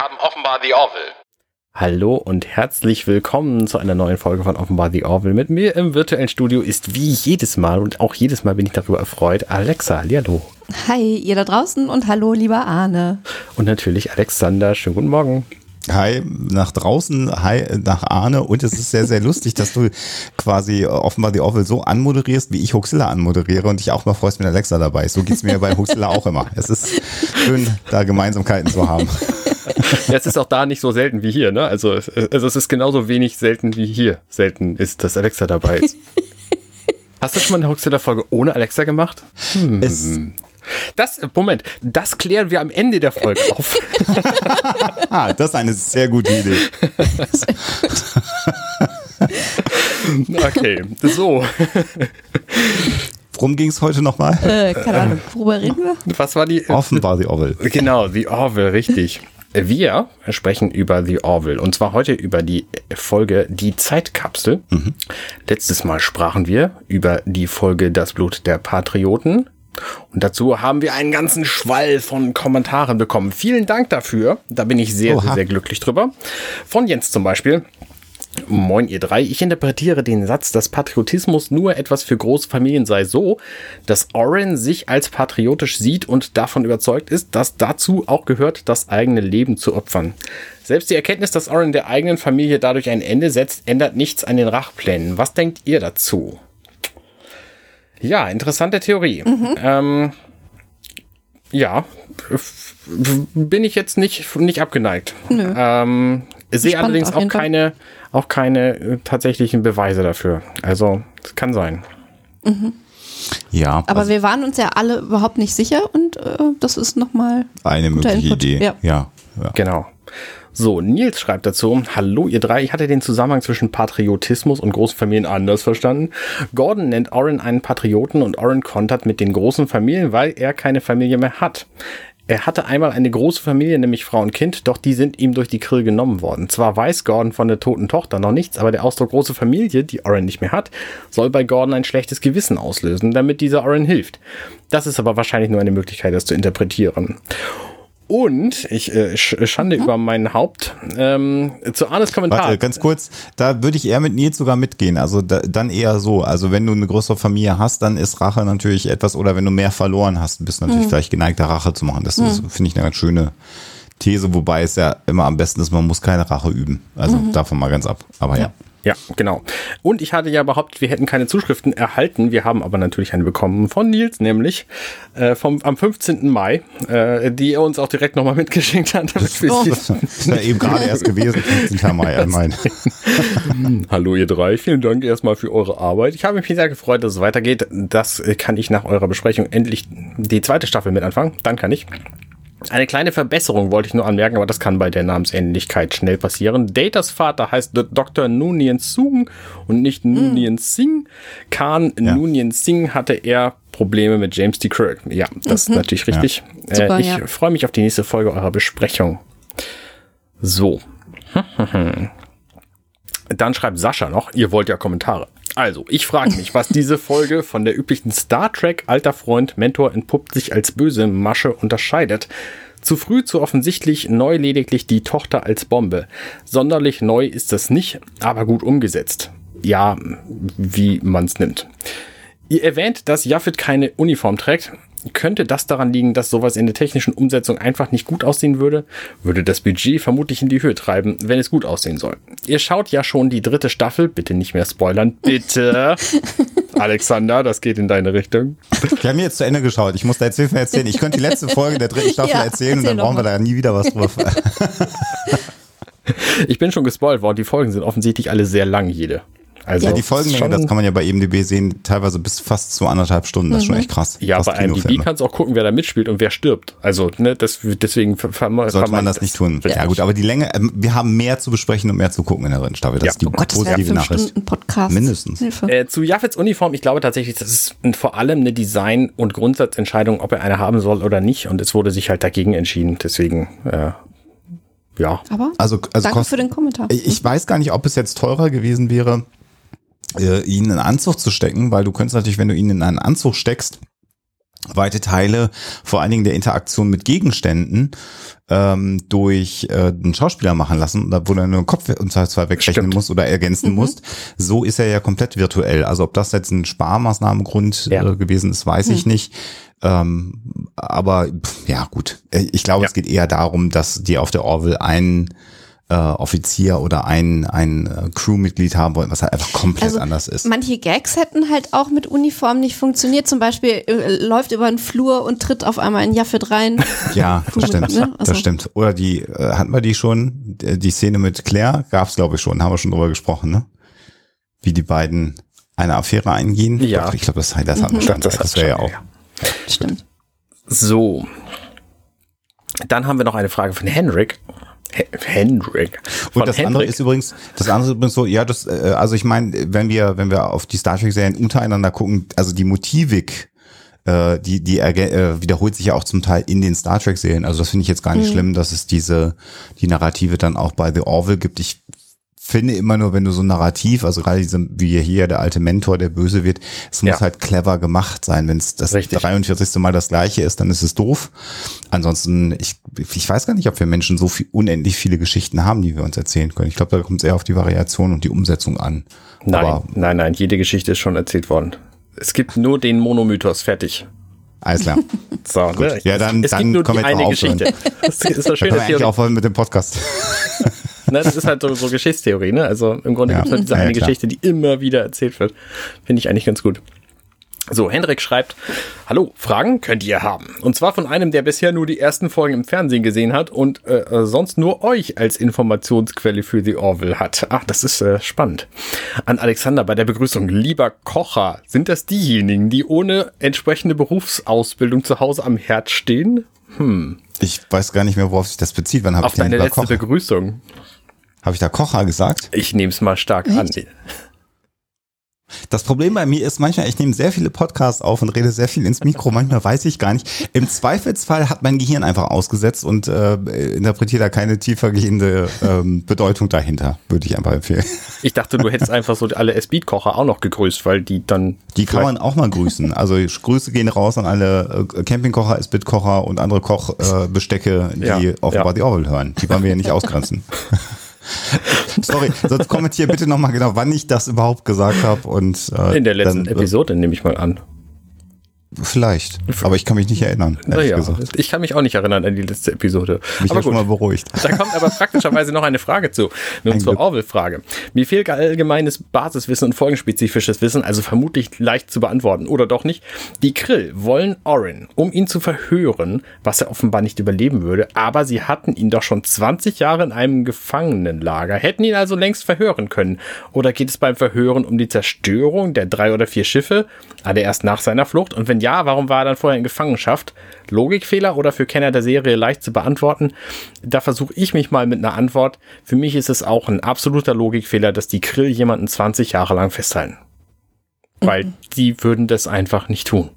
haben offenbar The Orville. Hallo und herzlich willkommen zu einer neuen Folge von Offenbar The Orville. Mit mir im virtuellen Studio ist wie jedes Mal und auch jedes Mal bin ich darüber erfreut, Alexa. Hallo. Hi, ihr da draußen und hallo, lieber Arne. Und natürlich Alexander. Schönen guten Morgen. Hi nach draußen, hi nach Arne und es ist sehr, sehr lustig, dass du quasi offenbar die Orville so anmoderierst, wie ich Huxilla anmoderiere und dich auch mal freust, wenn Alexa dabei ist. So geht's mir bei Huxilla auch immer. Es ist schön, da Gemeinsamkeiten zu haben. Ja, es ist auch da nicht so selten wie hier, ne? Also, also es ist genauso wenig selten wie hier selten ist, dass Alexa dabei ist. Hast du schon mal eine Huxilla-Folge ohne Alexa gemacht? Hm. Es das, Moment, das klären wir am Ende der Folge auf. ah, das ist eine sehr gute Idee. okay, so. Worum ging es heute nochmal? Äh, keine Ahnung, worüber reden wir? Was war die? Offenbar The Orville. Genau, The Orville, richtig. Wir sprechen über The Orville und zwar heute über die Folge Die Zeitkapsel. Mhm. Letztes Mal sprachen wir über die Folge Das Blut der Patrioten. Und dazu haben wir einen ganzen Schwall von Kommentaren bekommen. Vielen Dank dafür. Da bin ich sehr, sehr, sehr glücklich drüber. Von Jens zum Beispiel. Moin ihr drei, ich interpretiere den Satz, dass Patriotismus nur etwas für große Familien sei so, dass Oren sich als patriotisch sieht und davon überzeugt ist, dass dazu auch gehört, das eigene Leben zu opfern. Selbst die Erkenntnis, dass Oren der eigenen Familie dadurch ein Ende setzt, ändert nichts an den Rachplänen. Was denkt ihr dazu? Ja, interessante Theorie. Mhm. Ähm, ja, bin ich jetzt nicht, nicht abgeneigt. Ähm, sehe allerdings auch keine, auch keine äh, tatsächlichen Beweise dafür. Also, es kann sein. Mhm. Ja. Aber also wir waren uns ja alle überhaupt nicht sicher und äh, das ist nochmal eine mögliche Input. Idee. Ja. ja. ja. Genau. So, Nils schreibt dazu, hallo ihr drei, ich hatte den Zusammenhang zwischen Patriotismus und großen Familien anders verstanden. Gordon nennt Oren einen Patrioten und Oren kontert mit den großen Familien, weil er keine Familie mehr hat. Er hatte einmal eine große Familie, nämlich Frau und Kind, doch die sind ihm durch die Krill genommen worden. Zwar weiß Gordon von der toten Tochter noch nichts, aber der Ausdruck große Familie, die Oren nicht mehr hat, soll bei Gordon ein schlechtes Gewissen auslösen, damit dieser Oren hilft. Das ist aber wahrscheinlich nur eine Möglichkeit, das zu interpretieren. Und ich äh, schande mhm. über mein Haupt. Ähm, zu Arnes Kommentar. Warte, ganz kurz, da würde ich eher mit Nils sogar mitgehen. Also da, dann eher so. Also wenn du eine größere Familie hast, dann ist Rache natürlich etwas, oder wenn du mehr verloren hast, bist du natürlich mhm. vielleicht geneigt, Rache zu machen. Das mhm. finde ich eine ganz schöne These, wobei es ja immer am besten ist, man muss keine Rache üben. Also mhm. davon mal ganz ab. Aber ja. ja. Ja, genau. Und ich hatte ja behauptet, wir hätten keine Zuschriften erhalten. Wir haben aber natürlich eine bekommen von Nils, nämlich äh, vom, am 15. Mai, äh, die er uns auch direkt nochmal mitgeschickt hat. Das, oh, das ist ja eben gerade erst gewesen, 15. Mai. Mein. Hallo ihr drei, vielen Dank erstmal für eure Arbeit. Ich habe mich sehr gefreut, dass es weitergeht. Das kann ich nach eurer Besprechung endlich die zweite Staffel mit anfangen. Dann kann ich. Eine kleine Verbesserung wollte ich nur anmerken, aber das kann bei der Namensähnlichkeit schnell passieren. Datas Vater heißt Dr. Nunien Sung und nicht. Nunien Singh. Khan ja. Nunien Singh hatte er Probleme mit James D. Kirk. Ja, das mhm. ist natürlich richtig. Ja. Super, äh, ich ja. freue mich auf die nächste Folge eurer Besprechung. So. Dann schreibt Sascha noch, ihr wollt ja Kommentare. Also, ich frage mich, was diese Folge von der üblichen Star Trek Alter Freund Mentor entpuppt sich als böse Masche unterscheidet. Zu früh, zu offensichtlich, neu lediglich die Tochter als Bombe. Sonderlich neu ist das nicht, aber gut umgesetzt. Ja, wie man's nimmt. Ihr erwähnt, dass Jaffet keine Uniform trägt. Könnte das daran liegen, dass sowas in der technischen Umsetzung einfach nicht gut aussehen würde? Würde das Budget vermutlich in die Höhe treiben, wenn es gut aussehen soll. Ihr schaut ja schon die dritte Staffel, bitte nicht mehr spoilern, bitte. Alexander, das geht in deine Richtung. Wir haben jetzt zu Ende geschaut. Ich muss da jetzt Hilfe erzählen. Ich könnte die letzte Folge der dritten Staffel ja, erzählen und dann brauchen wir da nie wieder was drüber. ich bin schon gespoilt worden. Die Folgen sind offensichtlich alle sehr lang, jede. Also ja, die Folgenlänge, das kann man ja bei IMDb sehen, teilweise bis fast zu anderthalb Stunden. Das ist schon mhm. echt krass. Ja, Fast bei IMDb kannst du auch gucken, wer da mitspielt und wer stirbt. Also, ne, das, deswegen sollte man das nicht tun. Ja, gut, aber die Länge, ähm, wir haben mehr zu besprechen und mehr zu gucken in der dritten Staffel. Das ja. ist die oh Gott, positive das Nachricht. Stunden Podcast. Mindestens. Äh, zu Jaffets Uniform, ich glaube tatsächlich, das ist vor allem eine Design- und Grundsatzentscheidung, ob er eine haben soll oder nicht. Und es wurde sich halt dagegen entschieden. Deswegen, äh, ja. Aber also, also danke für den Kommentar. Ich weiß gar nicht, ob es jetzt teurer gewesen wäre, äh, ihn in einen Anzug zu stecken, weil du könntest natürlich, wenn du ihn in einen Anzug steckst, weite Teile, vor allen Dingen der Interaktion mit Gegenständen, ähm, durch äh, einen Schauspieler machen lassen, wo du nur den Kopf und zwar wegrechnen Stimmt. musst oder ergänzen mhm. musst. So ist er ja komplett virtuell. Also ob das jetzt ein Sparmaßnahmengrund ja. äh, gewesen ist, weiß mhm. ich nicht. Ähm, aber ja, gut. Ich glaube, ja. es geht eher darum, dass die auf der Orville einen äh, Offizier oder ein, ein äh, Crewmitglied haben wollen, was halt einfach komplett also, anders ist. Manche Gags hätten halt auch mit Uniform nicht funktioniert. Zum Beispiel äh, läuft über einen Flur und tritt auf einmal in Jaffet rein. Ja, das stimmt. Ne? Also. Das stimmt. Oder die, äh, hatten wir die schon? Die Szene mit Claire gab's glaube ich schon, haben wir schon drüber gesprochen, ne? Wie die beiden eine Affäre eingehen. Ja. Ich glaube, das, das hatten wir mhm. schon. Das, das wäre ja auch. Ja. Stimmt. So. Dann haben wir noch eine Frage von Henrik. Hendrick. Und das Hendrick. andere ist übrigens, das andere ist übrigens so, ja, das, äh, also ich meine, wenn wir, wenn wir auf die Star Trek-Serien untereinander gucken, also die Motivik, äh, die, die äh, wiederholt sich ja auch zum Teil in den Star Trek-Serien. Also das finde ich jetzt gar nicht mhm. schlimm, dass es diese, die Narrative dann auch bei The Orville gibt. Ich finde immer nur, wenn du so ein Narrativ, also gerade diese, wie hier der alte Mentor, der böse wird, es muss ja. halt clever gemacht sein. Wenn es das Richtig. 43. Mal das gleiche ist, dann ist es doof. Ansonsten, ich, ich weiß gar nicht, ob wir Menschen so viel, unendlich viele Geschichten haben, die wir uns erzählen können. Ich glaube, da kommt es eher auf die Variation und die Umsetzung an. Nein, Aber, nein, nein, jede Geschichte ist schon erzählt worden. Es gibt nur den Monomythos, fertig. Alles klar. So, ne? Ja, dann, es dann gibt nur die eine Geschichte. Das ist doch schön, dass wir auch mit dem Podcast. ne? Das ist halt so, so Geschichtstheorie, ne? Also im Grunde ja. gibt es halt diese ja, eine klar. Geschichte, die immer wieder erzählt wird. Finde ich eigentlich ganz gut. So, Hendrik schreibt, hallo, Fragen könnt ihr haben. Und zwar von einem, der bisher nur die ersten Folgen im Fernsehen gesehen hat und äh, äh sonst nur euch als Informationsquelle für The Orville hat. Ach, das ist äh, spannend. An Alexander bei der Begrüßung, lieber Kocher, sind das diejenigen, die ohne entsprechende Berufsausbildung zu Hause am Herd stehen? Hm. Ich weiß gar nicht mehr, worauf sich das bezieht. Wann habe ich deine letzte Kocher? Begrüßung. Habe ich da Kocher gesagt? Ich nehme es mal stark Echt? an. Das Problem bei mir ist manchmal, ich nehme sehr viele Podcasts auf und rede sehr viel ins Mikro. Manchmal weiß ich gar nicht. Im Zweifelsfall hat mein Gehirn einfach ausgesetzt und äh, interpretiert da keine tiefergehende ähm, Bedeutung dahinter, würde ich einfach empfehlen. Ich dachte, du hättest einfach so alle S-Beat-Kocher auch noch gegrüßt, weil die dann. Die kann man auch mal grüßen. Also Grüße gehen raus an alle äh, Campingkocher, S-Beat-Kocher und andere Kochbestecke, äh, die ja, offenbar ja. die Orwell hören. Die wollen wir ja nicht ausgrenzen. Sorry, sonst kommentier bitte nochmal genau, wann ich das überhaupt gesagt habe. Und, äh, In der letzten dann, Episode nehme ich mal an. Vielleicht, aber ich kann mich nicht erinnern. Naja, gesagt. ich kann mich auch nicht erinnern an die letzte Episode. Mich aber gut, schon mal beruhigt. Da kommt aber praktischerweise noch eine Frage zu. Nun zur Orwell-Frage. Mir fehlt allgemeines Basiswissen und folgenspezifisches Wissen, also vermutlich leicht zu beantworten oder doch nicht. Die Krill wollen Orin, um ihn zu verhören, was er offenbar nicht überleben würde, aber sie hatten ihn doch schon 20 Jahre in einem Gefangenenlager, hätten ihn also längst verhören können. Oder geht es beim Verhören um die Zerstörung der drei oder vier Schiffe, alle erst nach seiner Flucht? Und wenn ja, warum war er dann vorher in Gefangenschaft? Logikfehler oder für Kenner der Serie leicht zu beantworten? Da versuche ich mich mal mit einer Antwort. Für mich ist es auch ein absoluter Logikfehler, dass die Krill jemanden 20 Jahre lang festhalten. Weil mhm. die würden das einfach nicht tun.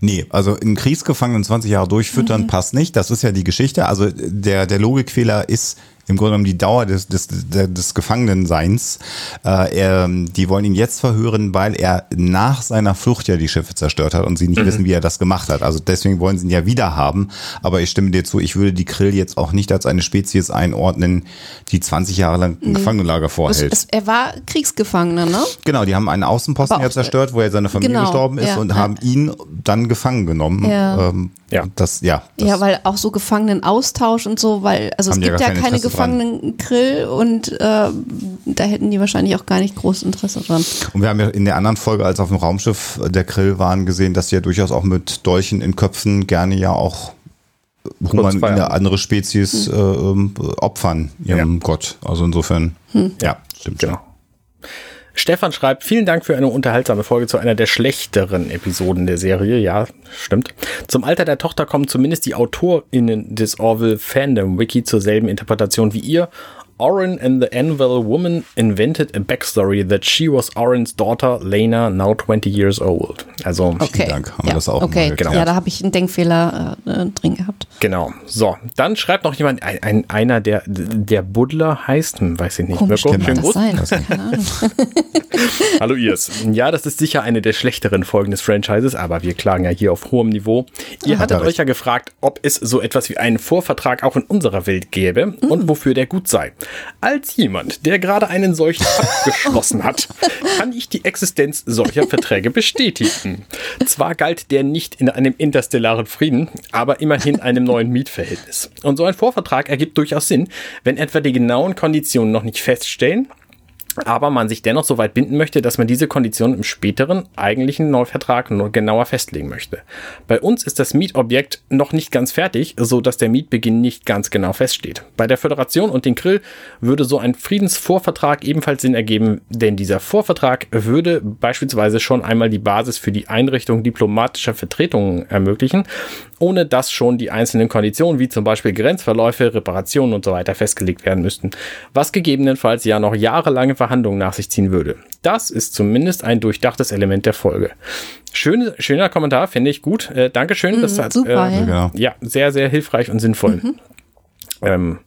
Nee, also in Kriegsgefangenen 20 Jahre durchfüttern mhm. passt nicht. Das ist ja die Geschichte. Also der, der Logikfehler ist, im Grunde genommen die Dauer des, des, des Gefangenenseins. Äh, er, die wollen ihn jetzt verhören, weil er nach seiner Flucht ja die Schiffe zerstört hat und sie nicht mhm. wissen, wie er das gemacht hat. Also deswegen wollen sie ihn ja wieder haben. Aber ich stimme dir zu, ich würde die Krill jetzt auch nicht als eine Spezies einordnen, die 20 Jahre lang ein mhm. Gefangenenlager vorhält. Es, es, er war Kriegsgefangener, ne? Genau, die haben einen Außenposten ja zerstört, wo er seine Familie genau, gestorben ist ja, und ja. haben ihn dann gefangen genommen. Ja. Ähm, ja. Das, ja, das ja, weil auch so Gefangenenaustausch und so, weil, also es gibt ja, keine, keine Gefangenen-Grill und äh, da hätten die wahrscheinlich auch gar nicht großes Interesse dran. Und wir haben ja in der anderen Folge, als auf dem Raumschiff der Grill waren, gesehen, dass sie ja durchaus auch mit Dolchen in Köpfen gerne ja auch human, eine andere Spezies hm. äh, ähm, opfern, ihrem ja. Gott. Also insofern, hm. ja, stimmt genau. Stefan schreibt, vielen Dank für eine unterhaltsame Folge zu einer der schlechteren Episoden der Serie. Ja, stimmt. Zum Alter der Tochter kommen zumindest die AutorInnen des Orville Fandom Wiki zur selben Interpretation wie ihr. Oren and the Anvil Woman invented a backstory that she was Orens daughter, Lena, now 20 years old. Also, okay. vielen Dank, haben ja. wir das auch Okay, genau. Ja, da habe ich einen Denkfehler äh, drin gehabt. Genau. So, dann schreibt noch jemand, ein, ein einer, der, der Buddler heißt, hm, weiß ich nicht, Komisch, Mirko, schönen Gruß. Hallo Irs. Ja, das ist sicher eine der schlechteren Folgen des Franchises, aber wir klagen ja hier auf hohem Niveau. Ihr ja, hattet euch ja gefragt, ob es so etwas wie einen Vorvertrag auch in unserer Welt gäbe mhm. und wofür der gut sei. Als jemand, der gerade einen solchen abgeschlossen hat, kann ich die Existenz solcher Verträge bestätigen. Zwar galt der nicht in einem interstellaren Frieden, aber immerhin einem neuen Mietverhältnis. Und so ein Vorvertrag ergibt durchaus Sinn, wenn etwa die genauen Konditionen noch nicht feststellen aber man sich dennoch so weit binden möchte, dass man diese Konditionen im späteren eigentlichen Neuvertrag nur genauer festlegen möchte. Bei uns ist das Mietobjekt noch nicht ganz fertig, so dass der Mietbeginn nicht ganz genau feststeht. Bei der Föderation und den Grill würde so ein Friedensvorvertrag ebenfalls Sinn ergeben, denn dieser Vorvertrag würde beispielsweise schon einmal die Basis für die Einrichtung diplomatischer Vertretungen ermöglichen, ohne dass schon die einzelnen Konditionen wie zum Beispiel Grenzverläufe, Reparationen und so weiter festgelegt werden müssten, was gegebenenfalls ja noch jahrelange Verhandlungen nach sich ziehen würde. Das ist zumindest ein durchdachtes Element der Folge. Schön, schöner Kommentar, finde ich gut. Äh, Dankeschön. Mhm, das hat, super, äh, ja. ja. sehr, sehr hilfreich und sinnvoll. Mhm. Ähm,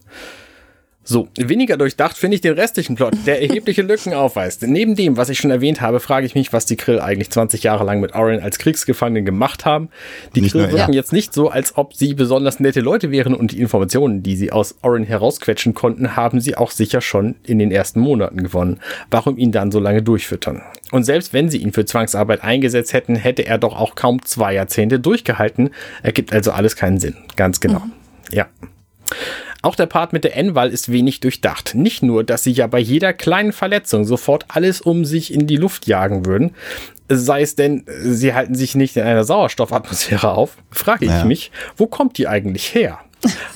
so, weniger durchdacht finde ich den restlichen Plot, der erhebliche Lücken aufweist. Neben dem, was ich schon erwähnt habe, frage ich mich, was die Krill eigentlich 20 Jahre lang mit Oren als Kriegsgefangenen gemacht haben. Die nicht Krill wirken ja. jetzt nicht so, als ob sie besonders nette Leute wären und die Informationen, die sie aus Oren herausquetschen konnten, haben sie auch sicher schon in den ersten Monaten gewonnen. Warum ihn dann so lange durchfüttern? Und selbst wenn sie ihn für Zwangsarbeit eingesetzt hätten, hätte er doch auch kaum zwei Jahrzehnte durchgehalten. Ergibt also alles keinen Sinn. Ganz genau. Mhm. Ja. Auch der Part mit der N-Wahl ist wenig durchdacht. Nicht nur, dass sie ja bei jeder kleinen Verletzung sofort alles um sich in die Luft jagen würden, sei es denn, sie halten sich nicht in einer Sauerstoffatmosphäre auf, frage ich ja. mich, wo kommt die eigentlich her?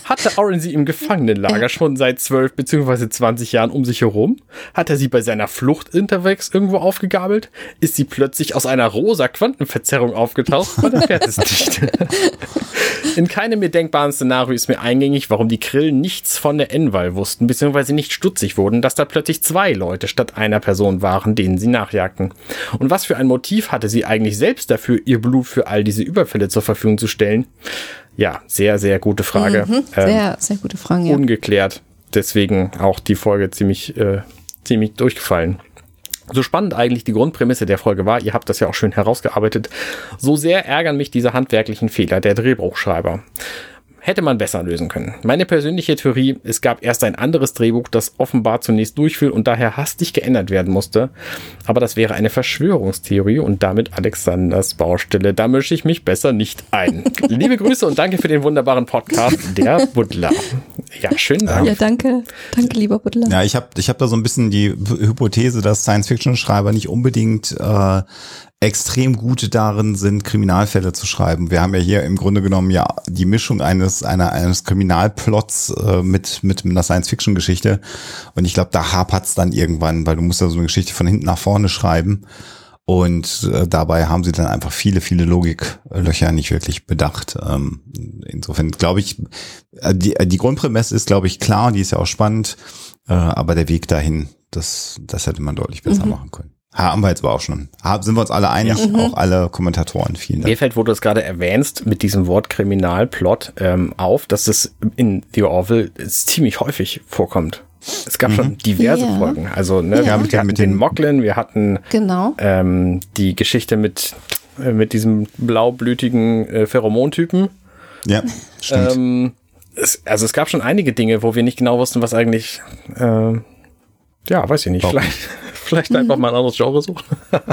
Hatte Oren sie im Gefangenenlager schon seit 12 bzw. 20 Jahren um sich herum? Hat er sie bei seiner Flucht unterwegs irgendwo aufgegabelt? Ist sie plötzlich aus einer rosa Quantenverzerrung aufgetaucht? Man erfährt es nicht. In keinem mir denkbaren Szenario ist mir eingängig, warum die Krillen nichts von der Enval wussten, bzw. nicht stutzig wurden, dass da plötzlich zwei Leute statt einer Person waren, denen sie nachjagten. Und was für ein Motiv hatte sie eigentlich selbst dafür, ihr Blut für all diese Überfälle zur Verfügung zu stellen? Ja, sehr, sehr gute Frage. Mhm, sehr, ähm, sehr gute Frage. Ja. Ungeklärt. Deswegen auch die Folge ziemlich, äh, ziemlich durchgefallen. So spannend eigentlich die Grundprämisse der Folge war, ihr habt das ja auch schön herausgearbeitet, so sehr ärgern mich diese handwerklichen Fehler der Drehbuchschreiber hätte man besser lösen können. Meine persönliche Theorie, es gab erst ein anderes Drehbuch, das offenbar zunächst durchfiel und daher hastig geändert werden musste. Aber das wäre eine Verschwörungstheorie und damit Alexanders Baustelle. Da mische ich mich besser nicht ein. Liebe Grüße und danke für den wunderbaren Podcast, der Butler. Ja, schön. Dank. Ja, danke. Danke, lieber Butler. Ja, ich habe ich hab da so ein bisschen die Hypothese, dass Science-Fiction-Schreiber nicht unbedingt äh, extrem gut darin sind, Kriminalfälle zu schreiben. Wir haben ja hier im Grunde genommen ja die Mischung eines einer, eines Kriminalplots äh, mit mit einer Science-Fiction-Geschichte und ich glaube, da hapert's dann irgendwann, weil du musst ja so eine Geschichte von hinten nach vorne schreiben und äh, dabei haben sie dann einfach viele viele Logiklöcher nicht wirklich bedacht. Ähm, insofern glaube ich, äh, die die Grundprämisse ist glaube ich klar, die ist ja auch spannend, äh, aber der Weg dahin, das das hätte man deutlich besser mhm. machen können. Haben wir jetzt aber auch schon. Sind wir uns alle einig, ja. auch alle Kommentatoren. Vielen Dank. Mir fällt, wo du es gerade erwähnst, mit diesem Wort Kriminalplot ähm, auf, dass es in The Orville ziemlich häufig vorkommt. Es gab mhm. schon diverse ja. Folgen. Also ne, ja. wir, hatten, wir hatten den Moglin, wir hatten genau. ähm, die Geschichte mit, äh, mit diesem blaublütigen äh, Pheromontypen. Ja, stimmt. Ähm, es, also es gab schon einige Dinge, wo wir nicht genau wussten, was eigentlich äh, ja, weiß ich nicht. Vielleicht, vielleicht mhm. einfach mal ein anderes Genre suchen.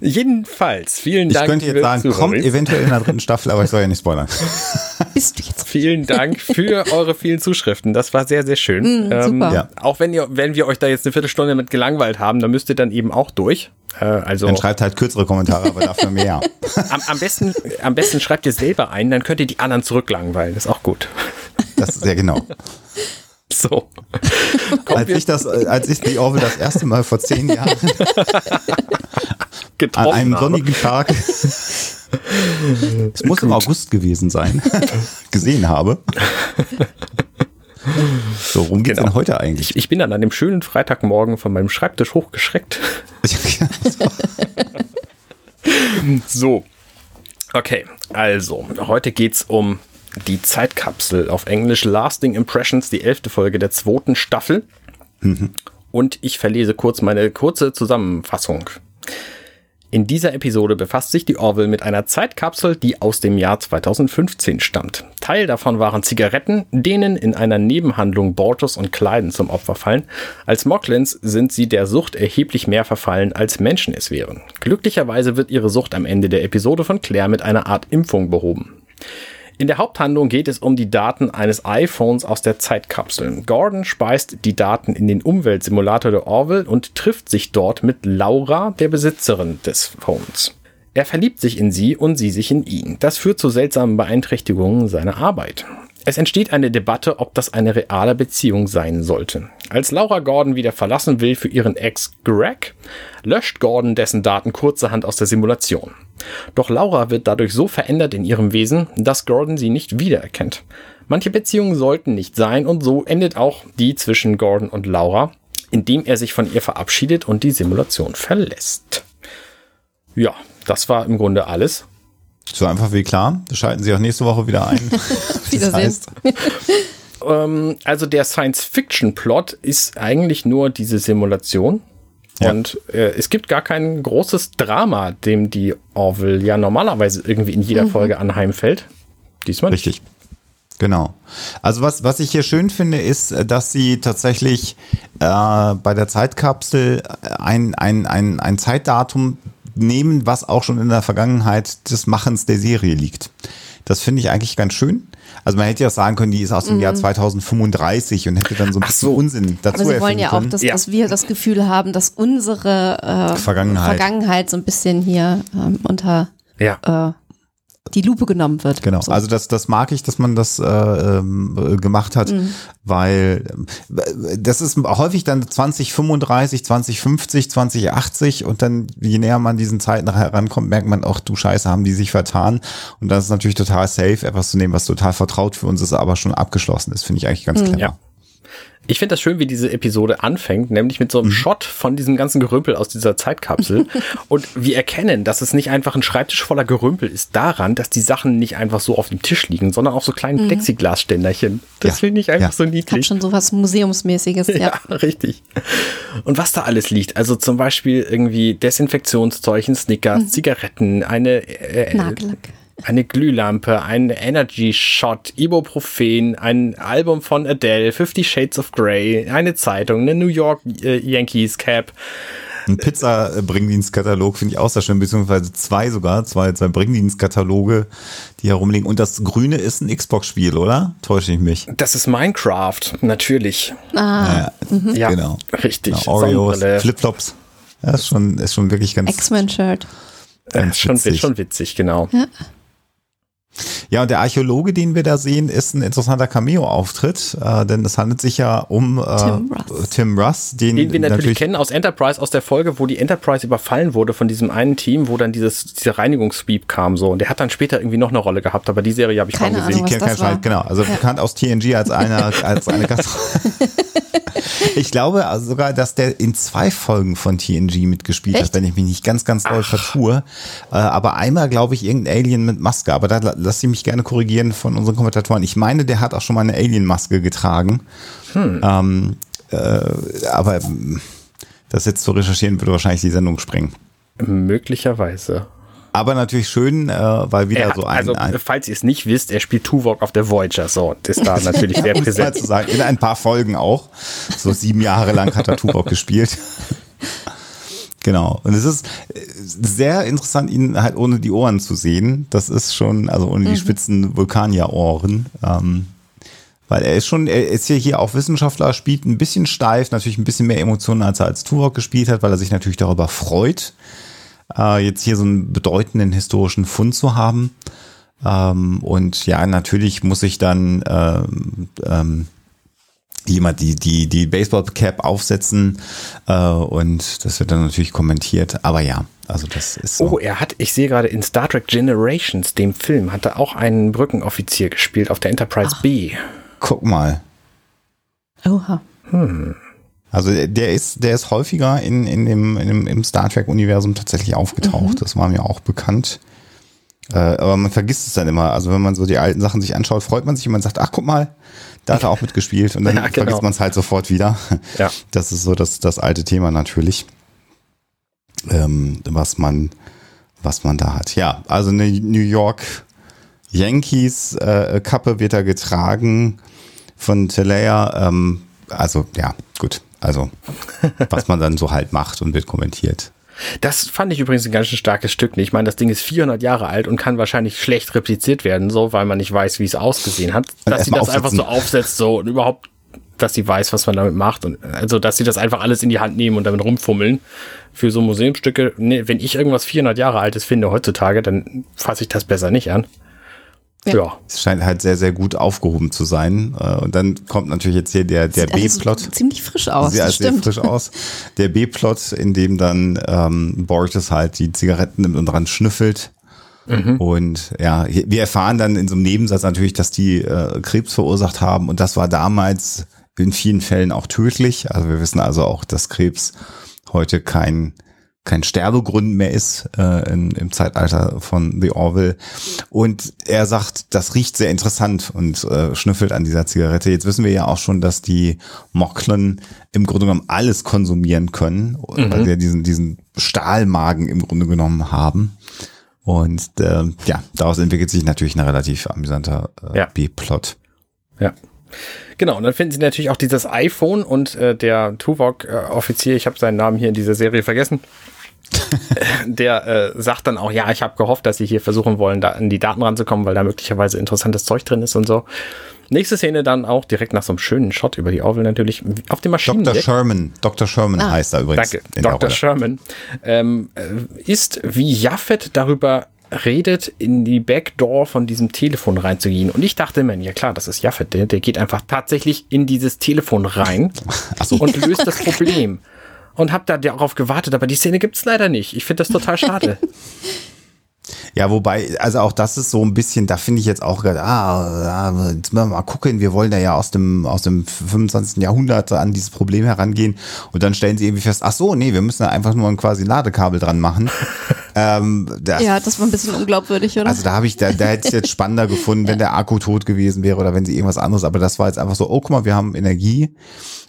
Jedenfalls, vielen Dank. Ich könnte jetzt sagen, Zuhörer. kommt eventuell in der dritten Staffel, aber ich soll ja nicht spoilern. Bist du jetzt? Vielen Dank für eure vielen Zuschriften. Das war sehr, sehr schön. Mm, ähm, ja. Auch wenn ihr, wenn wir euch da jetzt eine Viertelstunde mit gelangweilt haben, dann müsst ihr dann eben auch durch. Äh, also dann schreibt halt kürzere Kommentare, aber dafür mehr. am, am, besten, am besten schreibt ihr selber ein, dann könnt ihr die anderen zurücklangweilen. Das ist auch gut. Das ist sehr genau. So. als ich das, als ich die Orville das erste Mal vor zehn Jahren an einem sonnigen Tag, es muss Gut. im August gewesen sein, gesehen habe, So, worum geht's genau. denn heute eigentlich? Ich, ich, bin dann an dem schönen Freitagmorgen von meinem Schreibtisch hochgeschreckt. so. Okay, also, heute geht's um die Zeitkapsel auf Englisch Lasting Impressions, die elfte Folge der zweiten Staffel. Mhm. Und ich verlese kurz meine kurze Zusammenfassung. In dieser Episode befasst sich die Orville mit einer Zeitkapsel, die aus dem Jahr 2015 stammt. Teil davon waren Zigaretten, denen in einer Nebenhandlung Bortus und Kleiden zum Opfer fallen. Als Mocklins sind sie der Sucht erheblich mehr verfallen, als Menschen es wären. Glücklicherweise wird ihre Sucht am Ende der Episode von Claire mit einer Art Impfung behoben. In der Haupthandlung geht es um die Daten eines iPhones aus der Zeitkapsel. Gordon speist die Daten in den Umweltsimulator der Orville und trifft sich dort mit Laura, der Besitzerin des Phones. Er verliebt sich in sie und sie sich in ihn. Das führt zu seltsamen Beeinträchtigungen seiner Arbeit. Es entsteht eine Debatte, ob das eine reale Beziehung sein sollte. Als Laura Gordon wieder verlassen will für ihren Ex Greg, löscht Gordon dessen Daten kurzerhand aus der Simulation. Doch Laura wird dadurch so verändert in ihrem Wesen, dass Gordon sie nicht wiedererkennt. Manche Beziehungen sollten nicht sein und so endet auch die zwischen Gordon und Laura, indem er sich von ihr verabschiedet und die Simulation verlässt. Ja, das war im Grunde alles. So einfach wie klar. Schalten Sie auch nächste Woche wieder ein. Wiedersehen. Heißt. ähm, also der Science-Fiction-Plot ist eigentlich nur diese Simulation. Ja. Und äh, es gibt gar kein großes Drama, dem die Orville ja normalerweise irgendwie in jeder mhm. Folge anheimfällt. Diesmal nicht. Richtig. Genau. Also was, was ich hier schön finde, ist, dass sie tatsächlich äh, bei der Zeitkapsel ein, ein, ein, ein Zeitdatum nehmen, was auch schon in der Vergangenheit des Machens der Serie liegt. Das finde ich eigentlich ganz schön. Also man hätte ja sagen können, die ist aus dem mhm. Jahr 2035 und hätte dann so ein bisschen so. Unsinn dazu Aber sie wollen ja auch, dass, ja. dass, wir das Gefühl haben, dass unsere äh, Vergangenheit. Vergangenheit so ein bisschen hier ähm, unter ja. äh, die Lupe genommen wird. Genau, so. also das, das mag ich, dass man das äh, ähm, gemacht hat, mhm. weil äh, das ist häufig dann 2035, 2050, 2080 und dann, je näher man diesen Zeiten herankommt, merkt man auch, du Scheiße, haben die sich vertan. Und das ist natürlich total safe, etwas zu nehmen, was total vertraut für uns ist, aber schon abgeschlossen ist, finde ich eigentlich ganz mhm. clever. Ja. Ich finde das schön, wie diese Episode anfängt, nämlich mit so einem mhm. Shot von diesem ganzen Gerümpel aus dieser Zeitkapsel. und wir erkennen, dass es nicht einfach ein Schreibtisch voller Gerümpel ist, daran, dass die Sachen nicht einfach so auf dem Tisch liegen, sondern auch so kleine mhm. Plexiglasständerchen. Das ja. finde ich einfach ja. so niedlich. Hat schon so was Museumsmäßiges, ja. ja. richtig. Und was da alles liegt, also zum Beispiel irgendwie Desinfektionszeug, Snickers, mhm. Zigaretten, eine äh, Nagellack eine Glühlampe, ein Energy Shot, Ibuprofen, ein Album von Adele, Fifty Shades of Grey, eine Zeitung, eine New York äh, Yankees Cap. Ein Pizza-Bringdienstkatalog finde ich auch sehr schön, beziehungsweise zwei sogar, zwei, zwei Bringdienstkataloge, die herumliegen. Und das Grüne ist ein Xbox-Spiel, oder? Täusche ich mich? Das ist Minecraft, natürlich. Ah, ja, mhm. ja genau. Richtig. Genau, Oreos, Flipflops. Ja, ist schon, ist schon wirklich ganz. X-Men-Shirt. Äh, schon, schon witzig, genau. Ja. Ja, und der Archäologe, den wir da sehen, ist ein interessanter Cameo-Auftritt, äh, denn es handelt sich ja um äh, Tim Russ, Tim Russ den, den wir natürlich, natürlich, kennen aus Enterprise, aus der Folge, wo die Enterprise überfallen wurde von diesem einen Team, wo dann dieses diese Reinigungssweep kam so. Und der hat dann später irgendwie noch eine Rolle gehabt, aber die Serie habe ich Keine kaum gesehen. Ahnung, was das war. Genau, also ja. bekannt aus TNG als einer als eine Gast. ich glaube also sogar, dass der in zwei Folgen von TNG mitgespielt Echt? hat, wenn ich mich nicht ganz, ganz doll vertue. Äh, aber einmal, glaube ich, irgendein Alien mit Maske. Aber da lass sie mich gerne korrigieren von unseren Kommentatoren. Ich meine, der hat auch schon mal eine Alien-Maske getragen. Hm. Ähm, äh, aber das jetzt zu recherchieren, würde wahrscheinlich die Sendung sprengen. Möglicherweise. Aber natürlich schön, äh, weil wieder hat, so ein, Also, ein, falls ihr es nicht wisst, er spielt Tuvok auf der Voyager. So, das ist da natürlich sehr präsent. Zu sagen. In ein paar Folgen auch. So sieben Jahre lang hat er Tuvok gespielt. Genau. Und es ist äh, sehr interessant, ihn halt ohne die Ohren zu sehen. Das ist schon, also ohne die mhm. spitzen Vulkanierohren. Ähm, weil er ist schon, er ist ja hier auch Wissenschaftler, spielt ein bisschen steif, natürlich ein bisschen mehr Emotionen, als er als Turok gespielt hat, weil er sich natürlich darüber freut, äh, jetzt hier so einen bedeutenden historischen Fund zu haben. Ähm, und ja, natürlich muss ich dann ähm, ähm, jemand die, die, die Baseball-Cap aufsetzen äh, und das wird dann natürlich kommentiert. Aber ja, also das ist so. Oh, er hat, ich sehe gerade in Star Trek Generations, dem Film, hat er auch einen Brückenoffizier gespielt auf der Enterprise Ach. B. Guck mal. Oha. Hm. Also der ist, der ist häufiger in, in dem, in dem, im Star Trek-Universum tatsächlich aufgetaucht. Mhm. Das war mir auch bekannt. Äh, aber man vergisst es dann immer. Also wenn man so die alten Sachen sich anschaut, freut man sich und man sagt, ach guck mal, da hat er auch mitgespielt. Und dann ja, genau. vergisst man es halt sofort wieder. Ja. Das ist so das, das alte Thema natürlich. Ähm, was man, was man da hat. Ja, also eine New York Yankees äh, Kappe wird da getragen von Telea. Ähm, also ja, gut. Also was man dann so halt macht und wird kommentiert. Das fand ich übrigens ein ganz schön starkes Stück. Ich meine, das Ding ist 400 Jahre alt und kann wahrscheinlich schlecht repliziert werden, so, weil man nicht weiß, wie es ausgesehen hat. Dass sie das aufsetzen. einfach so aufsetzt, so, und überhaupt, dass sie weiß, was man damit macht und, also, dass sie das einfach alles in die Hand nehmen und damit rumfummeln. Für so Museumstücke, nee, wenn ich irgendwas 400 Jahre altes finde heutzutage, dann fasse ich das besser nicht an. Ja. Es scheint halt sehr, sehr gut aufgehoben zu sein. Äh, und dann kommt natürlich jetzt hier der, der B-Plot. Ziemlich frisch aus. Sieht also sehr frisch aus. Der B-Plot, in dem dann ähm, Borges halt die Zigaretten nimmt und dran schnüffelt. Mhm. Und ja, wir erfahren dann in so einem Nebensatz natürlich, dass die äh, Krebs verursacht haben. Und das war damals in vielen Fällen auch tödlich. Also wir wissen also auch, dass Krebs heute kein kein Sterbegrund mehr ist äh, in, im Zeitalter von The Orville. Und er sagt, das riecht sehr interessant und äh, schnüffelt an dieser Zigarette. Jetzt wissen wir ja auch schon, dass die Moklen im Grunde genommen alles konsumieren können, mhm. weil wir diesen, diesen Stahlmagen im Grunde genommen haben. Und äh, ja, daraus entwickelt sich natürlich ein relativ amüsanter äh, ja. B-Plot. Ja. Genau, und dann finden sie natürlich auch dieses iPhone und äh, der Tuvok-Offizier, ich habe seinen Namen hier in dieser Serie vergessen, der äh, sagt dann auch, ja, ich habe gehofft, dass sie hier versuchen wollen, da an die Daten ranzukommen, weil da möglicherweise interessantes Zeug drin ist und so. Nächste Szene dann auch direkt nach so einem schönen Shot über die Orville natürlich auf dem Maschinen. Dr. Sherman, Dr. Sherman ah, heißt er übrigens. Danke, Dr. Sherman ähm, äh, ist wie Jaffet darüber redet, in die Backdoor von diesem Telefon reinzugehen. Und ich dachte mir, ja klar, das ist Jaffet, der, der geht einfach tatsächlich in dieses Telefon rein so. und löst das Problem und habe da darauf gewartet, aber die Szene gibt's leider nicht. Ich finde das total schade. Ja, wobei, also auch das ist so ein bisschen, da finde ich jetzt auch gerade, ah, jetzt müssen wir mal gucken, wir wollen da ja aus dem, aus dem 25. Jahrhundert an dieses Problem herangehen und dann stellen sie irgendwie fest, ach so, nee, wir müssen da einfach nur ein quasi Ladekabel dran machen. ähm, das, ja, das war ein bisschen unglaubwürdig, oder? Also da habe ich, da, da hätte ich jetzt spannender gefunden, wenn der Akku tot gewesen wäre oder wenn sie irgendwas anderes, aber das war jetzt einfach so, oh, guck mal, wir haben Energie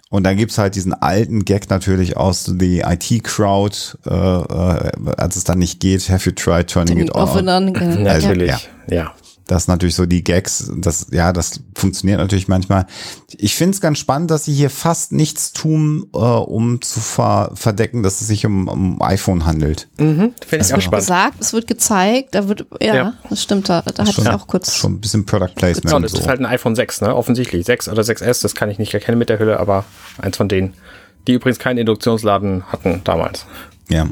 und dann gibt's halt diesen alten Gag natürlich aus The IT-Crowd, äh, äh, als es dann nicht geht, have you tried turning it off? Natürlich, ja. ja. Das ist natürlich so die Gags, das, ja, das funktioniert natürlich manchmal. Ich finde es ganz spannend, dass sie hier fast nichts tun, äh, um zu ver verdecken, dass es sich um, um iPhone handelt. Mhm, finde ich auch spannend. gesagt, es wird gezeigt, da wird, ja, ja. das stimmt, da, da hatte ich auch kurz. Schon ein bisschen Product Placement. Genau, das so. ist halt ein iPhone 6, ne, offensichtlich. 6 oder 6S, das kann ich nicht erkennen mit der Hülle, aber eins von denen. Die übrigens keinen Induktionsladen hatten damals. Ja.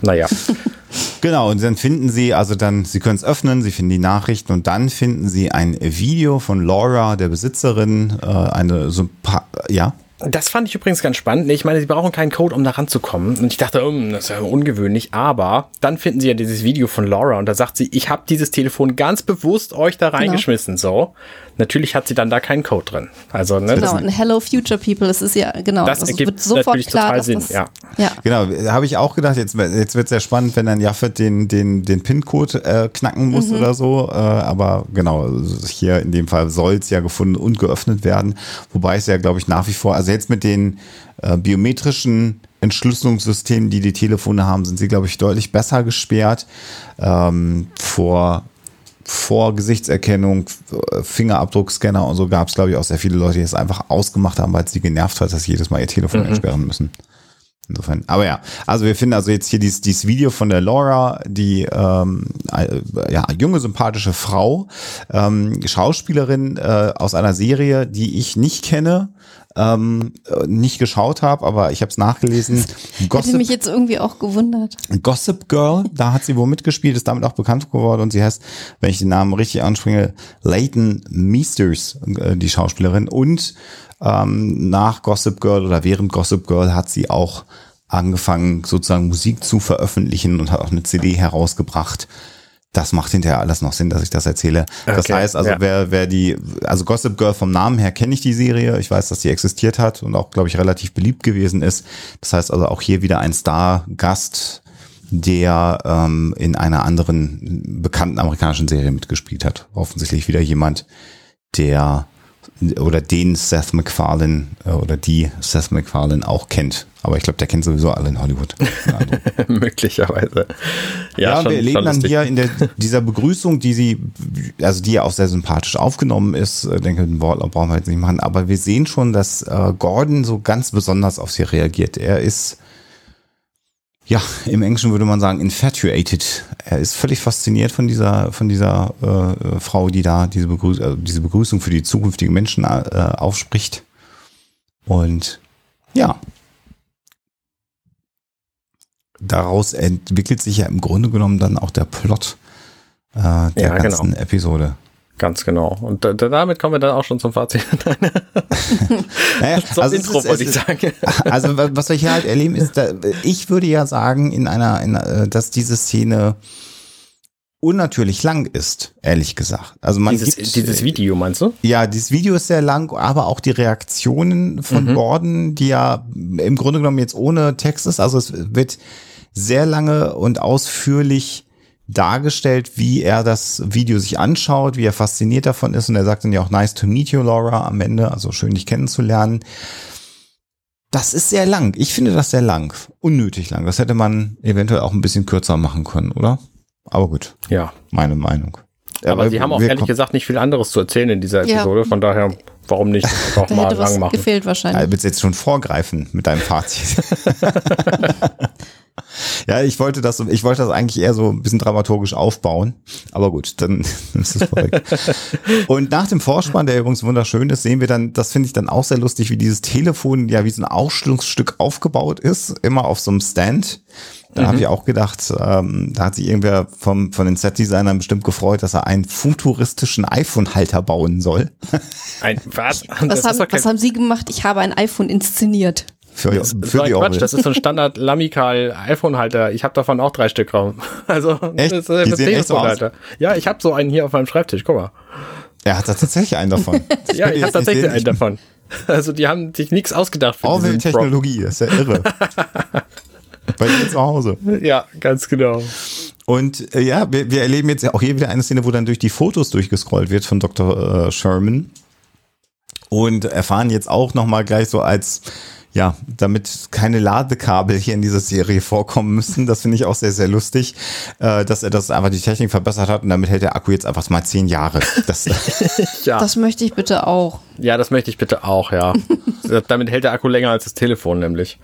naja. Genau, und dann finden Sie, also dann, Sie können es öffnen, Sie finden die Nachrichten und dann finden Sie ein Video von Laura, der Besitzerin, äh, eine so ja. Das fand ich übrigens ganz spannend. Ich meine, sie brauchen keinen Code, um da ranzukommen. Und ich dachte, um, hm, das ist ja ungewöhnlich. Aber dann finden sie ja dieses Video von Laura und da sagt sie, ich habe dieses Telefon ganz bewusst euch da genau. reingeschmissen. Genau. So. Natürlich hat sie dann da keinen Code drin. Also, ne, genau, ein Hello Future People, es ist ja, genau, das, das ergibt sofort natürlich klar, total Sinn, das, ja. ja. Genau, habe ich auch gedacht, jetzt, jetzt wird sehr spannend, wenn dann Jaffet den, den, den PIN-Code äh, knacken muss mhm. oder so. Äh, aber genau, hier in dem Fall soll es ja gefunden und geöffnet werden. Wobei es ja, glaube ich, nach wie vor, also jetzt mit den äh, biometrischen Entschlüsselungssystemen, die die Telefone haben, sind sie, glaube ich, deutlich besser gesperrt. Ähm, vor vor Gesichtserkennung, Fingerabdruckscanner und so gab es, glaube ich, auch sehr viele Leute, die es einfach ausgemacht haben, weil es sie genervt hat, dass sie jedes Mal ihr Telefon mhm. entsperren müssen. Insofern. Aber ja, also wir finden also jetzt hier dieses, dieses Video von der Laura, die ähm, äh, ja, junge, sympathische Frau, ähm, Schauspielerin äh, aus einer Serie, die ich nicht kenne, ähm, nicht geschaut habe, aber ich habe es nachgelesen. Gossip, Hätte mich jetzt irgendwie auch gewundert. Gossip Girl, da hat sie wohl mitgespielt, ist damit auch bekannt geworden und sie heißt, wenn ich den Namen richtig anspringe, Leighton Meesters, äh, die Schauspielerin. Und ähm, nach Gossip Girl oder während Gossip Girl hat sie auch angefangen, sozusagen Musik zu veröffentlichen und hat auch eine CD herausgebracht das macht hinterher alles noch Sinn, dass ich das erzähle. Okay, das heißt also, ja. wer, wer die, also Gossip Girl vom Namen her kenne ich die Serie. Ich weiß, dass die existiert hat und auch, glaube ich, relativ beliebt gewesen ist. Das heißt also auch hier wieder ein Star-Gast, der ähm, in einer anderen bekannten amerikanischen Serie mitgespielt hat. Offensichtlich wieder jemand, der oder den Seth MacFarlane äh, oder die Seth MacFarlane auch kennt. Aber ich glaube, der kennt sowieso alle in Hollywood. Möglicherweise. Ja, ja schon, wir erleben dann hier in der, dieser Begrüßung, die sie, also die ja auch sehr sympathisch aufgenommen ist, ich äh, denke, den Wortlaut brauchen wir jetzt nicht machen, aber wir sehen schon, dass äh, Gordon so ganz besonders auf sie reagiert. Er ist ja, im Englischen würde man sagen infatuated. Er ist völlig fasziniert von dieser, von dieser äh, Frau, die da diese, Begrüß äh, diese Begrüßung für die zukünftigen Menschen äh, aufspricht. Und ja, daraus entwickelt sich ja im Grunde genommen dann auch der Plot äh, der ja, ganzen genau. Episode. Ganz genau. Und da, damit kommen wir dann auch schon zum Fazit. naja, zum also Intro wollte ich sagen. Also was wir hier halt erleben ist, da, ich würde ja sagen, in einer, in, äh, dass diese Szene unnatürlich lang ist, ehrlich gesagt. Also man dieses, gibt, dieses Video meinst du? Ja, dieses Video ist sehr lang, aber auch die Reaktionen von mhm. Gordon, die ja im Grunde genommen jetzt ohne Text ist. Also es wird sehr lange und ausführlich dargestellt, wie er das Video sich anschaut, wie er fasziniert davon ist. Und er sagt dann ja auch, nice to meet you, Laura, am Ende, also schön dich kennenzulernen. Das ist sehr lang. Ich finde das sehr lang. Unnötig lang. Das hätte man eventuell auch ein bisschen kürzer machen können, oder? Aber gut. Ja. Meine Meinung. Aber, Aber sie haben auch ehrlich gesagt nicht viel anderes zu erzählen in dieser Episode. Ja. Von daher, warum nicht auch mal lang machen? Gefehlt wahrscheinlich. Ja, willst jetzt schon vorgreifen mit deinem Fazit? Ja, ich wollte das, ich wollte das eigentlich eher so ein bisschen dramaturgisch aufbauen. Aber gut, dann ist es vorbei. Und nach dem Vorspann, der übrigens wunderschön ist, sehen wir dann, das finde ich dann auch sehr lustig, wie dieses Telefon ja wie so ein Ausstellungsstück aufgebaut ist, immer auf so einem Stand. Da mhm. habe ich auch gedacht, ähm, da hat sich irgendwer vom, von den Set-Designern bestimmt gefreut, dass er einen futuristischen iPhone-Halter bauen soll. Ein was? Was haben, was haben Sie gemacht? Ich habe ein iPhone inszeniert. Für, das, für das die Quatsch, das ist so ein Standard Lamikal iPhone-Halter. Ich habe davon auch drei Stück raum. Also echt? das ist ein Telefonhalter. Ja, ich habe so einen hier auf meinem Schreibtisch. Guck mal. Er hat tatsächlich einen davon. ja, ich habe tatsächlich einen davon. Also die haben sich nichts ausgedacht für Orwell-Technologie, ist ja irre. Bei dir zu Hause. Ja, ganz genau. Und äh, ja, wir, wir erleben jetzt auch hier wieder eine Szene, wo dann durch die Fotos durchgescrollt wird von Dr. Äh, Sherman und erfahren jetzt auch nochmal gleich so als ja, damit keine Ladekabel hier in dieser Serie vorkommen müssen. Das finde ich auch sehr, sehr lustig, äh, dass er das einfach die Technik verbessert hat und damit hält der Akku jetzt einfach mal zehn Jahre. Das, ja. das möchte ich bitte auch. Ja, das möchte ich bitte auch, ja. damit hält der Akku länger als das Telefon nämlich.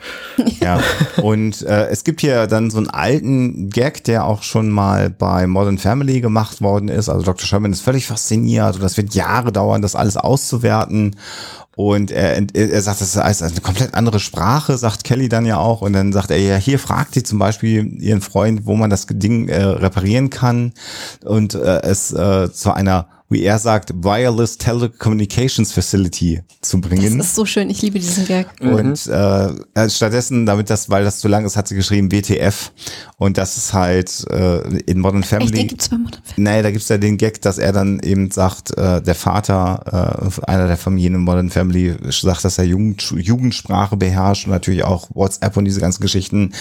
Ja, und äh, es gibt hier dann so einen alten Gag, der auch schon mal bei Modern Family gemacht worden ist. Also Dr. Sherman ist völlig fasziniert und das wird Jahre dauern, das alles auszuwerten. Und er, er sagt, das ist eine komplett andere Sprache, sagt Kelly dann ja auch. Und dann sagt er, ja, hier fragt sie zum Beispiel ihren Freund, wo man das Ding äh, reparieren kann und äh, es äh, zu einer wie er sagt, Wireless Telecommunications Facility zu bringen. Das ist so schön, ich liebe diesen Gag. Und mhm. äh, stattdessen, damit das, weil das zu lang ist, hat sie geschrieben WTF. Und das ist halt äh, in Modern Family. Echt, den gibt's bei Modern Family? Nee, da gibt's ja den Gag, dass er dann eben sagt, äh, der Vater äh, einer der Familien in Modern Family sagt, dass er Jugend, Jugendsprache beherrscht und natürlich auch WhatsApp und diese ganzen Geschichten.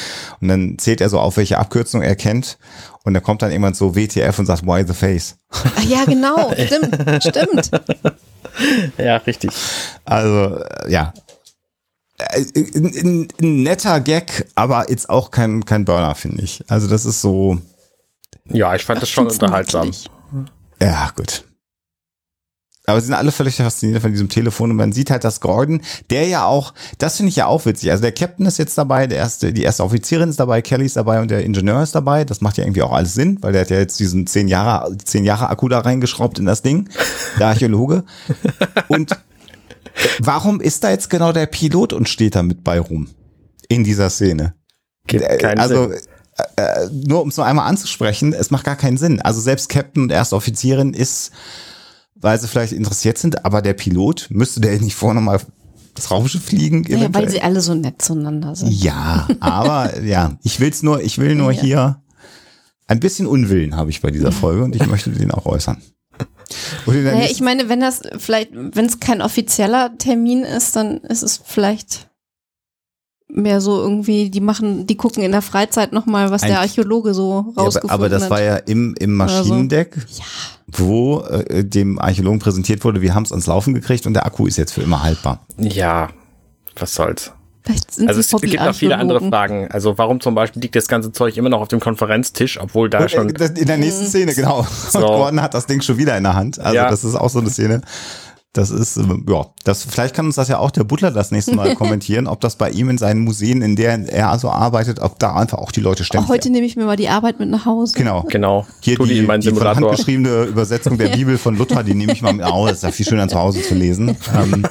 Und dann zählt er so auf, welche Abkürzung er kennt. Und da kommt dann jemand so WTF und sagt, why the face? Ach ja, genau, stimmt, stimmt. Ja, richtig. Also, äh, ja. Ein, ein, ein, netter Gag, aber jetzt auch kein, kein Burner, finde ich. Also, das ist so. Ja, ich fand das schon unterhaltsam. Ja, gut. Aber sie sind alle völlig fasziniert von diesem Telefon und man sieht halt, dass Gordon, der ja auch, das finde ich ja auch witzig. Also der Captain ist jetzt dabei, der erste, die erste Offizierin ist dabei, Kelly ist dabei und der Ingenieur ist dabei. Das macht ja irgendwie auch alles Sinn, weil der hat ja jetzt diesen zehn Jahre, zehn Jahre Akku da reingeschraubt in das Ding. Der Archäologe. und warum ist da jetzt genau der Pilot und steht da mit bei rum? In dieser Szene. Äh, keinen also, Sinn. Äh, äh, nur um es nur einmal anzusprechen, es macht gar keinen Sinn. Also selbst Captain und erste Offizierin ist weil sie vielleicht interessiert sind, aber der Pilot, müsste der nicht vorne mal das Raumschiff fliegen? Ja, weil sie alle so nett zueinander sind. Ja, aber ja, ich will's nur, ich will nur ja. hier ein bisschen Unwillen habe ich bei dieser Folge und ich möchte den auch äußern. Naja, ich meine, wenn das vielleicht, wenn es kein offizieller Termin ist, dann ist es vielleicht mehr so irgendwie, die machen, die gucken in der Freizeit nochmal, was Ein, der Archäologe so rausgefunden hat. Ja, aber, das war ja im, im Maschinendeck, so. ja. wo äh, dem Archäologen präsentiert wurde, wir haben es ans Laufen gekriegt und der Akku ist jetzt für immer haltbar. Ja, was soll's. also es gibt noch viele andere Fragen. Also warum zum Beispiel liegt das ganze Zeug immer noch auf dem Konferenztisch, obwohl da äh, schon... In der nächsten Szene, genau. So. Gordon hat das Ding schon wieder in der Hand. Also ja. das ist auch so eine Szene. Das ist, ähm, ja, das, vielleicht kann uns das ja auch der Butler das nächste Mal kommentieren, ob das bei ihm in seinen Museen, in denen er also arbeitet, ob da einfach auch die Leute ständig. Heute nehme ich mir mal die Arbeit mit nach Hause. Genau. Genau. Hier die, die, die von handgeschriebene Übersetzung der Bibel von Luther, die nehme ich mal mit. Oh, das ist ja viel schöner zu Hause zu lesen. Ähm.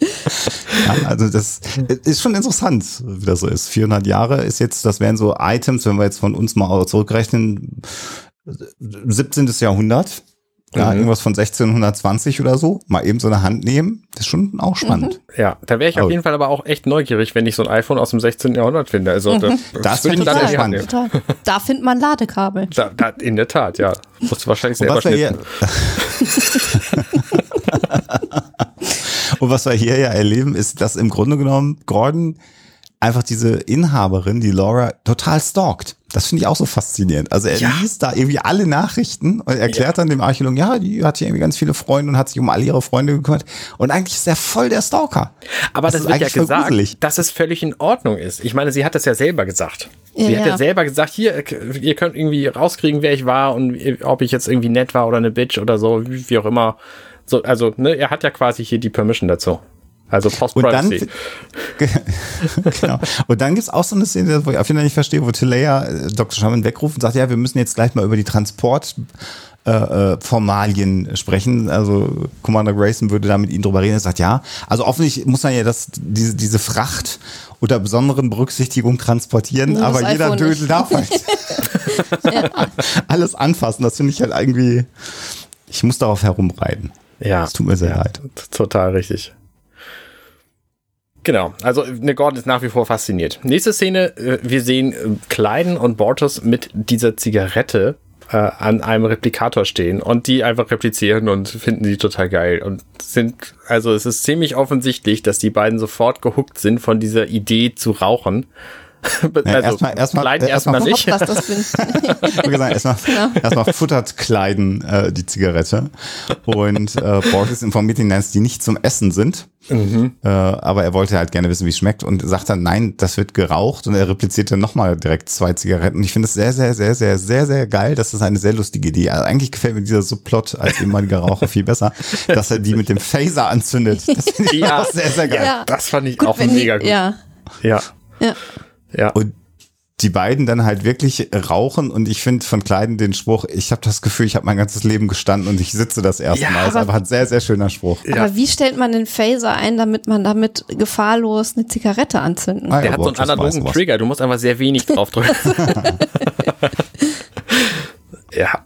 ja, also das ist schon interessant, wie das so ist. 400 Jahre ist jetzt, das wären so Items, wenn wir jetzt von uns mal zurückrechnen, 17. Jahrhundert ja, mhm. irgendwas von 1620 oder so, mal eben so eine Hand nehmen, das ist schon auch spannend. Mhm. Ja, da wäre ich auf jeden Fall aber auch echt neugierig, wenn ich so ein iPhone aus dem 16. Jahrhundert finde. Also mhm. das, das finde ich dann spannend. Da findet man Ladekabel. Da, da, in der Tat, ja. Musst du wahrscheinlich selber schnitten. Und was wir hier ja erleben, ist, dass im Grunde genommen Gordon einfach diese Inhaberin, die Laura, total stalkt. Das finde ich auch so faszinierend. Also er ja. liest da irgendwie alle Nachrichten und erklärt ja. dann dem Archäologen, ja, die hat hier irgendwie ganz viele Freunde und hat sich um all ihre Freunde gekümmert. Und eigentlich ist er voll der Stalker. Aber das, das wird ja gesagt, gruselig. dass es völlig in Ordnung ist. Ich meine, sie hat das ja selber gesagt. Sie ja, hat ja selber gesagt, hier, ihr könnt irgendwie rauskriegen, wer ich war und ob ich jetzt irgendwie nett war oder eine Bitch oder so, wie auch immer. So, also, ne, er hat ja quasi hier die Permission dazu. Also Post-Privacy. genau. Und dann gibt's auch so eine Szene, wo ich auf jeden Fall nicht verstehe, wo Tilea äh, Dr. Sherman wegruft und sagt, ja, wir müssen jetzt gleich mal über die Transportformalien äh, äh sprechen. Also Commander Grayson würde da mit ihnen drüber reden. Er sagt, ja, also offensichtlich muss man ja das, diese, diese Fracht unter besonderen Berücksichtigung transportieren, Nur aber jeder Dödel darf halt ja. alles anfassen. Das finde ich halt irgendwie, ich muss darauf herumreiten. Ja. Es tut mir sehr ja, leid. Total richtig. Genau, also eine Gordon ist nach wie vor fasziniert. Nächste Szene, äh, wir sehen äh, Kleiden und Bortos mit dieser Zigarette äh, an einem Replikator stehen und die einfach replizieren und finden die total geil und sind, also es ist ziemlich offensichtlich, dass die beiden sofort gehuckt sind von dieser Idee zu rauchen also, ja, erstmal erstmal erstmal nicht. Was das gesagt, erstmal, genau. erstmal futtert Kleiden äh, die Zigarette und äh, Borges informiert ihn, dass die nicht zum Essen sind. Mhm. Äh, aber er wollte halt gerne wissen, wie es schmeckt und sagt dann, nein, das wird geraucht und er repliziert dann nochmal direkt zwei Zigaretten. Ich finde es sehr, sehr, sehr, sehr, sehr, sehr geil. Das ist eine sehr lustige Idee. Also eigentlich gefällt mir dieser Subplot als ehemaliger Raucher viel besser, dass er die mit dem Phaser anzündet. Das finde ich ja. auch sehr, sehr geil. Ja. Das fand ich gut, auch mega gut. Ja. Ja. Ja. Und die beiden dann halt wirklich rauchen und ich finde von Kleiden den Spruch, ich habe das Gefühl, ich habe mein ganzes Leben gestanden und ich sitze das erste ja, Mal. Das ist einfach ein sehr, sehr schöner Spruch. Aber ja. wie stellt man den Phaser ein, damit man damit gefahrlos eine Zigarette anzünden kann? Ah, Der hat so einen analogen Trigger, du musst einfach sehr wenig draufdrücken. ja.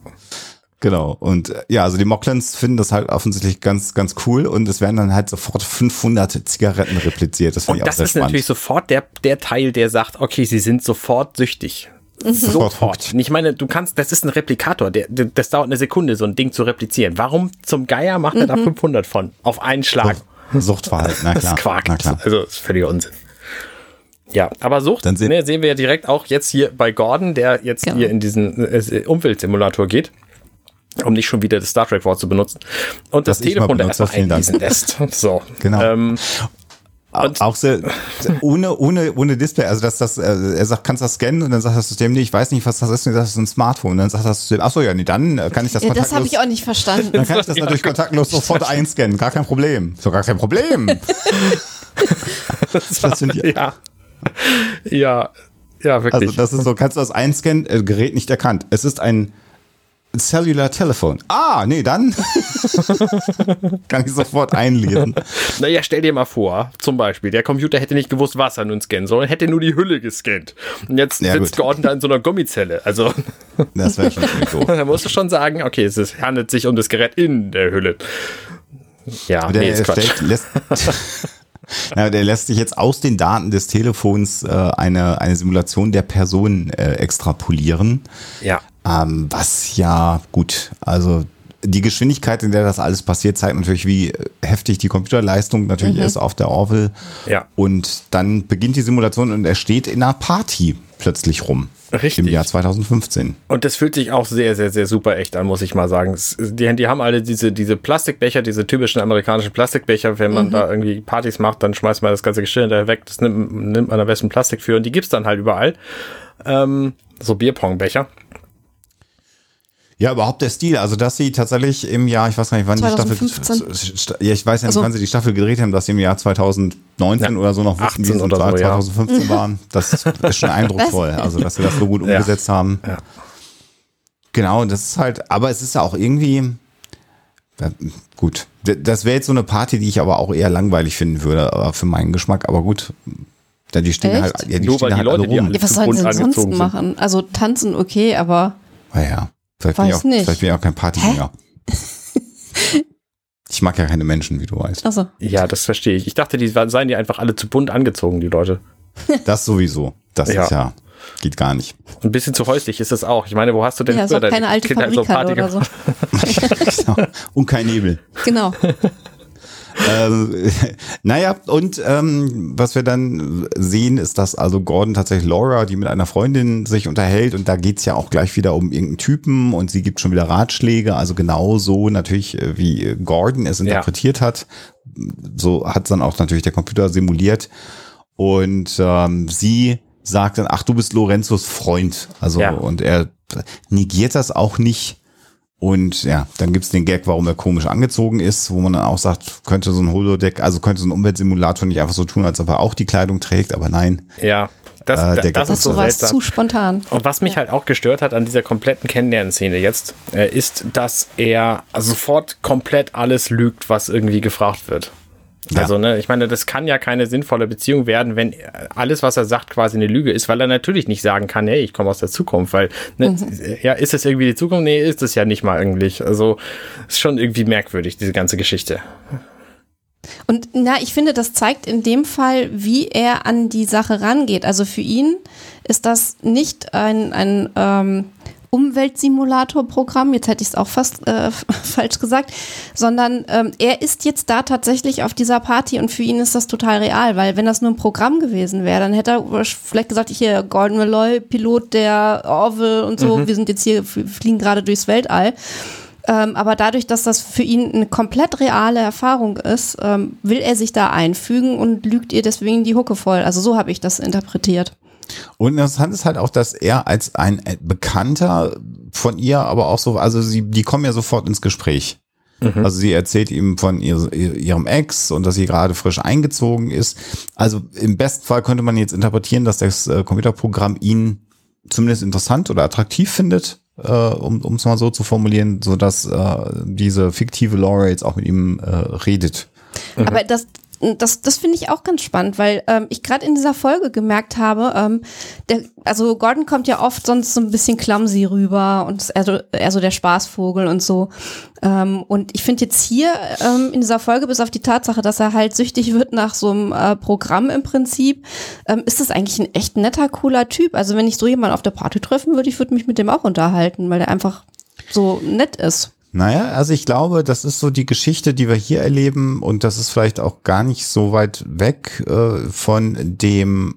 Genau. Und äh, ja, also die Mocklans finden das halt offensichtlich ganz, ganz cool und es werden dann halt sofort 500 Zigaretten repliziert. Das finde ich auch das sehr ist natürlich sofort der, der Teil, der sagt, okay, sie sind sofort süchtig. Mhm. Sofort. Ich meine, du kannst, das ist ein Replikator, der, das dauert eine Sekunde, so ein Ding zu replizieren. Warum zum Geier macht er da 500 mhm. von? Auf einen Schlag. Suchtverhalten, na klar. Das ist Quark. Na klar. Also, das ist völliger Unsinn. Ja, aber Sucht Dann ne, sehen wir ja direkt auch jetzt hier bei Gordon, der jetzt genau. hier in diesen äh, Umweltsimulator geht um nicht schon wieder das Star Trek Wort zu benutzen und das, das Telefon da erstmal einlesen lässt. So, genau. Ähm, und auch sehr, ohne, ohne, ohne Display, also dass das, äh, er sagt, kannst du das scannen und dann sagt das System, nee, ich weiß nicht, was das ist, und das ist ein Smartphone. Und dann sagt das System, ach so, ja, nee, dann kann ich das ja. Das habe ich auch nicht verstanden. Dann kann ich das natürlich kontaktlos sofort einscannen, gar kein Problem. So gar kein Problem. das, das sind die, ja. Ja, ja, wirklich. Also das ist so, kannst du das einscannen, äh, Gerät nicht erkannt. Es ist ein Cellular Telefon. Ah, nee, dann kann ich sofort einlesen. Naja, stell dir mal vor, zum Beispiel, der Computer hätte nicht gewusst, was er nun scannt, sondern hätte nur die Hülle gescannt. Und jetzt ja, sitzt da in so einer Gummizelle. Also, das wäre schon so. da musst du schon sagen, okay, es handelt sich um das Gerät in der Hülle. Ja, der nee, ist Quatsch. Lässt, Na, der lässt sich jetzt aus den Daten des Telefons äh, eine, eine Simulation der Person äh, extrapolieren. Ja. Ähm, was ja gut, also die Geschwindigkeit, in der das alles passiert, zeigt natürlich, wie heftig die Computerleistung natürlich mhm. ist auf der Orville. Ja. Und dann beginnt die Simulation und er steht in einer Party plötzlich rum. Richtig. Im Jahr 2015. Und das fühlt sich auch sehr, sehr, sehr super echt an, muss ich mal sagen. Die, die haben alle diese, diese Plastikbecher, diese typischen amerikanischen Plastikbecher. Wenn man mhm. da irgendwie Partys macht, dann schmeißt man das ganze Geschirr hinterher weg. Das nimmt, nimmt man am besten Plastik für und die gibt's dann halt überall. Ähm, so Bierpongbecher. Ja, überhaupt der Stil. Also, dass sie tatsächlich im Jahr, ich weiß gar nicht, wann 2015. die Staffel, ja, ich weiß ja nicht, also. wann sie die Staffel gedreht haben, dass sie im Jahr 2019 ja. oder so noch wussten, wie sie oder so, 2015 ja. waren. Das ist schon eindrucksvoll. Also, dass sie das so gut umgesetzt ja. haben. Ja. Genau, das ist halt, aber es ist ja auch irgendwie, gut. Das wäre jetzt so eine Party, die ich aber auch eher langweilig finden würde, für meinen Geschmack. Aber gut, die stehen Echt? halt, ja, die Nur stehen weil halt die Leute, rum. Ja, was sollen sie denn sonst machen? Also tanzen okay, aber. Naja. Vielleicht, bin ich, auch, vielleicht bin ich auch kein Partygänger. ich mag ja keine Menschen, wie du weißt. Ach so. Ja, das verstehe ich. Ich dachte, die seien die einfach alle zu bunt angezogen, die Leute. Das sowieso. Das ja. ist ja, geht gar nicht. Ein bisschen zu häuslich ist das auch. Ich meine, wo hast du denn ja, früher deine keine alte Kinder so Party oder so. genau. Und kein Nebel. Genau ähm, naja, und ähm, was wir dann sehen, ist, dass also Gordon tatsächlich Laura, die mit einer Freundin sich unterhält, und da geht's ja auch gleich wieder um irgendeinen Typen und sie gibt schon wieder Ratschläge, also genau so natürlich, äh, wie Gordon es interpretiert ja. hat. So hat dann auch natürlich der Computer simuliert. Und ähm, sie sagt dann, ach, du bist Lorenzos Freund. Also, ja. und er negiert das auch nicht und ja, dann gibt's den Gag, warum er komisch angezogen ist, wo man dann auch sagt, könnte so ein Holodeck, also könnte so ein Umweltsimulator nicht einfach so tun, als ob er auch die Kleidung trägt, aber nein. Ja, das, äh, das, das ist so seltsam. zu spontan. Und was mich ja. halt auch gestört hat an dieser kompletten Kennenlernszene jetzt, äh, ist, dass er sofort komplett alles lügt, was irgendwie gefragt wird. Ja. Also, ne, ich meine, das kann ja keine sinnvolle Beziehung werden, wenn alles, was er sagt, quasi eine Lüge ist, weil er natürlich nicht sagen kann, hey, ich komme aus der Zukunft, weil, ne, mhm. ja, ist es irgendwie die Zukunft? Nee, ist es ja nicht mal eigentlich. Also, ist schon irgendwie merkwürdig, diese ganze Geschichte. Und na, ich finde, das zeigt in dem Fall, wie er an die Sache rangeht. Also für ihn ist das nicht ein, ein ähm, Umweltsimulator-Programm, jetzt hätte ich es auch fast äh, falsch gesagt, sondern ähm, er ist jetzt da tatsächlich auf dieser Party und für ihn ist das total real, weil wenn das nur ein Programm gewesen wäre, dann hätte er vielleicht gesagt, ich hier Gordon Malloy, Pilot der Orville und so, mhm. wir sind jetzt hier, fliegen gerade durchs Weltall. Ähm, aber dadurch, dass das für ihn eine komplett reale Erfahrung ist, ähm, will er sich da einfügen und lügt ihr deswegen die Hucke voll. Also so habe ich das interpretiert. Und interessant ist halt auch, dass er als ein Bekannter von ihr, aber auch so, also sie, die kommen ja sofort ins Gespräch. Mhm. Also sie erzählt ihm von ihr, ihrem Ex und dass sie gerade frisch eingezogen ist. Also im besten Fall könnte man jetzt interpretieren, dass das äh, Computerprogramm ihn zumindest interessant oder attraktiv findet, äh, um es mal so zu formulieren, so dass äh, diese fiktive Laura jetzt auch mit ihm äh, redet. Aber das, das, das finde ich auch ganz spannend, weil ähm, ich gerade in dieser Folge gemerkt habe, ähm, der, also Gordon kommt ja oft sonst so ein bisschen clumsy rüber und ist eher so, eher so der Spaßvogel und so. Ähm, und ich finde jetzt hier ähm, in dieser Folge, bis auf die Tatsache, dass er halt süchtig wird nach so einem äh, Programm im Prinzip, ähm, ist das eigentlich ein echt netter, cooler Typ. Also wenn ich so jemanden auf der Party treffen würde, ich würde mich mit dem auch unterhalten, weil der einfach so nett ist. Naja, also ich glaube, das ist so die Geschichte, die wir hier erleben und das ist vielleicht auch gar nicht so weit weg äh, von dem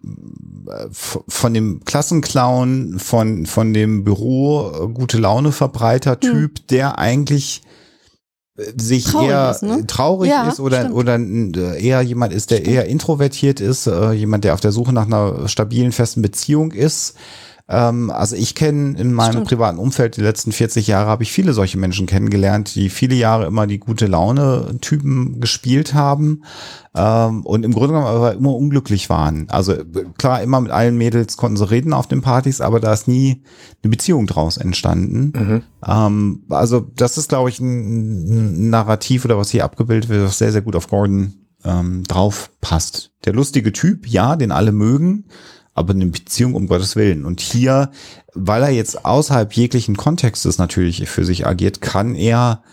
äh, von dem Klassenclown, von von dem Büro äh, gute Laune Verbreiter Typ, hm. der eigentlich äh, sich traurig eher ist, ne? traurig ja, ist oder stimmt. oder eher jemand ist, der stimmt. eher introvertiert ist, jemand, der auf der Suche nach einer stabilen festen Beziehung ist ähm, also ich kenne in meinem Stimmt. privaten Umfeld die letzten 40 Jahre habe ich viele solche Menschen kennengelernt, die viele Jahre immer die gute Laune Typen gespielt haben ähm, und im Grunde genommen aber immer unglücklich waren. Also klar, immer mit allen Mädels konnten sie reden auf den Partys, aber da ist nie eine Beziehung draus entstanden. Mhm. Ähm, also das ist, glaube ich, ein, ein Narrativ oder was hier abgebildet wird, was sehr, sehr gut auf Gordon ähm, drauf passt. Der lustige Typ, ja, den alle mögen, aber eine Beziehung um Gottes Willen. Und hier, weil er jetzt außerhalb jeglichen Kontextes natürlich für sich agiert, kann er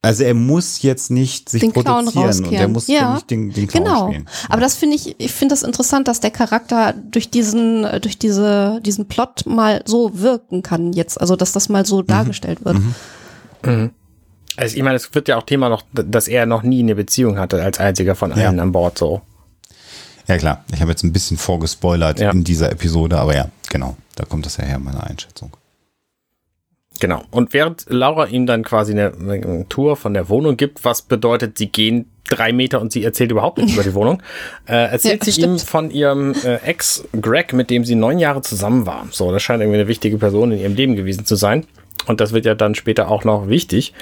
Also er muss jetzt nicht sich den produzieren und er muss ja, nicht den, den Clown genau. spielen. Aber das finde ich, ich finde das interessant, dass der Charakter durch diesen, durch diese, diesen Plot mal so wirken kann jetzt. Also dass das mal so mhm. dargestellt wird. Mhm. Mhm. Also ich meine, es wird ja auch Thema noch, dass er noch nie eine Beziehung hatte als einziger von allen ja. an Bord so. Ja klar, ich habe jetzt ein bisschen vorgespoilert ja. in dieser Episode, aber ja, genau, da kommt das ja her, meine Einschätzung. Genau. Und während Laura ihm dann quasi eine, eine, Tour von der Wohnung gibt, was bedeutet, sie gehen drei Meter und sie erzählt überhaupt nichts über die Wohnung, äh, erzählt ja, sie stimmt. ihm von ihrem äh, Ex Greg, mit dem sie neun Jahre zusammen war. So, das scheint irgendwie eine wichtige Person in ihrem Leben gewesen zu sein. Und das wird ja dann später auch noch wichtig.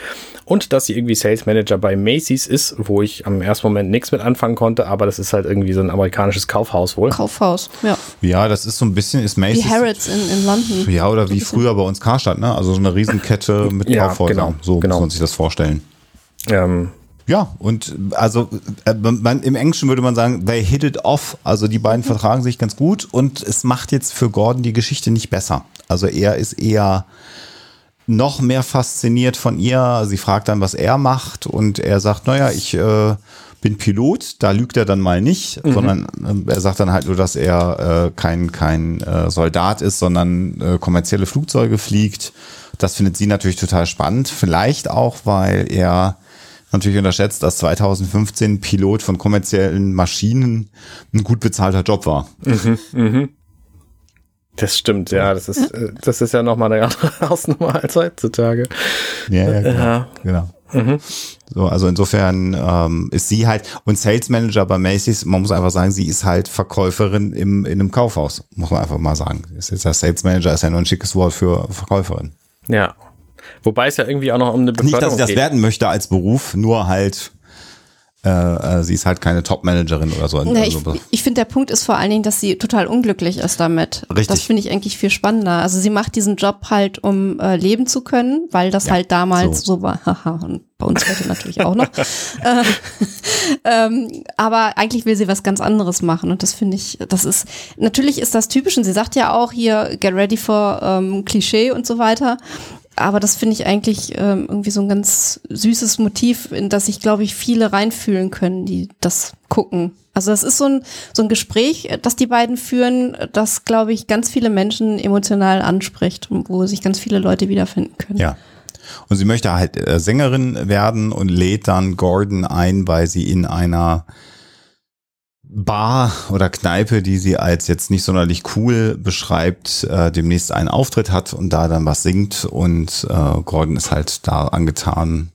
Und dass sie irgendwie Sales Manager bei Macy's ist, wo ich am ersten Moment nichts mit anfangen konnte, aber das ist halt irgendwie so ein amerikanisches Kaufhaus wohl. Kaufhaus, ja. Ja, das ist so ein bisschen, ist Macy's. Wie Harrods in, in London. Ja, oder wie früher bei uns Karstadt, ne? Also so eine Riesenkette mit ja, Kaufhäusern. Genau, so genau. muss man sich das vorstellen. Ähm, ja, und also äh, man, im Englischen würde man sagen, they hit it off. Also die beiden vertragen sich ganz gut und es macht jetzt für Gordon die Geschichte nicht besser. Also er ist eher noch mehr fasziniert von ihr. Sie fragt dann, was er macht und er sagt, naja, ich äh, bin Pilot, da lügt er dann mal nicht, mhm. sondern äh, er sagt dann halt nur, dass er äh, kein, kein äh, Soldat ist, sondern äh, kommerzielle Flugzeuge fliegt. Das findet sie natürlich total spannend. Vielleicht auch, weil er natürlich unterschätzt, dass 2015 Pilot von kommerziellen Maschinen ein gut bezahlter Job war. Mhm, mh. Das stimmt, ja. Das ist, äh, das ist ja nochmal eine andere Hausnummer als heutzutage. Ja, ja, genau. Ja. genau. Mhm. So, also insofern ähm, ist sie halt und Sales Manager bei Macy's, man muss einfach sagen, sie ist halt Verkäuferin im, in einem Kaufhaus, muss man einfach mal sagen. Ist jetzt der Sales Manager ist ja nur ein schickes Wort für Verkäuferin. Ja. Wobei es ja irgendwie auch noch um eine Beförderung Nicht, dass ich das geht. werden möchte als Beruf, nur halt äh, äh, sie ist halt keine Top-Managerin oder so. Nee, ich, ich finde, der Punkt ist vor allen Dingen, dass sie total unglücklich ist damit. Richtig. Das finde ich eigentlich viel spannender. Also sie macht diesen Job halt, um äh, leben zu können, weil das ja, halt damals so, so war. Haha, und bei uns heute natürlich auch noch. äh, ähm, aber eigentlich will sie was ganz anderes machen und das finde ich, das ist, natürlich ist das typisch und sie sagt ja auch hier, get ready for ähm, Klischee und so weiter aber das finde ich eigentlich ähm, irgendwie so ein ganz süßes Motiv, in das sich, glaube ich, viele reinfühlen können, die das gucken. Also das ist so ein, so ein Gespräch, das die beiden führen, das, glaube ich, ganz viele Menschen emotional anspricht und wo sich ganz viele Leute wiederfinden können. Ja. Und sie möchte halt äh, Sängerin werden und lädt dann Gordon ein, weil sie in einer Bar oder Kneipe, die sie als jetzt nicht sonderlich cool beschreibt, äh, demnächst einen Auftritt hat und da dann was singt und äh, Gordon ist halt da angetan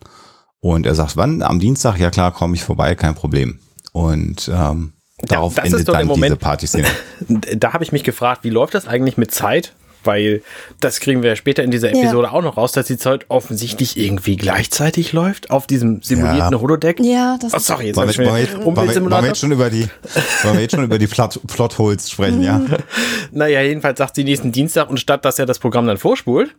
und er sagt, wann? Am Dienstag? Ja klar, komme ich vorbei, kein Problem. Und ähm, darauf ja, endet dann diese Partyszene. da habe ich mich gefragt, wie läuft das eigentlich mit Zeit? Weil das kriegen wir später in dieser Episode ja. auch noch raus, dass die Zeit offensichtlich irgendwie gleichzeitig läuft auf diesem simulierten ja. Holodeck. Ja, das oh, sorry, jetzt wollen, wir, wollen, wir, jetzt schon über die wollen wir jetzt schon über die Plot, Plotholes sprechen, ja? naja, jedenfalls sagt sie nächsten Dienstag und statt dass er das Programm dann vorspult,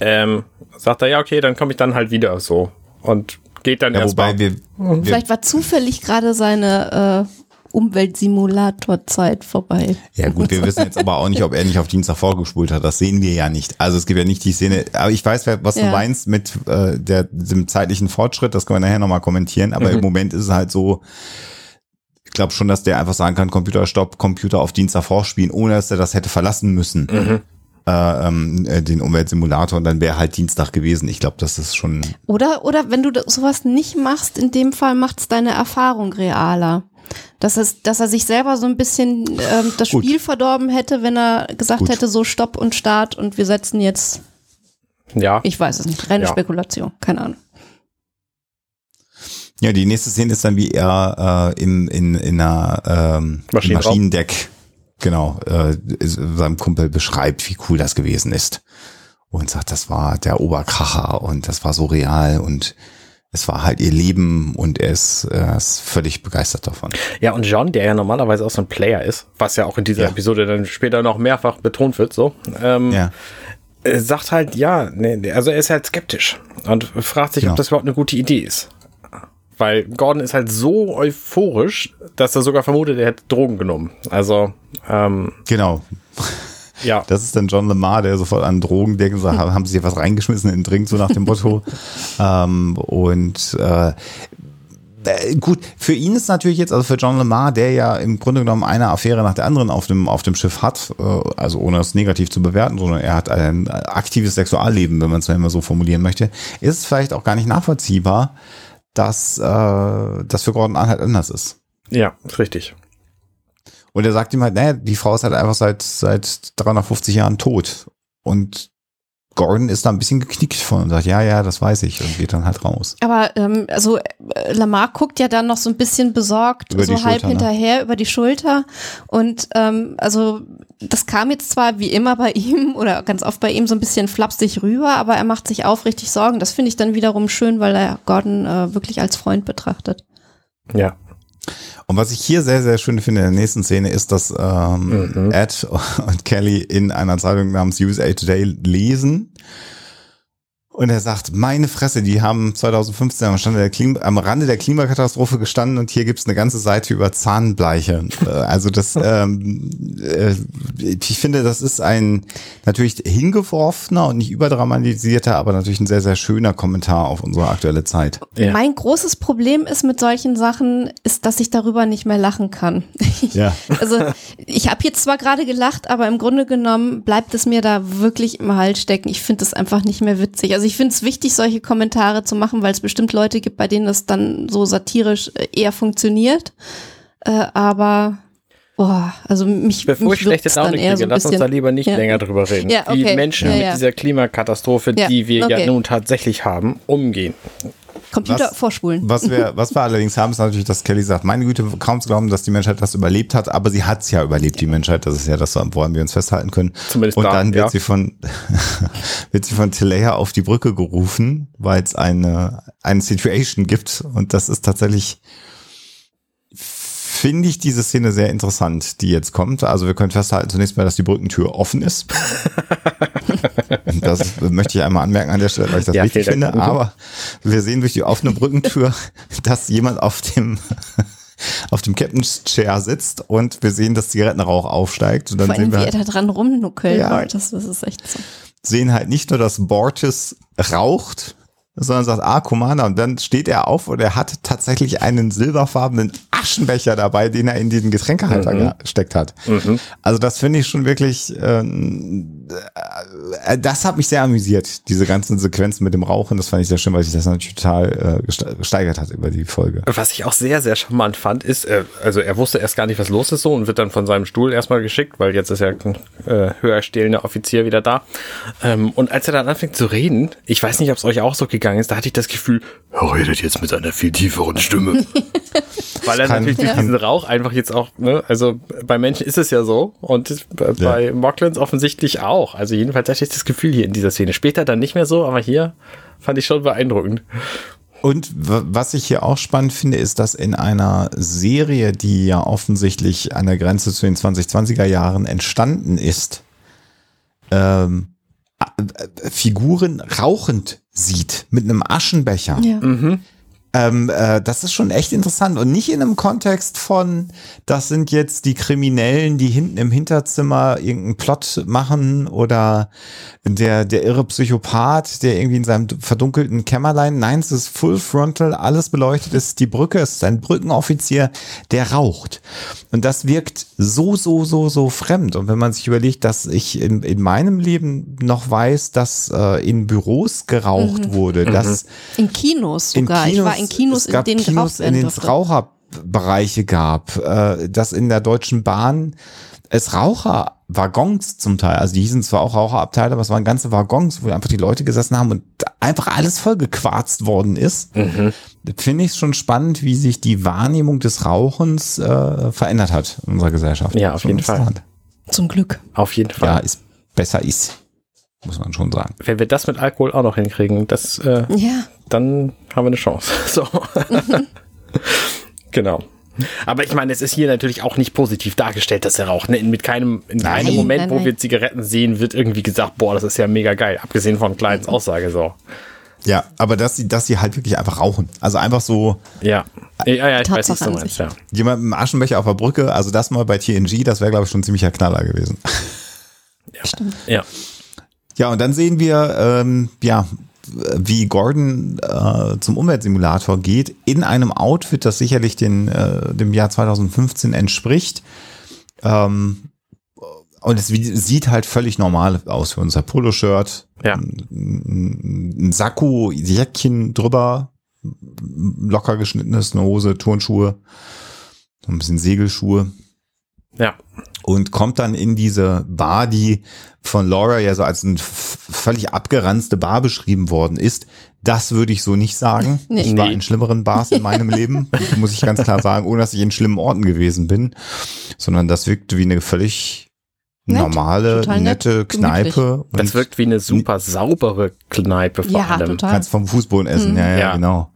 ähm, sagt er, ja, okay, dann komme ich dann halt wieder so und geht dann ja, erst wobei mal. Wir, wir, Vielleicht war zufällig gerade seine äh, Umweltsimulatorzeit vorbei. Ja gut, wir wissen jetzt aber auch nicht, ob er nicht auf Dienstag vorgespult hat. Das sehen wir ja nicht. Also es gibt ja nicht die Szene. Aber ich weiß, was ja. du meinst mit äh, der, dem zeitlichen Fortschritt. Das können wir nachher nochmal kommentieren. Aber mhm. im Moment ist es halt so, ich glaube schon, dass der einfach sagen kann, Computer stopp, Computer auf Dienstag vorspielen, ohne dass er das hätte verlassen müssen. Mhm. Äh, ähm, äh, den Umweltsimulator und dann wäre halt Dienstag gewesen. Ich glaube, das ist schon. Oder, oder wenn du sowas nicht machst, in dem Fall macht es deine Erfahrung realer. Dass, es, dass er sich selber so ein bisschen ähm, das Gut. Spiel verdorben hätte, wenn er gesagt Gut. hätte, so Stopp und Start und wir setzen jetzt. Ja. Ich weiß es nicht. Reine ja. Spekulation. Keine Ahnung. Ja, die nächste Szene ist dann, wie er äh, im, in, in einer ähm, Maschinendeck, genau, äh, seinem Kumpel beschreibt, wie cool das gewesen ist. Und sagt, das war der Oberkracher und das war so real und es war halt ihr Leben und er ist, er ist völlig begeistert davon. Ja, und John, der ja normalerweise auch so ein Player ist, was ja auch in dieser ja. Episode dann später noch mehrfach betont wird, so, ähm, ja. Äh, sagt halt, ja, nee, also er ist halt skeptisch und fragt sich, ja. ob das überhaupt eine gute Idee ist. Weil Gordon ist halt so euphorisch, dass er sogar vermutet, er hätte Drogen genommen. Also, ähm, Genau. Ja. Das ist dann John Lamar, der sofort an Drogen denkt und sagt, haben sie hier was reingeschmissen in den Drink, so nach dem Motto. ähm, und äh, äh, gut, für ihn ist natürlich jetzt, also für John Lamar, der ja im Grunde genommen eine Affäre nach der anderen auf dem, auf dem Schiff hat, äh, also ohne es negativ zu bewerten, sondern er hat ein aktives Sexualleben, wenn man es immer so formulieren möchte, ist es vielleicht auch gar nicht nachvollziehbar, dass äh, das für Gordon halt anders ist. Ja, ist richtig. Und er sagt ihm halt, naja, die Frau ist halt einfach seit, seit 350 Jahren tot. Und Gordon ist da ein bisschen geknickt von und sagt, ja, ja, das weiß ich und geht dann halt raus. Aber ähm, also äh, Lamar guckt ja dann noch so ein bisschen besorgt, über so halb Schulter, ne? hinterher ne? über die Schulter und ähm, also das kam jetzt zwar wie immer bei ihm oder ganz oft bei ihm so ein bisschen flapsig rüber, aber er macht sich aufrichtig Sorgen. Das finde ich dann wiederum schön, weil er Gordon äh, wirklich als Freund betrachtet. Ja, und was ich hier sehr, sehr schön finde in der nächsten Szene ist, dass ähm, mhm. Ed und Kelly in einer Zeitung namens USA Today lesen und er sagt, meine Fresse, die haben 2015 am, Stand der Klima, am Rande der Klimakatastrophe gestanden und hier gibt's eine ganze Seite über Zahnbleiche. Äh, also das, ähm, äh, ich finde, das ist ein natürlich hingeworfener und nicht überdramatisierter, aber natürlich ein sehr, sehr schöner Kommentar auf unsere aktuelle Zeit. Ja. Mein großes Problem ist mit solchen Sachen, ist, dass ich darüber nicht mehr lachen kann. Ja. also ich habe jetzt zwar gerade gelacht, aber im Grunde genommen bleibt es mir da wirklich im Hals stecken. Ich finde es einfach nicht mehr witzig. Also ich finde es wichtig, solche Kommentare zu machen, weil es bestimmt Leute gibt, bei denen das dann so satirisch äh, eher funktioniert. Äh, aber Boah, also mich Bevor mich ich schlechte Laune kriege, so lass uns da lieber nicht ja. länger drüber reden. Ja, okay. Die Menschen ja, mit dieser Klimakatastrophe, die wir okay. ja nun tatsächlich haben, umgehen. Computer was, vorspulen. Was wir, was wir allerdings haben, ist natürlich, dass Kelly sagt, meine Güte, kaum zu glauben, dass die Menschheit das überlebt hat, aber sie hat es ja überlebt, die Menschheit. Das ist ja das, woran wir uns festhalten können. Zumindest Und da, dann wird ja. sie von, wird sie von Tilea auf die Brücke gerufen, weil es eine, eine Situation gibt. Und das ist tatsächlich, finde ich diese Szene sehr interessant, die jetzt kommt. Also wir können festhalten zunächst mal, dass die Brückentür offen ist. das möchte ich einmal anmerken an der Stelle, weil ich das ja, wichtig finde. Aber wir sehen durch die offene Brückentür, dass jemand auf dem auf dem Captain's Chair sitzt und wir sehen, dass Zigarettenrauch aufsteigt. Und dann Vor allem, sehen wir wie er da dran rumnuckelt. Ja, das, das ist echt so. Sehen halt nicht nur, dass Borges raucht, sondern sagt, ah, Commander. Und dann steht er auf und er hat tatsächlich einen silberfarbenen Aschenbecher dabei, den er in den Getränkehalter mhm. gesteckt hat. Mhm. Also das finde ich schon wirklich, ähm, äh, das hat mich sehr amüsiert, diese ganzen Sequenzen mit dem Rauchen. Das fand ich sehr schön, weil sich das natürlich total äh, gesteigert hat über die Folge. Was ich auch sehr, sehr charmant fand, ist, äh, also er wusste erst gar nicht, was los ist so und wird dann von seinem Stuhl erstmal geschickt, weil jetzt ist ja ein äh, höher stehender Offizier wieder da. Ähm, und als er dann anfängt zu reden, ich weiß nicht, ob es euch auch so gegangen ist, da hatte ich das Gefühl, er redet jetzt mit einer viel tieferen Stimme. weil er natürlich durch diesen Rauch einfach jetzt auch, ne, also bei Menschen ist es ja so und bei ja. Mocklands offensichtlich auch. Also jedenfalls hatte ich das Gefühl hier in dieser Szene. Später dann nicht mehr so, aber hier fand ich schon beeindruckend. Und was ich hier auch spannend finde, ist, dass in einer Serie, die ja offensichtlich an der Grenze zu den 2020er Jahren entstanden ist, ähm, Figuren rauchend sieht mit einem Aschenbecher. Ja. Mhm. Ähm, äh, das ist schon echt interessant und nicht in einem Kontext von, das sind jetzt die Kriminellen, die hinten im Hinterzimmer irgendeinen Plot machen oder der, der irre Psychopath, der irgendwie in seinem verdunkelten Kämmerlein. Nein, es ist Full Frontal, alles beleuchtet ist die Brücke, es ist ein Brückenoffizier, der raucht. Und das wirkt so, so, so, so fremd. Und wenn man sich überlegt, dass ich in, in meinem Leben noch weiß, dass äh, in Büros geraucht mhm. wurde, dass in Kinos sogar. In Kinos, ich war in Kinos, in denen Kinos, in denen es Raucherbereiche gab, äh, dass in der Deutschen Bahn es Raucherwaggons zum Teil, also die hießen zwar auch Raucherabteile, aber es waren ganze Waggons, wo einfach die Leute gesessen haben und einfach alles vollgequarzt worden ist. Mhm. Finde ich schon spannend, wie sich die Wahrnehmung des Rauchens äh, verändert hat in unserer Gesellschaft. Ja, auf jeden Fall. Zum Glück. Auf jeden Fall. Ja, ist besser ist. Muss man schon sagen. Wenn wir das mit Alkohol auch noch hinkriegen, das, äh, ja. Dann haben wir eine Chance. So. Mhm. genau. Aber ich meine, es ist hier natürlich auch nicht positiv dargestellt, dass er raucht. Ne? Mit keinem, in nein, keinem Moment, nein, nein. wo wir Zigaretten sehen, wird irgendwie gesagt, boah, das ist ja mega geil. Abgesehen von Kleins Aussage so. Ja, aber dass sie, dass sie halt wirklich einfach rauchen. Also einfach so. Ja. Ja, ja, ich weiß nicht so meinst, ja. Jemand mit einem Aschenbecher auf der Brücke, also das mal bei TNG, das wäre, glaube ich, schon ein ziemlicher Knaller gewesen. Ja. Stimmt. Ja. Ja, und dann sehen wir, ähm, ja, wie Gordon äh, zum Umweltsimulator geht, in einem Outfit, das sicherlich den, äh, dem Jahr 2015 entspricht. Ähm, und es sieht halt völlig normal aus für unser Poloshirt. Ja. Ein, ein Sakko, Jäckchen drüber, locker geschnittenes, eine Hose, Turnschuhe, so ein bisschen Segelschuhe. Ja. Und kommt dann in diese Bar, die von Laura ja so als eine völlig abgeranzte Bar beschrieben worden ist. Das würde ich so nicht sagen. Nee. Ich war in schlimmeren Bars in meinem Leben, muss ich ganz klar sagen, ohne dass ich in schlimmen Orten gewesen bin, sondern das wirkte wie eine völlig Nett, normale, nette nett, Kneipe. Das wirkt wie eine super saubere Kneipe vor ja, allem. Total. Kannst vom Fußboden essen, mhm. ja, ja, ja, genau.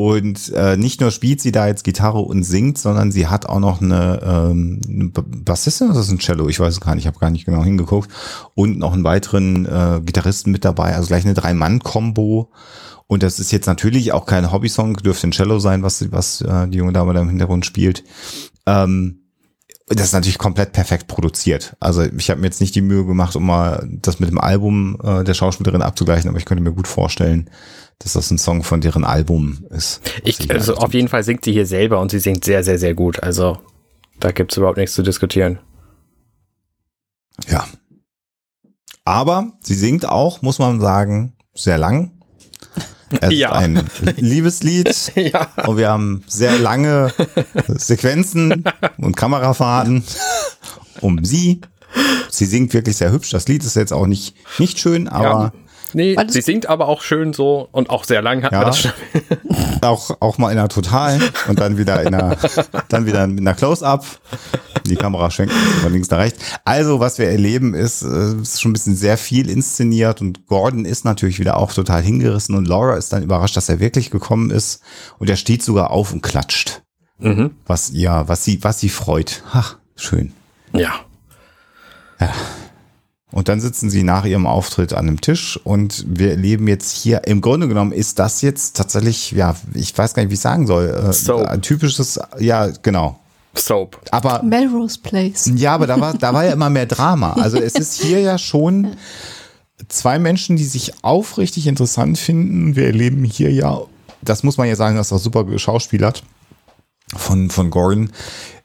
Und äh, nicht nur spielt sie da jetzt Gitarre und singt, sondern sie hat auch noch eine, ähm, eine Bassistin, das ist ein Cello, ich weiß es gar nicht, ich habe gar nicht genau hingeguckt. Und noch einen weiteren äh, Gitarristen mit dabei, also gleich eine Drei-Mann-Kombo. Und das ist jetzt natürlich auch kein Hobbysong, dürfte ein Cello sein, was, was äh, die junge Dame da im Hintergrund spielt. Ähm, das ist natürlich komplett perfekt produziert. Also ich habe mir jetzt nicht die Mühe gemacht, um mal das mit dem Album äh, der Schauspielerin abzugleichen, aber ich könnte mir gut vorstellen, dass das ein Song von deren Album ist. Ich, also auf jeden Fall singt sie hier selber und sie singt sehr, sehr, sehr gut. Also da gibt's überhaupt nichts zu diskutieren. Ja. Aber sie singt auch, muss man sagen, sehr lang. Es ja. ist ein Liebeslied ja. und wir haben sehr lange Sequenzen und Kamerafahrten um sie. Sie singt wirklich sehr hübsch. Das Lied ist jetzt auch nicht, nicht schön, aber ja. Nee, sie singt aber auch schön so und auch sehr lang hat ja, das schon. auch, auch mal in einer Totalen und dann wieder in einer, dann wieder in einer Close-Up. Die Kamera schenkt von links nach rechts. Also, was wir erleben, ist, äh, ist schon ein bisschen sehr viel inszeniert und Gordon ist natürlich wieder auch total hingerissen und Laura ist dann überrascht, dass er wirklich gekommen ist und er steht sogar auf und klatscht. Mhm. Was, ja, was sie, was sie freut. Ach, schön. Ja. Ja. Und dann sitzen sie nach ihrem Auftritt an einem Tisch und wir erleben jetzt hier, im Grunde genommen ist das jetzt tatsächlich, ja, ich weiß gar nicht, wie ich sagen soll, äh, Soap. ein typisches, ja, genau. Soap. Aber, Melrose Place. Ja, aber da war, da war ja immer mehr Drama. Also es ist hier ja schon zwei Menschen, die sich aufrichtig interessant finden. Wir erleben hier ja, das muss man ja sagen, dass er super geschauspielert von, von Gordon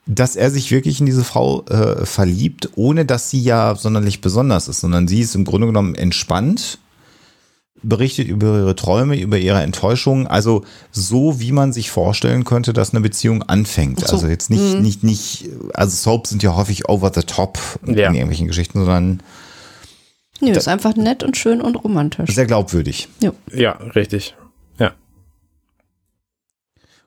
dass er sich wirklich in diese Frau äh, verliebt, ohne dass sie ja sonderlich besonders ist, sondern sie ist im Grunde genommen entspannt, berichtet über ihre Träume, über ihre Enttäuschungen, also so wie man sich vorstellen könnte, dass eine Beziehung anfängt. So. Also jetzt nicht, mhm. nicht, nicht, also Soaps sind ja häufig over the top ja. in irgendwelchen Geschichten, sondern Nö, ist einfach nett und schön und romantisch. Sehr glaubwürdig. Ja, ja richtig.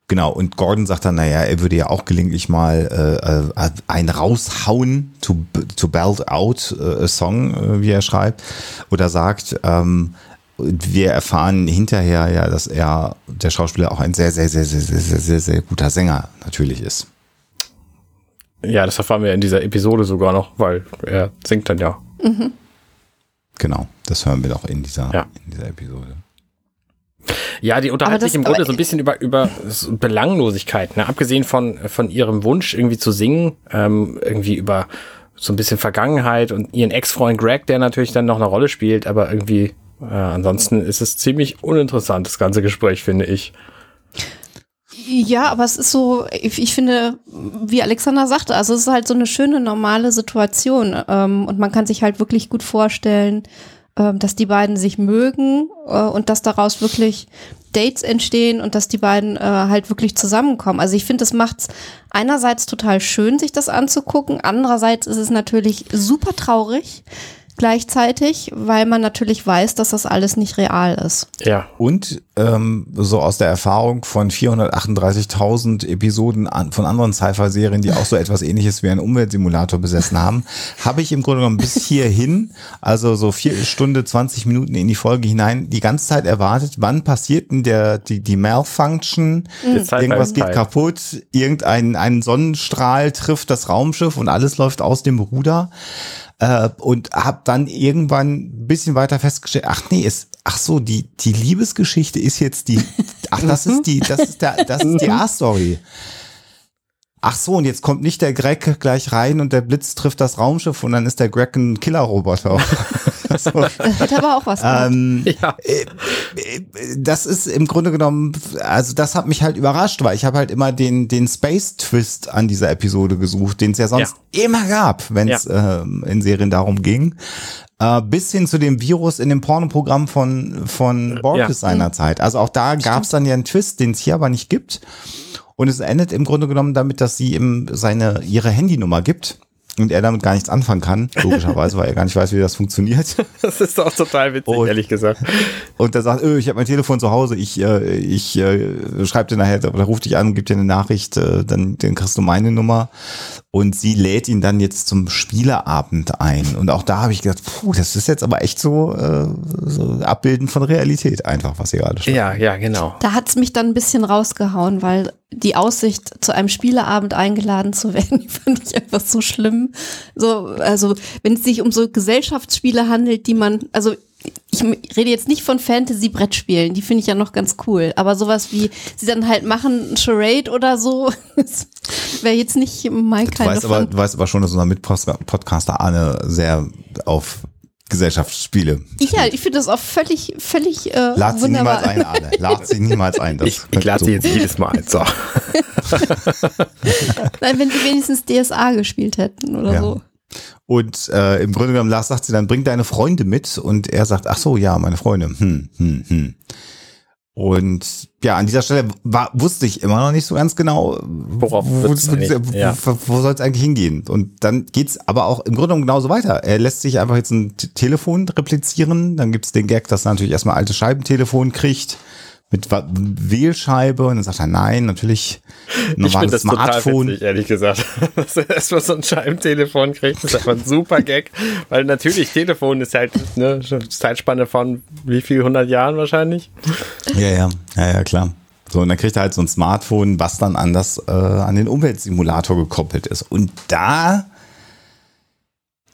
Genau, und Gordon sagt dann, naja, er würde ja auch gelegentlich mal äh, äh ein raushauen, to, to belt out äh, a song, äh, wie er schreibt, oder sagt, ähm, wir erfahren hinterher ja, dass er, der Schauspieler, auch ein sehr, sehr, sehr, sehr, sehr, sehr, sehr, sehr guter Sänger natürlich ist. Ja, das erfahren wir in dieser Episode sogar noch, weil er singt dann ja. Mhm. Genau, das hören wir doch in dieser, ja. in dieser Episode. Ja, die unterhalten sich im Grunde so ein bisschen über, über Belanglosigkeit, ne? abgesehen von, von ihrem Wunsch irgendwie zu singen, ähm, irgendwie über so ein bisschen Vergangenheit und ihren Ex-Freund Greg, der natürlich dann noch eine Rolle spielt, aber irgendwie, äh, ansonsten ist es ziemlich uninteressant, das ganze Gespräch, finde ich. Ja, aber es ist so, ich, ich, finde, wie Alexander sagte, also es ist halt so eine schöne, normale Situation ähm, und man kann sich halt wirklich gut vorstellen, dass die beiden sich mögen äh, und dass daraus wirklich Dates entstehen und dass die beiden äh, halt wirklich zusammenkommen. Also ich finde, es macht einerseits total schön, sich das anzugucken, andererseits ist es natürlich super traurig, gleichzeitig, weil man natürlich weiß, dass das alles nicht real ist. Ja. Und ähm, so aus der Erfahrung von 438.000 Episoden an, von anderen Sci-Fi-Serien, die auch so etwas ähnliches wie einen Umweltsimulator besessen haben, habe ich im Grunde genommen bis hierhin, also so vier Stunde, 20 Minuten in die Folge hinein, die ganze Zeit erwartet, wann passiert denn der, die, die Malfunction, mhm. irgendwas geht kaputt, irgendein ein Sonnenstrahl trifft das Raumschiff und alles läuft aus dem Ruder. Äh, und habe dann irgendwann ein bisschen weiter festgestellt, ach nee, ist, ach so, die, die Liebesgeschichte ist jetzt die, ach, das ist die, das ist der, das ist die A-Story. Ach so, und jetzt kommt nicht der Greg gleich rein und der Blitz trifft das Raumschiff und dann ist der Greg ein Killerroboter. so. Hätte aber auch was ähm, ja. Äh, das ist im Grunde genommen, also das hat mich halt überrascht, weil ich habe halt immer den, den Space-Twist an dieser Episode gesucht, den es ja sonst ja. immer gab, wenn es ja. ähm, in Serien darum ging. Äh, bis hin zu dem Virus in dem Pornoprogramm von, von Borges ja. seinerzeit. Also auch da gab es dann ja einen Twist, den es hier aber nicht gibt. Und es endet im Grunde genommen damit, dass sie ihm seine, ihre Handynummer gibt und er damit gar nichts anfangen kann, logischerweise, weil er gar nicht weiß, wie das funktioniert. Das ist doch total witzig, und, ehrlich gesagt. Und er sagt, öh, ich habe mein Telefon zu Hause, ich, äh, ich äh, schreibe dir nachher, oder ruf dich an und gib dir eine Nachricht, äh, dann, dann kriegst du meine Nummer. Und sie lädt ihn dann jetzt zum Spieleabend ein. Und auch da habe ich gedacht, puh, das ist jetzt aber echt so, äh, so Abbilden von Realität einfach, was ihr gerade schon. Ja, ja, genau. Da hat's mich dann ein bisschen rausgehauen, weil die Aussicht, zu einem Spieleabend eingeladen zu werden, die fand ich einfach so schlimm. So, also, wenn es sich um so Gesellschaftsspiele handelt, die man, also ich rede jetzt nicht von Fantasy-Brettspielen, die finde ich ja noch ganz cool, aber sowas wie sie dann halt machen, Charade oder so, wäre jetzt nicht mein du weißt, aber, du weißt aber schon, dass unser Mitpodcaster Arne sehr auf Gesellschaftsspiele. Ja, ich finde das auch völlig, völlig äh, Lad sie niemals ein, Arne. Lad sie niemals ein. Das ich ich lade so. sie jetzt jedes Mal ein. So. Nein, wenn sie wenigstens DSA gespielt hätten oder ja. so. Und äh, im Grunde genommen sagt sie dann, bring deine Freunde mit. Und er sagt, ach so, ja, meine Freunde. Hm, hm, hm. Und ja, an dieser Stelle war, wusste ich immer noch nicht so ganz genau, Worauf wo, wo, ja. wo soll es eigentlich hingehen. Und dann geht's aber auch im Grunde genommen genauso weiter. Er lässt sich einfach jetzt ein Telefon replizieren. Dann gibt's den Gag, dass er natürlich erstmal alte Scheibentelefon kriegt mit Wählscheibe und dann sagt er nein, natürlich normales ich Smartphone. Witzig, ehrlich gesagt, dass er erstmal so ein Scheibentelefon kriegt, das ist einfach ein super Gag, weil natürlich Telefon ist halt eine Zeitspanne von wie viel, 100 Jahren wahrscheinlich. Ja, ja, ja, ja, klar. So, und dann kriegt er halt so ein Smartphone, was dann an das, äh, an den Umweltsimulator gekoppelt ist. Und da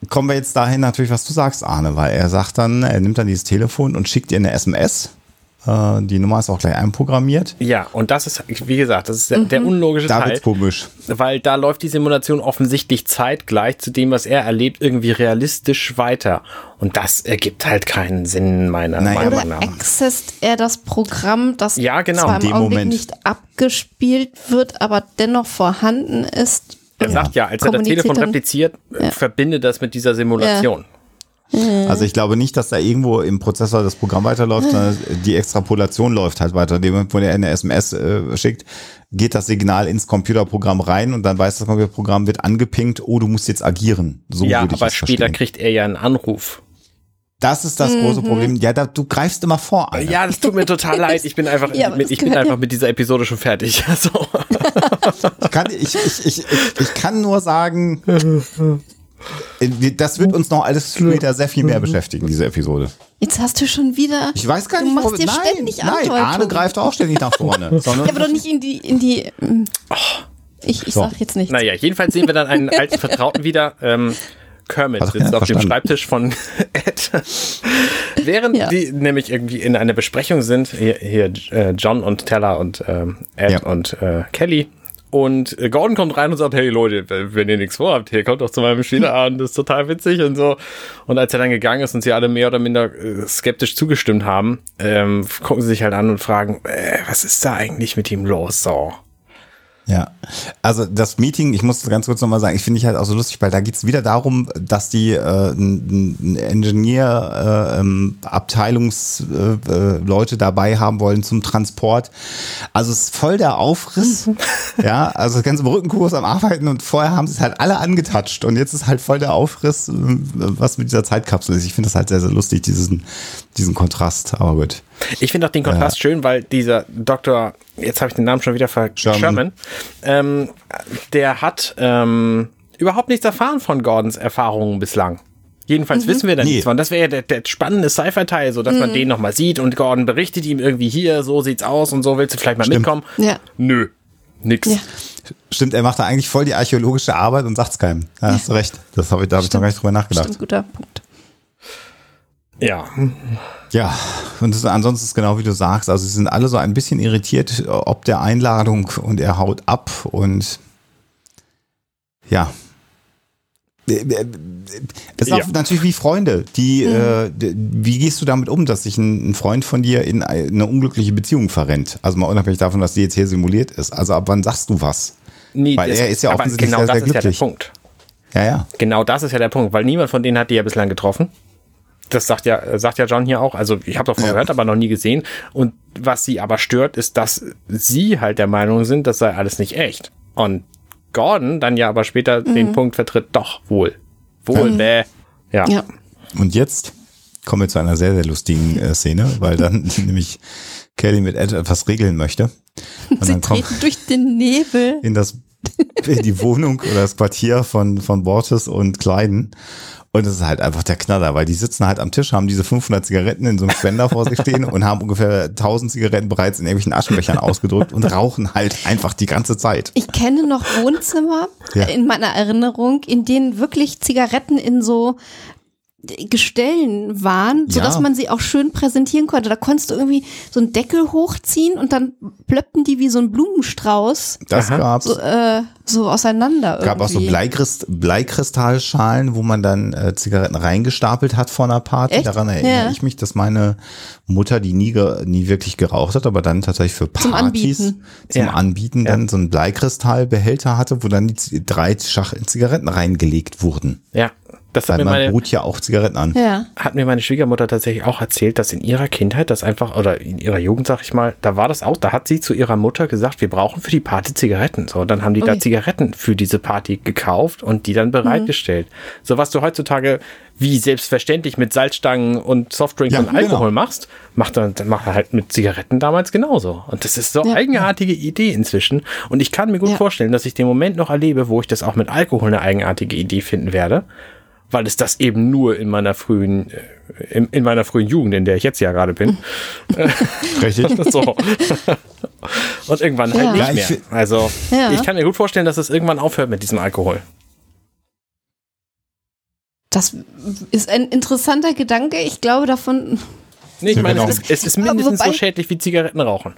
kommen wir jetzt dahin natürlich, was du sagst, Arne, weil er sagt dann, er nimmt dann dieses Telefon und schickt ihr eine SMS die Nummer ist auch gleich einprogrammiert. Ja, und das ist, wie gesagt, das ist der, mhm. der unlogische da Teil. komisch. Weil da läuft die Simulation offensichtlich zeitgleich zu dem, was er erlebt, irgendwie realistisch weiter. Und das ergibt halt keinen Sinn, meiner naja, Meinung nach. accesst er das Programm, das ja, genau. zwar im Augenblick Moment. nicht abgespielt wird, aber dennoch vorhanden ist. Er sagt ja, als er das Telefon repliziert, ja. verbinde das mit dieser Simulation. Ja. Mhm. Also ich glaube nicht, dass da irgendwo im Prozessor das Programm weiterläuft, sondern die Extrapolation läuft halt weiter. Dem, wo er eine SMS äh, schickt, geht das Signal ins Computerprogramm rein und dann weiß das Computerprogramm, wird angepinkt, oh, du musst jetzt agieren. So ja, aber später verstehen. kriegt er ja einen Anruf. Das ist das große mhm. Problem. Ja, da, du greifst immer vor. Alter. Ja, das tut mir total leid. Ich bin einfach, ja, mit, ich bin einfach mit dieser Episode schon fertig. So. ich, kann, ich, ich, ich, ich kann nur sagen, das wird uns noch alles später sehr viel mehr beschäftigen, diese Episode. Jetzt hast du schon wieder. Ich weiß gar nicht, du machst dir nein, ständig nein, Arne greift auch ständig nach vorne. ja, aber doch nicht in die, in die. Oh, ich, ich so. sag jetzt nichts. Naja, jedenfalls sehen wir dann einen alten Vertrauten wieder. Ähm, Kermit sitzt auf dem Schreibtisch von Ed. Während ja. die nämlich irgendwie in einer Besprechung sind, hier, hier äh, John und Teller und ähm, Ed ja. und äh, Kelly und äh, Gordon kommt rein und sagt, hey Leute, wenn ihr nichts vorhabt, hier kommt doch zu meinem Spieleabend, das ist total witzig und so. Und als er dann gegangen ist und sie alle mehr oder minder äh, skeptisch zugestimmt haben, ähm, gucken sie sich halt an und fragen, äh, was ist da eigentlich mit ihm los? So. Ja, also das Meeting, ich muss ganz kurz nochmal sagen, ich finde ich halt auch so lustig, weil da geht's wieder darum, dass die äh, Ingenieur äh, ähm, Abteilungsleute äh, dabei haben wollen zum Transport. Also es ist voll der Aufriss. ja, also ganz im Rückenkurs am Arbeiten und vorher haben sie es halt alle angetatscht und jetzt ist halt voll der Aufriss, äh, was mit dieser Zeitkapsel ist. Ich finde das halt sehr, sehr lustig, diesen, diesen Kontrast, aber gut. Ich finde auch den Kontrast ja. schön, weil dieser Dr., jetzt habe ich den Namen schon wieder vergessen, Sherman, ähm, der hat ähm, überhaupt nichts erfahren von Gordons Erfahrungen bislang. Jedenfalls mhm. wissen wir da nee. nichts von. Das wäre ja der, der spannende Sci-Fi-Teil, so dass mhm. man den nochmal sieht und Gordon berichtet ihm irgendwie hier, so sieht's aus und so, willst du vielleicht mal Stimmt. mitkommen? Ja. Nö, nix. Ja. Stimmt, er macht da eigentlich voll die archäologische Arbeit und sagt's keinem. Ja, hast du recht. Das hab ich, da habe ich noch gar nicht drüber nachgedacht. Stimmt, guter Punkt. Ja. Ja, und das, ansonsten ist genau wie du sagst, also sie sind alle so ein bisschen irritiert ob der Einladung und er haut ab und ja, das ist ja. auch natürlich wie Freunde. Die, mhm. äh, wie gehst du damit um, dass sich ein, ein, Freund von dir in eine unglückliche Beziehung verrennt? Also mal unabhängig davon, dass die jetzt hier simuliert ist. Also ab wann sagst du was? Nee, weil das, er ist ja offensichtlich genau sehr, sehr glücklich. Ist ja der Punkt. Ja, ja. Genau das ist ja der Punkt, weil niemand von denen hat die ja bislang getroffen. Das sagt ja, sagt ja John hier auch. Also ich habe davon ja. gehört, aber noch nie gesehen. Und was sie aber stört, ist, dass sie halt der Meinung sind, das sei alles nicht echt. Und Gordon dann ja aber später mhm. den Punkt vertritt, doch, wohl. Wohl, mhm. bäh. Ja. ja. Und jetzt kommen wir zu einer sehr, sehr lustigen äh, Szene, weil dann nämlich Kelly mit Ed etwas regeln möchte. Und Sie dann kommt durch den Nebel in das die Wohnung oder das Quartier von von Bortes und Kleiden und es ist halt einfach der Knaller, weil die sitzen halt am Tisch, haben diese 500 Zigaretten in so einem Spender vor sich stehen und haben ungefähr 1000 Zigaretten bereits in irgendwelchen Aschenbechern ausgedrückt und rauchen halt einfach die ganze Zeit. Ich kenne noch Wohnzimmer ja. in meiner Erinnerung, in denen wirklich Zigaretten in so Gestellen waren, so dass ja. man sie auch schön präsentieren konnte. Da konntest du irgendwie so einen Deckel hochziehen und dann plöppten die wie so ein Blumenstrauß. Das Aha. gab's. So, äh, so auseinander. Es gab auch so Bleikrist Bleikristallschalen, wo man dann äh, Zigaretten reingestapelt hat vor einer Party. Echt? Daran erinnere ja. ich mich, dass meine Mutter, die nie, nie wirklich geraucht hat, aber dann tatsächlich für Partys zum Anbieten, zum ja. Anbieten dann so einen Bleikristallbehälter hatte, wo dann die drei Schachteln Zigaretten reingelegt wurden. Ja. Das Weil hat mir man meine, bot ja auch Zigaretten an. Ja. Hat mir meine Schwiegermutter tatsächlich auch erzählt, dass in ihrer Kindheit das einfach, oder in ihrer Jugend, sag ich mal, da war das auch, da hat sie zu ihrer Mutter gesagt, wir brauchen für die Party Zigaretten. So, dann haben die okay. da Zigaretten für diese Party gekauft und die dann bereitgestellt. Mhm. So was du heutzutage wie selbstverständlich mit Salzstangen und Softdrinks ja, und Alkohol genau. machst, macht er, macht er halt mit Zigaretten damals genauso. Und das ist so ja, eigenartige ja. Idee inzwischen. Und ich kann mir gut vorstellen, dass ich den Moment noch erlebe, wo ich das auch mit Alkohol eine eigenartige Idee finden werde weil es das eben nur in meiner frühen, äh, in, in meiner frühen Jugend, in der ich jetzt ja gerade bin. Richtig. so. Und irgendwann halt ja. nicht mehr. Also ja. ich kann mir gut vorstellen, dass es irgendwann aufhört mit diesem Alkohol. Das ist ein interessanter Gedanke. Ich glaube davon. Nee, ich meine, es ist, es ist mindestens so schädlich wie Zigaretten rauchen.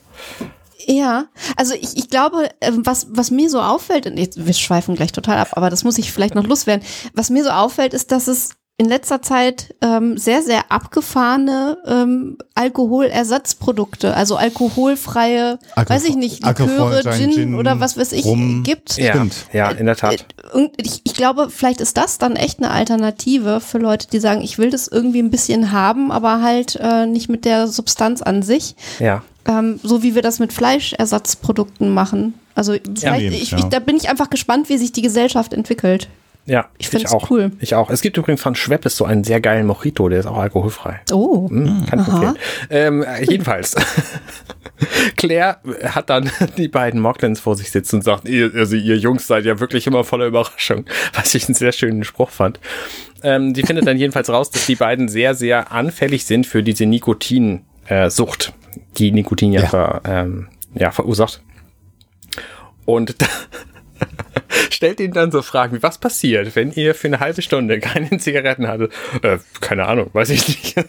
Ja, also ich, ich glaube, ähm, was, was mir so auffällt, und jetzt, wir schweifen gleich total ab, aber das muss ich vielleicht noch loswerden. Was mir so auffällt, ist, dass es in letzter Zeit ähm, sehr, sehr abgefahrene ähm, Alkoholersatzprodukte, also alkoholfreie, Alkohol, weiß ich nicht, Liköre, Gin, Gin, oder was weiß ich, rum. gibt. Ja, Stimmt. ja, in der Tat. Und ich, ich glaube, vielleicht ist das dann echt eine Alternative für Leute, die sagen, ich will das irgendwie ein bisschen haben, aber halt äh, nicht mit der Substanz an sich. Ja. Ähm, so wie wir das mit Fleischersatzprodukten machen. Also ja, ich, ich, da bin ich einfach gespannt, wie sich die Gesellschaft entwickelt. Ja, ich finde es cool. Ich auch. Es gibt übrigens von Schweppes so einen sehr geilen Mojito, der ist auch alkoholfrei. Oh. Mhm, kann ich empfehlen. Ähm, jedenfalls. Claire hat dann die beiden Moglins vor sich sitzen und sagt, ihr, also ihr Jungs seid ja wirklich immer voller Überraschung, was ich einen sehr schönen Spruch fand. Ähm, die findet dann jedenfalls raus, dass die beiden sehr, sehr anfällig sind für diese Nikotinsucht, äh, die Nikotin ja, ja. Ver, ähm, ja verursacht. Und stellt ihn dann so Fragen wie, was passiert, wenn ihr für eine halbe Stunde keine Zigaretten hattet? Äh, keine Ahnung, weiß ich nicht.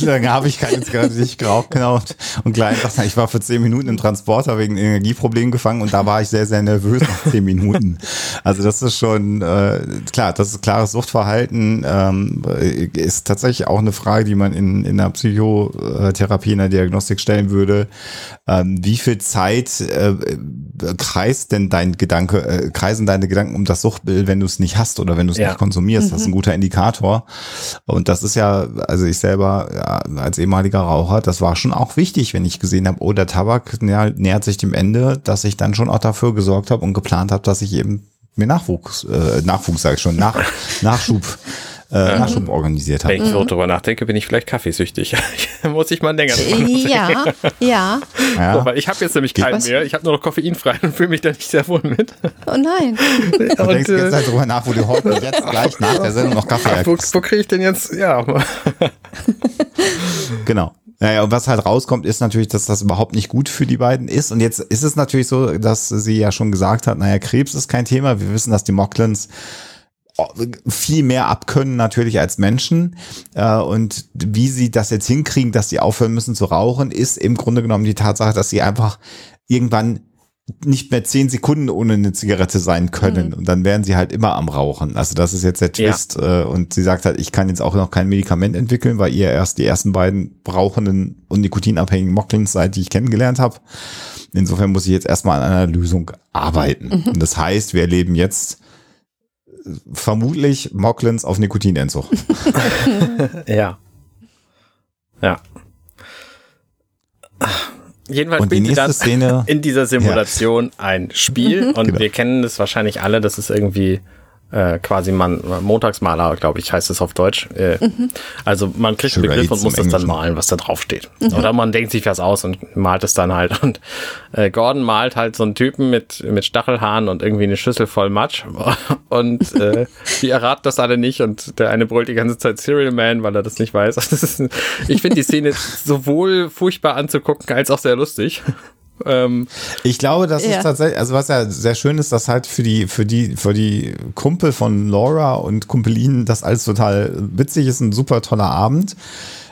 Lange habe ich keine Zigaretten nicht geraucht, genau. Und gleich, ich war für zehn Minuten im Transporter wegen Energieproblemen gefangen und da war ich sehr, sehr nervös nach zehn Minuten. Also das ist schon, äh, klar, das ist klares Suchtverhalten, ähm, ist tatsächlich auch eine Frage, die man in, in der Psychotherapie, in der Diagnostik stellen würde. Ähm, wie viel Zeit äh, kreist denn dein Gedanke, äh, kreisen deine Gedanken um das Suchtbild, wenn du es nicht hast oder wenn du es ja. nicht konsumierst? Mhm. Das ist ein mhm. guter Indikator. Und das ist ja, also ich selber als ehemaliger Raucher, das war schon auch wichtig, wenn ich gesehen habe, oh, der Tabak näher, nähert sich dem Ende, dass ich dann schon auch dafür gesorgt habe und geplant habe, dass ich eben mir Nachwuchs, äh, Nachwuchs sage ich schon, Nach, Nachschub äh, Nachschub organisiert habe. Wenn ich so drüber nachdenke, bin ich vielleicht kaffeesüchtig. Muss ich mal länger drüber Ja, ja. ja. So, weil ich habe jetzt nämlich keinen Was? mehr. Ich habe nur noch koffeinfrei und fühle mich da nicht sehr wohl mit. Oh nein. Du und, denkst jetzt äh, halt drüber nach, wo du heute jetzt gleich nach der Sendung noch Kaffee Wo, wo kriege ich denn jetzt, ja. genau. Naja, und was halt rauskommt, ist natürlich, dass das überhaupt nicht gut für die beiden ist. Und jetzt ist es natürlich so, dass sie ja schon gesagt hat, naja, Krebs ist kein Thema. Wir wissen, dass die Mocklins viel mehr abkönnen natürlich als Menschen. Äh, und wie sie das jetzt hinkriegen, dass sie aufhören müssen zu rauchen, ist im Grunde genommen die Tatsache, dass sie einfach irgendwann nicht mehr zehn Sekunden ohne eine Zigarette sein können. Mhm. Und dann wären sie halt immer am Rauchen. Also das ist jetzt der Twist. Ja. Äh, und sie sagt halt, ich kann jetzt auch noch kein Medikament entwickeln, weil ihr erst die ersten beiden rauchenden und nikotinabhängigen Mocklins seid, die ich kennengelernt habe. Insofern muss ich jetzt erstmal an einer Lösung arbeiten. Mhm. Und das heißt, wir erleben jetzt vermutlich Mocklins auf Nikotinentzug. ja. Ja. Jedenfalls und die nächste Szene, in dieser Simulation ja. ein Spiel und genau. wir kennen das wahrscheinlich alle, das ist irgendwie äh, quasi man Montagsmaler, glaube ich, heißt es auf Deutsch. Äh, mhm. Also man kriegt einen Begriff und muss das dann malen, was da drauf steht. Mhm. Oder man denkt sich was aus und malt es dann halt. Und äh, Gordon malt halt so einen Typen mit mit Stachelhaaren und irgendwie eine Schüssel voll Matsch. Und äh, die erraten das alle nicht und der eine brüllt die ganze Zeit Serial Man, weil er das nicht weiß. Das ist, ich finde die Szene sowohl furchtbar anzugucken als auch sehr lustig. Ähm, ich glaube, das ja. ist tatsächlich, also was ja sehr schön ist, dass halt für die, für die, für die Kumpel von Laura und Kumpelinen das alles total witzig ist, ein super toller Abend.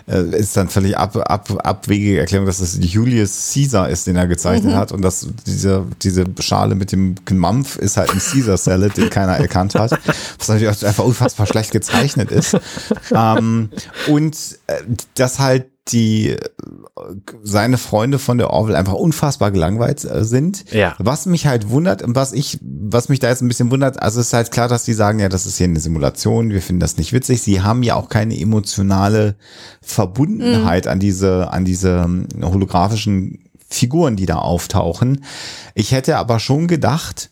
Äh, ist dann völlig ab, ab, abwegige Erklärung, dass es Julius Caesar ist, den er gezeichnet mhm. hat und dass diese, diese Schale mit dem Gmampf ist halt ein Caesar Salad, den keiner erkannt hat, was natürlich einfach unfassbar schlecht gezeichnet ist. Ähm, und äh, das halt die seine Freunde von der Orville einfach unfassbar gelangweilt äh, sind. Ja. Was mich halt wundert und was ich, was mich da jetzt ein bisschen wundert, also es ist halt klar, dass die sagen, ja, das ist hier eine Simulation, wir finden das nicht witzig. Sie haben ja auch keine emotionale Verbundenheit mhm. an diese, an diese ähm, holographischen Figuren, die da auftauchen. Ich hätte aber schon gedacht,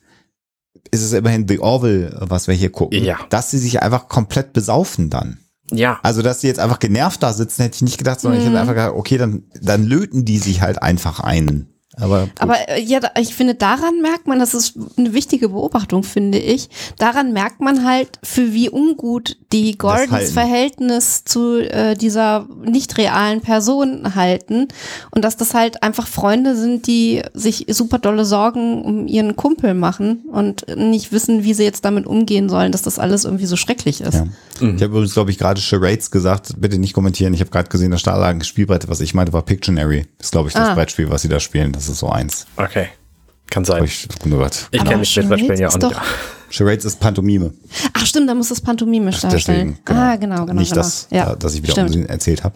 ist es immerhin The Orville, was wir hier gucken, ja. dass sie sich einfach komplett besaufen dann. Ja. Also, dass sie jetzt einfach genervt da sitzen, hätte ich nicht gedacht, sondern mhm. ich hätte einfach gedacht, okay, dann, dann löten die sich halt einfach ein. Aber, aber äh, ja, ich finde, daran merkt man, das ist eine wichtige Beobachtung, finde ich. Daran merkt man halt, für wie ungut die Gordons Verhältnis zu äh, dieser nicht realen Person halten. Und dass das halt einfach Freunde sind, die sich super dolle Sorgen um ihren Kumpel machen und nicht wissen, wie sie jetzt damit umgehen sollen, dass das alles irgendwie so schrecklich ist. Ja. Mhm. Ich habe übrigens, glaube ich, gerade Charades gesagt. Bitte nicht kommentieren. Ich habe gerade gesehen, das Stahlagen Spielbrett, was ich meinte, war Pictionary. Das ist, glaube ich, das ah. Brettspiel, was sie da spielen. Das das ist so eins. Okay. Kann sein. Ich, gehört. ich kenne mich mit Brettspielen ja auch nicht. Charades ist Pantomime. Ach stimmt, da muss das Pantomime darstellen. Genau. Ah, genau, genau. Nicht, genau. Dass, ja. dass ich wieder stimmt. erzählt habe.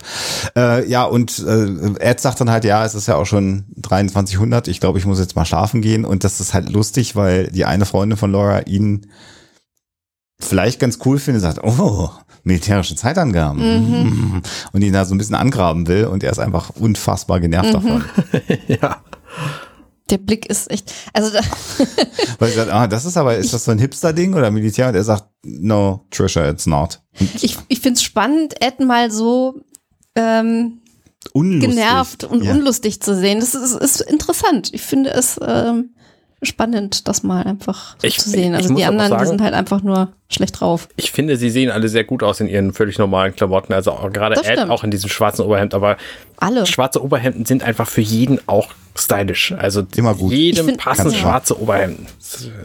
Äh, ja, und äh, Ed sagt dann halt, ja, es ist ja auch schon 2300. Ich glaube, ich muss jetzt mal schlafen gehen. Und das ist halt lustig, weil die eine Freundin von Laura ihn vielleicht ganz cool findet, sagt, oh, militärische Zeitangaben. Mhm. Und ihn da so ein bisschen angraben will und er ist einfach unfassbar genervt mhm. davon. ja. Der Blick ist echt, also da Weil ich sage, ah, das ist aber, ist das so ein Hipster-Ding oder Militär? Und er sagt, no, Trisha, it's not. Und ich ich finde es spannend, Ed mal so ähm, unlustig. genervt und ja. unlustig zu sehen. Das ist, ist interessant. Ich finde es ähm, spannend, das mal einfach so ich, zu sehen. Also die anderen, sagen, die sind halt einfach nur schlecht drauf. Ich finde, sie sehen alle sehr gut aus in ihren völlig normalen Klamotten. Also gerade Ed auch in diesem schwarzen Oberhemd. Aber alle. schwarze Oberhemden sind einfach für jeden auch stylisch. Also immer gut. Jedem find, passen schwarze Oberhemden.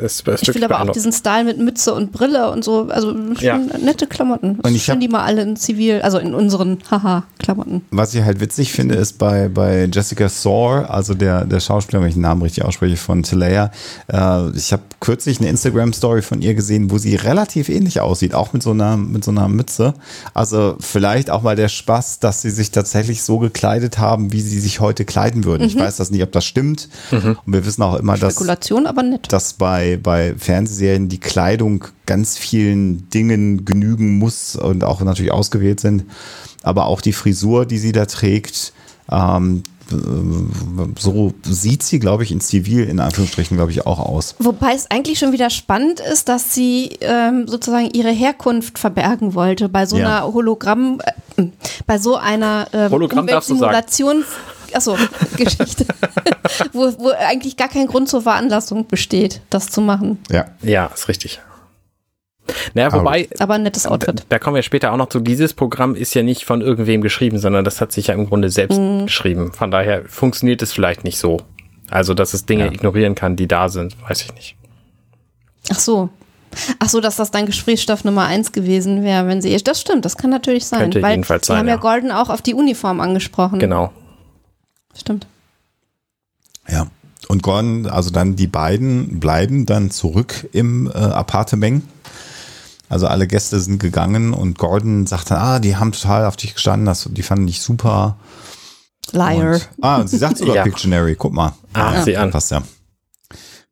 Das, das ich finde aber auch diesen Style mit Mütze und Brille und so. Also ja. nette Klamotten. Und ich finde die mal alle in Zivil, also in unseren Haha-Klamotten. Was ich halt witzig finde, ist bei, bei Jessica Saur, also der, der Schauspieler, wenn ich den Namen richtig ausspreche, von Talaya. Äh, ich habe kürzlich eine Instagram-Story von ihr gesehen, wo sie relativ ähnlich aussieht, auch mit so einer, mit so einer Mütze. Also vielleicht auch mal der Spaß, dass sie sich tatsächlich so gekleidet haben, wie sie sich heute kleiden würden. Mhm. Ich weiß das nicht, ob das stimmt. Mhm. Und wir wissen auch immer, dass, Spekulation, aber nett. dass bei, bei Fernsehserien die Kleidung ganz vielen Dingen genügen muss und auch natürlich ausgewählt sind. Aber auch die Frisur, die sie da trägt, ähm, so sieht sie, glaube ich, in Zivil in Anführungsstrichen, glaube ich, auch aus. Wobei es eigentlich schon wieder spannend ist, dass sie ähm, sozusagen ihre Herkunft verbergen wollte bei so ja. einer Hologramm, äh, bei so einer ähm, Hologramm Simulation achso, Geschichte, wo, wo eigentlich gar kein Grund zur Veranlassung besteht, das zu machen. Ja. Ja, ist richtig. Naja, wobei. Aber ein nettes Outfit. Da, da, kommen wir später auch noch zu. Dieses Programm ist ja nicht von irgendwem geschrieben, sondern das hat sich ja im Grunde selbst mhm. geschrieben. Von daher funktioniert es vielleicht nicht so. Also, dass es Dinge ja. ignorieren kann, die da sind, weiß ich nicht. Ach so. Ach so, dass das dann Gesprächsstoff Nummer eins gewesen wäre, wenn sie. Das stimmt, das kann natürlich sein. Könnte weil jedenfalls sein. Sie haben ja Golden auch auf die Uniform angesprochen. Genau. Stimmt. Ja. Und Und Gordon, also dann die beiden bleiben dann zurück im äh, Appartement. Also alle Gäste sind gegangen und Gordon sagt dann, ah, die haben total auf dich gestanden, das, die fanden dich super. Liar. Und, ah, und sie sagt sogar ja. Pictionary, guck mal. Ah, ja, sie an. Passt ja.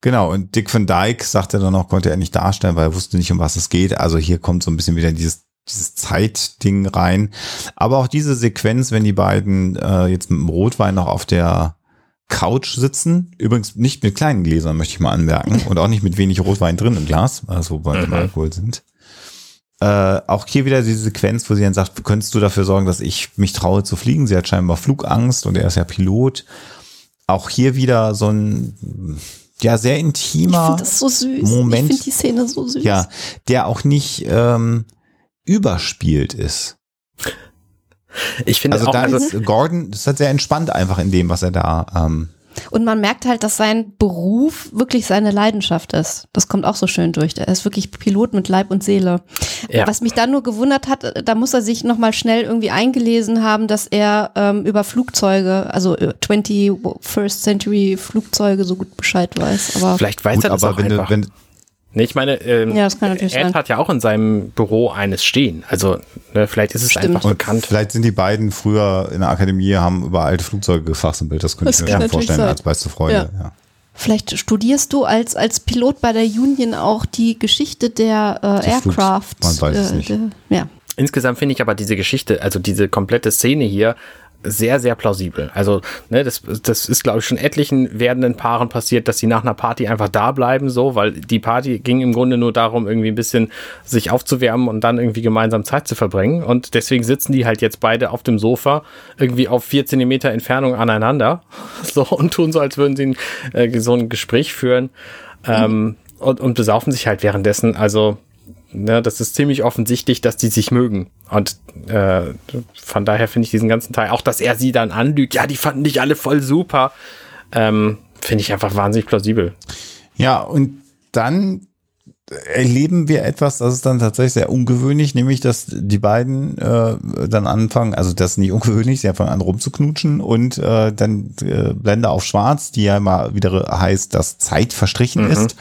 Genau, und Dick van Dyke sagte dann noch, konnte er nicht darstellen, weil er wusste nicht, um was es geht. Also hier kommt so ein bisschen wieder dieses, dieses Zeitding rein. Aber auch diese Sequenz, wenn die beiden äh, jetzt mit dem Rotwein noch auf der Couch sitzen. Übrigens nicht mit kleinen Gläsern, möchte ich mal anmerken. Und auch nicht mit wenig Rotwein drin im Glas, also weil mhm. Alkohol sind. Äh, auch hier wieder diese Sequenz, wo sie dann sagt, könntest du dafür sorgen, dass ich mich traue zu fliegen? Sie hat scheinbar Flugangst und er ist ja Pilot. Auch hier wieder so ein ja sehr intimer ich das so süß. Moment. Ich finde die Szene so süß. Ja, der auch nicht ähm, überspielt ist. Ich finde also auch, da also ist Gordon, das ist halt sehr entspannt einfach in dem, was er da ähm, und man merkt halt, dass sein Beruf wirklich seine Leidenschaft ist. Das kommt auch so schön durch. Er ist wirklich Pilot mit Leib und Seele. Ja. Was mich dann nur gewundert hat, da muss er sich nochmal schnell irgendwie eingelesen haben, dass er ähm, über Flugzeuge, also 21st äh, Century Flugzeuge so gut Bescheid weiß. Aber Vielleicht weiß gut, er das aber auch wenn, einfach. Du, wenn, Nee, ich meine, ähm, ja, Ed sein. hat ja auch in seinem Büro eines stehen. Also ne, vielleicht ist es Stimmt. einfach bekannt. vielleicht sind die beiden früher in der Akademie, haben über alte Flugzeuge gefachsimpelt. Das könnte Das ich mir schon vorstellen sein. als beste Freunde. Ja. Vielleicht studierst du als, als Pilot bei der Union auch die Geschichte der äh. Aircraft. Man weiß es äh, nicht. Der, ja. Insgesamt finde ich aber diese Geschichte, also diese komplette Szene hier, sehr, sehr plausibel. Also, ne, das, das ist, glaube ich, schon etlichen werdenden Paaren passiert, dass sie nach einer Party einfach da bleiben, so, weil die Party ging im Grunde nur darum, irgendwie ein bisschen sich aufzuwärmen und dann irgendwie gemeinsam Zeit zu verbringen. Und deswegen sitzen die halt jetzt beide auf dem Sofa, irgendwie auf vier Zentimeter Entfernung aneinander, so, und tun so, als würden sie ein, äh, so ein Gespräch führen, ähm, und, und besaufen sich halt währenddessen. Also, ne, das ist ziemlich offensichtlich, dass die sich mögen. Und äh, von daher finde ich diesen ganzen Teil, auch dass er sie dann anlügt, ja, die fanden dich alle voll super, ähm, finde ich einfach wahnsinnig plausibel. Ja, und dann erleben wir etwas, das ist dann tatsächlich sehr ungewöhnlich, nämlich dass die beiden äh, dann anfangen, also das ist nicht ungewöhnlich, sie fangen an rumzuknutschen und äh, dann äh, Blende auf Schwarz, die ja mal wieder heißt, dass Zeit verstrichen Mhm. ist.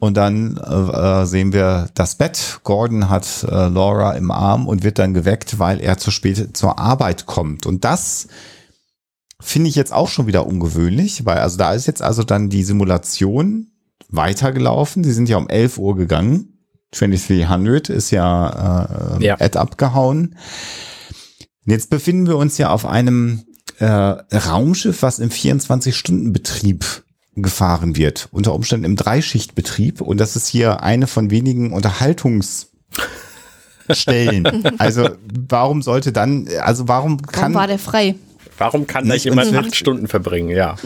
Und dann äh, äh, sehen wir das Bett. Gordon hat äh, Laura im Arm und wird dann geweckt, weil er zu spät zur Arbeit kommt. Und das finde ich jetzt auch schon wieder ungewöhnlich, weil also da ist jetzt also dann die Simulation weitergelaufen. Sie sind ja um 11 Uhr gegangen. 2300 ist ja, äh, Ja. Ad abgehauen. Und Jetzt befinden wir uns ja auf einem äh, Raumschiff, was im 24-Stunden-Betrieb gefahren wird. Unter Umständen im Dreischichtbetrieb. Und das ist hier eine von wenigen Unterhaltungsstellen. also warum sollte dann, also warum Warum kann war der frei? Warum kann da Nicht jemand acht Stunden verbringen? Ja.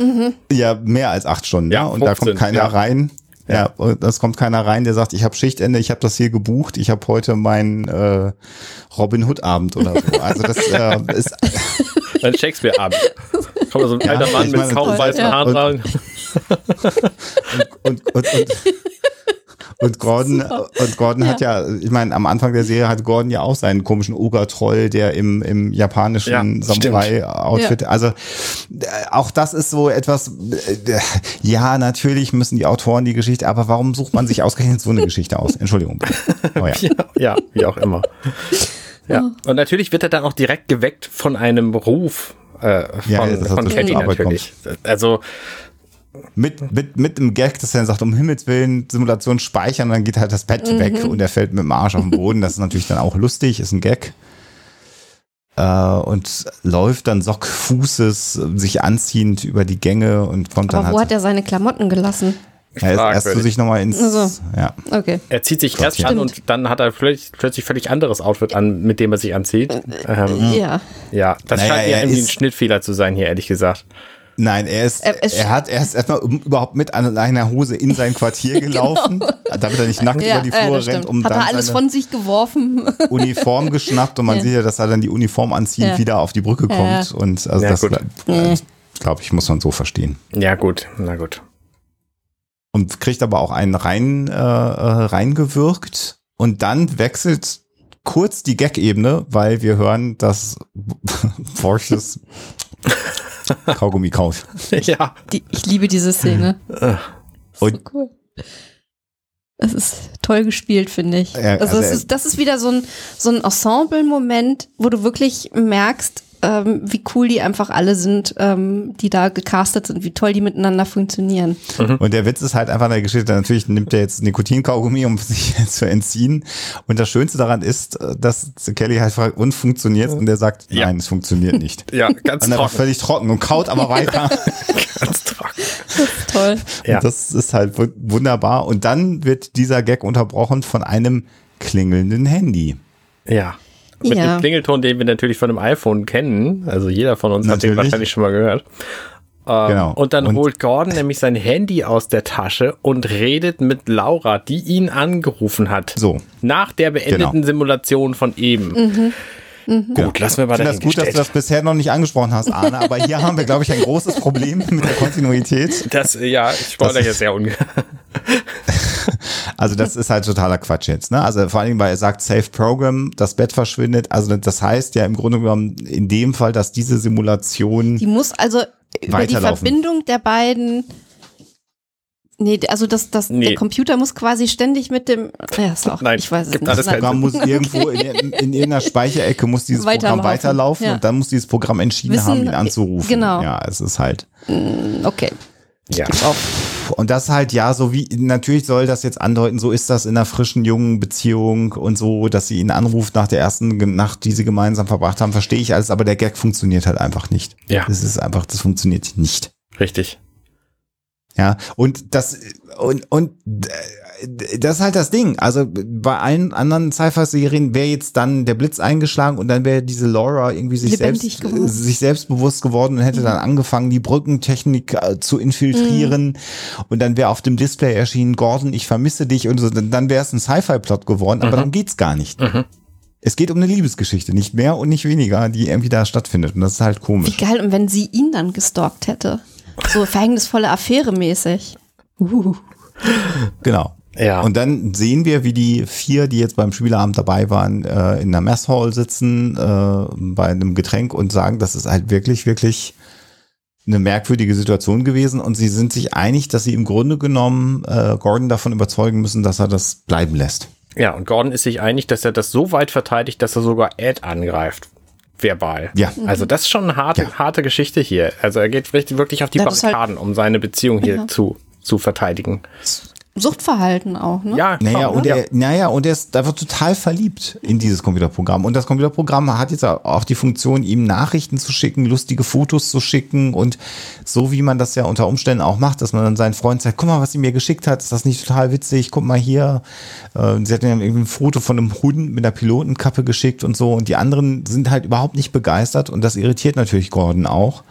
Ja, mehr als acht Stunden. Ja, Ja, und da 15, kommt keiner ja. rein. Ja, und es kommt keiner rein, der sagt, ich habe Schichtende, ich habe das hier gebucht, ich habe heute meinen äh, Robin Hood Abend oder so. Also das äh, ist Ein Shakespeare-Abend. Kommt so ein Ja, alter Mann ich mit meine, kaum weißen ja. Haaren rein. und, und, und, und Gordon und Gordon hat ja, ich meine, am Anfang der Serie hat Gordon ja auch seinen komischen Oger-Troll, der im, im japanischen Ja, Samurai-Outfit, also äh, auch das ist so etwas, äh, ja, natürlich müssen die Autoren die Geschichte, aber warum sucht man sich ausgerechnet so eine Geschichte aus? Entschuldigung. Oh ja. Ja, ja, wie auch immer. Ja. Und natürlich wird er dann auch direkt geweckt von einem Ruf äh, von, Ja, das hat von Arbeit natürlich. Also, Mit, mit, mit dem Gag, dass er dann sagt, um Himmels Willen, Simulation speichern dann geht halt das Bett weg und er fällt mit dem Arsch auf den Boden. Das ist natürlich dann auch lustig, ist ein Gag. Äh, und läuft dann Sockfußes, sich anziehend über die Gänge und kommt dann Aber wo halt. hat er seine Klamotten gelassen? Er ist erst zu fragwürdig. sich nochmal ins. Also. Ja. Okay. er zieht sich Gott, erst ja. an und dann hat er plötzlich, plötzlich völlig anderes Outfit an, mit dem er sich anzieht. Ähm, Ja. ja, das Naja, scheint er irgendwie ein ist- Schnittfehler zu sein hier, ehrlich gesagt. Nein, er ist, Er- er, es- hat erst erstmal überhaupt mit an einer Hose in sein Quartier gelaufen, damit er nicht nackt Ja, über die ja, Flure das rennt, um Hat dann er alles seine von sich geworfen? Uniform geschnappt und man Ja. sieht ja, dass er dann die Uniform anziehend Ja. wieder auf die Brücke Ja. kommt. Und also Ja, das, äh, glaube ich, muss man so verstehen. Ja, gut, na gut. Und kriegt aber auch einen rein, äh, äh, reingewirkt. Und dann wechselt kurz die Gag-Ebene, weil wir hören, dass Porsches Kaugummi kaut. ja. Die, ich liebe diese Szene. so cool. Es ist toll gespielt, finde ich. Ja, also, also ist, das ist wieder so ein, so ein Ensemble-Moment, wo du wirklich merkst, ähm, wie cool die einfach alle sind, ähm, die da gecastet sind, wie toll die miteinander funktionieren. Mhm. Und der Witz ist halt einfach in der Geschichte, natürlich nimmt er jetzt Nikotinkaugummi, um sich zu entziehen. Und das Schönste daran ist, dass Kelly halt fragt, und funktioniert Und er sagt, ja. nein, es funktioniert nicht. ja, ganz und trocken. völlig trocken und kaut aber weiter. ganz trocken. Das ist toll. Ja. das ist halt wunderbar. Und dann wird dieser Gag unterbrochen von einem klingelnden Handy. Ja. Mit ja. dem Klingelton, den wir natürlich von einem iPhone kennen. Also jeder von uns natürlich. hat den wahrscheinlich schon mal gehört. Ähm, genau. Und dann und holt Gordon nämlich sein Handy aus der Tasche und redet mit Laura, die ihn angerufen hat. So. Nach der beendeten genau. Simulation von eben. Mhm. Mhm. Gut, lassen wir mal Ich finde das gut, dass du das bisher noch nicht angesprochen hast, Arne, aber hier haben wir, glaube ich, ein großes Problem mit der Kontinuität. Das, ja, ich spoilere jetzt sehr ungern. Also das ist halt totaler Quatsch jetzt. Ne? Also vor allem, weil er sagt Safe Program, das Bett verschwindet. Also das heißt ja im Grunde genommen in dem Fall, dass diese Simulation. Die muss also über die Verbindung der beiden. Nee, also das, das, nee. der Computer muss quasi ständig mit dem, ja, ist auch, Nein, ich weiß es nicht. Das Programm muss irgendwo in, in, in irgendeiner Speicherecke muss dieses weiterlaufen. Programm weiterlaufen ja. und dann muss dieses Programm entschieden Wissen, haben, ihn anzurufen. Genau. Ja, es ist halt. Mm, okay. Ja. Und das halt, ja, so wie, natürlich soll das jetzt andeuten, so ist das in einer frischen, jungen Beziehung und so, dass sie ihn anruft nach der ersten Nacht, die sie gemeinsam verbracht haben, verstehe ich alles, aber der Gag funktioniert halt einfach nicht. Ja. Das ist einfach, das funktioniert nicht. Richtig. Ja, und das, und, und das ist halt das Ding. Also bei allen anderen Sci-Fi-Serien wäre jetzt dann der Blitz eingeschlagen und dann wäre diese Laura irgendwie sich selbst, sich selbstbewusst geworden und hätte mhm. dann angefangen, die Brückentechnik äh, zu infiltrieren. Mhm. Und dann wäre auf dem Display erschienen, Gordon, ich vermisse dich und so. Dann wäre es ein Sci-Fi-Plot geworden, aber mhm. darum geht's gar nicht. Mhm. Es geht um eine Liebesgeschichte, nicht mehr und nicht weniger, die irgendwie da stattfindet. Und das ist halt komisch. Wie geil, und wenn sie ihn dann gestalkt hätte. So verhängnisvolle Affäre mäßig. Uh. Genau. Ja. Und dann sehen wir, wie die vier, die jetzt beim Spieleabend dabei waren, äh, in der Messhall sitzen, äh, bei einem Getränk und sagen, das ist halt wirklich, wirklich eine merkwürdige Situation gewesen und sie sind sich einig, dass sie im Grunde genommen äh, Gordon davon überzeugen müssen, dass er das bleiben lässt. Ja, und Gordon ist sich einig, dass er das so weit verteidigt, dass er sogar Ed angreift. Verbal. Ja. Also das ist schon eine harte, ja. harte Geschichte hier. Also er geht wirklich auf die halt Barrikaden, halt um seine Beziehung hier ja. zu, zu verteidigen. Suchtverhalten auch, ne? Ja, naja, und er, naja, und er ist einfach total verliebt in dieses Computerprogramm. Und das Computerprogramm hat jetzt auch die Funktion, ihm Nachrichten zu schicken, lustige Fotos zu schicken und so wie man das ja unter Umständen auch macht, dass man dann seinen Freund sagt, guck mal, was sie mir geschickt hat, ist das nicht total witzig? Guck mal hier. Äh, sie hat mir irgendwie ein Foto von einem Hund mit einer Pilotenkappe geschickt und so. Und die anderen sind halt überhaupt nicht begeistert und das irritiert natürlich Gordon auch,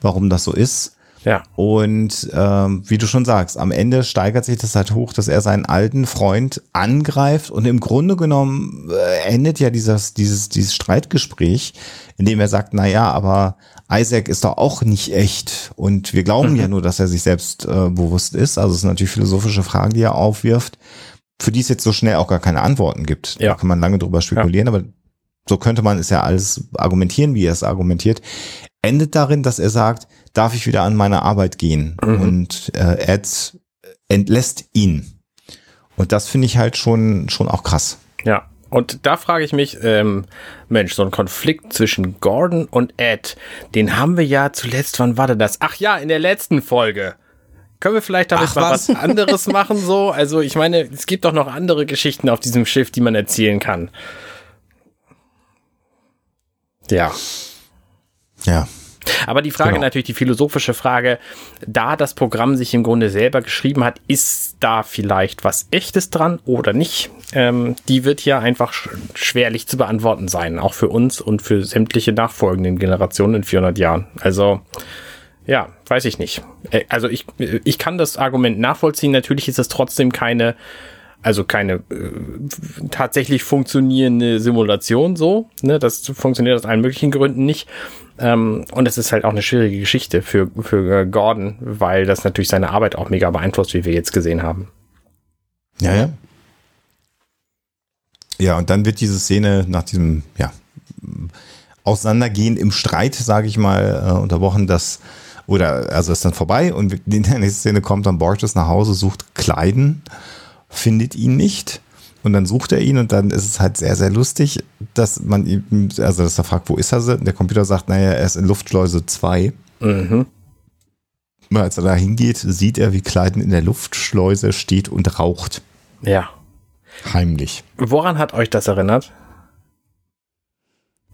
warum das so ist. Ja. Und ähm, wie du schon sagst, am Ende steigert sich das halt hoch, dass er seinen alten Freund angreift und im Grunde genommen äh, endet ja dieses, dieses, dieses Streitgespräch, in dem er sagt, na ja, aber Isaac ist doch auch nicht echt und wir glauben mhm. ja nur, dass er sich selbst äh, bewusst ist. Also es sind natürlich philosophische Fragen, die er aufwirft, für die es jetzt so schnell auch gar keine Antworten gibt. Ja. Da kann man lange drüber spekulieren, ja. aber so könnte man es ja alles argumentieren, wie er es argumentiert. Endet darin, dass er sagt, darf ich wieder an meine Arbeit gehen. Mhm. Und äh, Ed entlässt ihn. Und das finde ich halt schon, schon auch krass. Ja. Und da frage ich mich, ähm, Mensch, so ein Konflikt zwischen Gordon und Ed, den haben wir ja zuletzt, wann war denn das? Ach ja, in der letzten Folge. Können wir vielleicht damit Ach, mal was? was anderes machen so? Also ich meine, es gibt doch noch andere Geschichten auf diesem Schiff, die man erzählen kann. Ja. Ja. Aber die Frage genau. natürlich, die philosophische Frage, da das Programm sich im Grunde selber geschrieben hat, ist da vielleicht was Echtes dran oder nicht? Ähm, die wird hier einfach sch schwerlich zu beantworten sein, auch für uns und für sämtliche nachfolgenden Generationen in 400 Jahren. Also, ja, weiß ich nicht. Äh, also ich, ich kann das Argument nachvollziehen. Natürlich ist es trotzdem keine also keine äh, tatsächlich funktionierende Simulation so. Ne? Das funktioniert aus allen möglichen Gründen nicht. Ähm, und es ist halt auch eine schwierige Geschichte für, für äh, Gordon, weil das natürlich seine Arbeit auch mega beeinflusst, wie wir jetzt gesehen haben. Ja, ja. Ja, und dann wird diese Szene nach diesem, ja, auseinandergehen im Streit, sage ich mal, äh, unterbrochen, dass oder also ist dann vorbei und in der nächsten Szene kommt dann Borges nach Hause, sucht Kleiden, findet ihn nicht und dann sucht er ihn und dann ist es halt sehr, sehr lustig, dass man ihm, also dass er fragt, wo ist er? Der Computer sagt, naja, er ist in Luftschleuse 2. Mhm. Als er da hingeht, sieht er, wie Kleiden in der Luftschleuse steht und raucht. Ja. Heimlich. Woran hat euch das erinnert?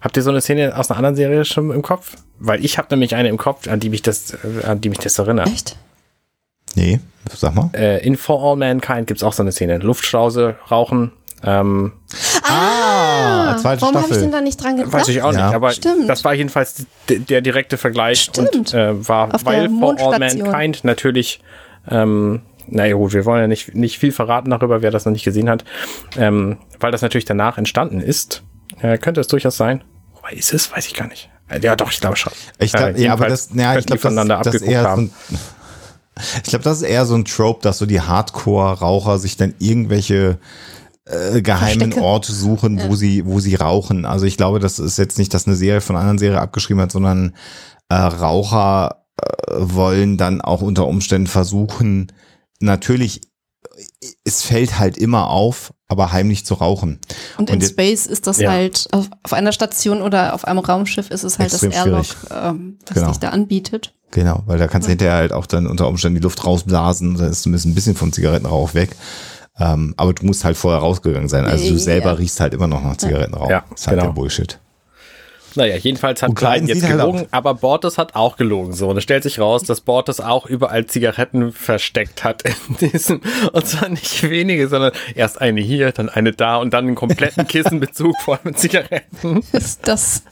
Habt ihr so eine Szene aus einer anderen Serie schon im Kopf? Weil ich habe nämlich eine im Kopf, an die mich das, an die mich das erinnert. Echt? Nee, sag mal. Äh, in For All Mankind gibt's auch so eine Szene. Luftschlause, Rauchen. Ähm, ah, zweite warum habe ich denn da nicht dran gedacht? Weiß ich auch ja. nicht, aber Stimmt. das war jedenfalls der direkte Vergleich Stimmt. und äh, war, Auf weil For All Mankind natürlich ähm, naja gut, wir wollen ja nicht, nicht viel verraten darüber, wer das noch nicht gesehen hat, ähm, weil das natürlich danach entstanden ist. Äh, könnte es durchaus sein. Wobei ist es? Weiß ich gar nicht. Äh, ja, doch, ich glaube schon. Ich glaub, äh, ja, aber das, ja, ich glaube, das, das eher haben. So ein, ich glaube, das ist eher so ein Trope, dass so die Hardcore-Raucher sich dann irgendwelche äh, geheimen Verstecke. Orte suchen, ja. wo sie, wo sie rauchen. Also ich glaube, das ist jetzt nicht, dass eine Serie von einer anderen Serie abgeschrieben hat, sondern äh, Raucher äh, wollen dann auch unter Umständen versuchen, natürlich, es fällt halt immer auf, aber heimlich zu rauchen. Und, und in Space ist das ja. halt, auf, auf, einer Station oder auf einem Raumschiff ist es halt das Airlock, ähm, das genau. sich da anbietet. Genau, weil da kannst du hinterher halt auch dann unter Umständen die Luft rausblasen, da ist zumindest ein bisschen vom Zigarettenrauch weg. Ähm, aber du musst halt vorher rausgegangen sein. Also du selber ja. riechst halt immer noch nach Zigarettenrauch. Ja, das ist halt genau. der Bullshit. Naja, jedenfalls hat Klein jetzt halt gelogen, halt aber Bortes hat auch gelogen. So, und es stellt sich raus, dass Bortes auch überall Zigaretten versteckt hat in diesem, und zwar nicht wenige, sondern erst eine hier, dann eine da und dann einen kompletten Kissenbezug voll mit Zigaretten. Ist das?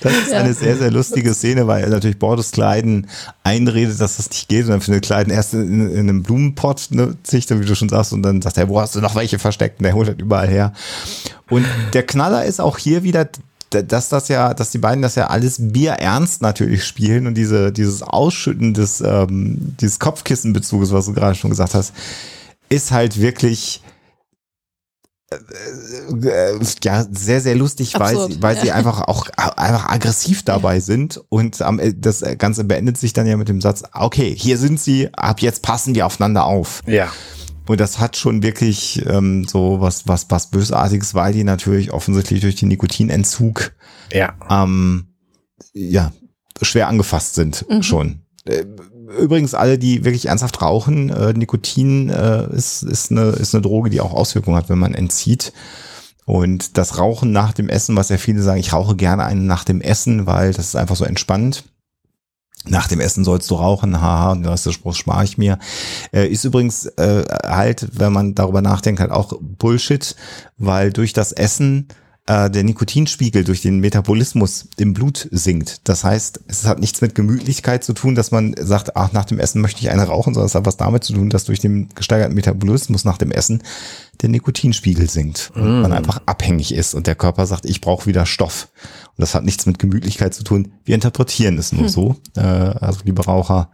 Das ist ja. eine sehr, sehr lustige Szene, weil er natürlich Bortes Kleiden einredet, dass das nicht geht und dann findet Kleiden erst in, in einem Blumenpott, ne, sich wie du schon sagst, und dann sagt er, wo hast du noch welche versteckt? Und der holt halt überall her. Und der Knaller ist auch hier wieder dass das ja, dass die beiden das ja alles bierernst natürlich spielen und diese, dieses Ausschütten des, ähm, dieses Kopfkissenbezuges, was du gerade schon gesagt hast, ist halt wirklich äh, äh, ja sehr sehr lustig, Absurd, weil sie, weil ja. sie einfach auch einfach aggressiv dabei ja. sind und am, das Ganze beendet sich dann ja mit dem Satz: Okay, hier sind sie, ab jetzt passen wir aufeinander auf. Ja. Und das hat schon wirklich ähm, so was, was, was Bösartiges, weil die natürlich offensichtlich durch den Nikotinentzug ja, ähm, ja schwer angefasst sind mhm. schon. Äh, übrigens, alle, die wirklich ernsthaft rauchen, äh, Nikotin äh, ist, ist, eine, ist eine Droge, die auch Auswirkungen hat, wenn man entzieht. Und das Rauchen nach dem Essen, was ja viele sagen, ich rauche gerne einen nach dem Essen, weil das ist einfach so entspannend nach dem Essen sollst du rauchen, haha, das ist der Spruch spare ich mir. Äh, ist übrigens äh, halt, wenn man darüber nachdenkt, halt auch Bullshit, weil durch das Essen äh, der Nikotinspiegel durch den Metabolismus im Blut sinkt. Das heißt, es hat nichts mit Gemütlichkeit zu tun, dass man sagt, ach, nach dem Essen möchte ich eine rauchen, sondern es hat was damit zu tun, dass durch den gesteigerten Metabolismus nach dem Essen der Nikotinspiegel sinkt und mm. man einfach abhängig ist und der Körper sagt, ich brauche wieder Stoff. Und das hat nichts mit Gemütlichkeit zu tun. Wir interpretieren es nur hm. so. Äh, also liebe Raucher,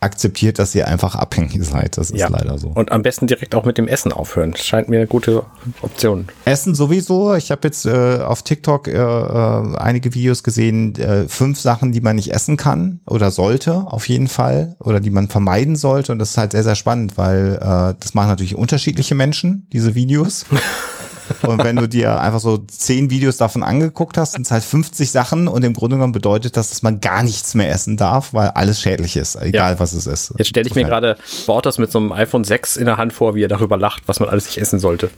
akzeptiert, dass ihr einfach abhängig seid. Das ist ja. leider so. Und am besten direkt auch mit dem Essen aufhören. Das scheint mir eine gute Option. Essen sowieso. Ich habe jetzt äh, auf TikTok äh, äh, einige Videos gesehen, äh, fünf Sachen, die man nicht essen kann oder sollte, auf jeden Fall, oder die man vermeiden sollte. Und das ist halt sehr, sehr spannend, weil äh, das machen natürlich unterschiedliche Menschen, diese Videos. Und wenn du dir einfach so zehn Videos davon angeguckt hast, sind es halt 50 Sachen und im Grunde genommen bedeutet das, dass man gar nichts mehr essen darf, weil alles schädlich ist, egal ja. was es ist. Jetzt stelle ich mir gerade Bortas mit so einem iPhone 6 in der Hand vor, wie er darüber lacht, was man alles nicht essen sollte.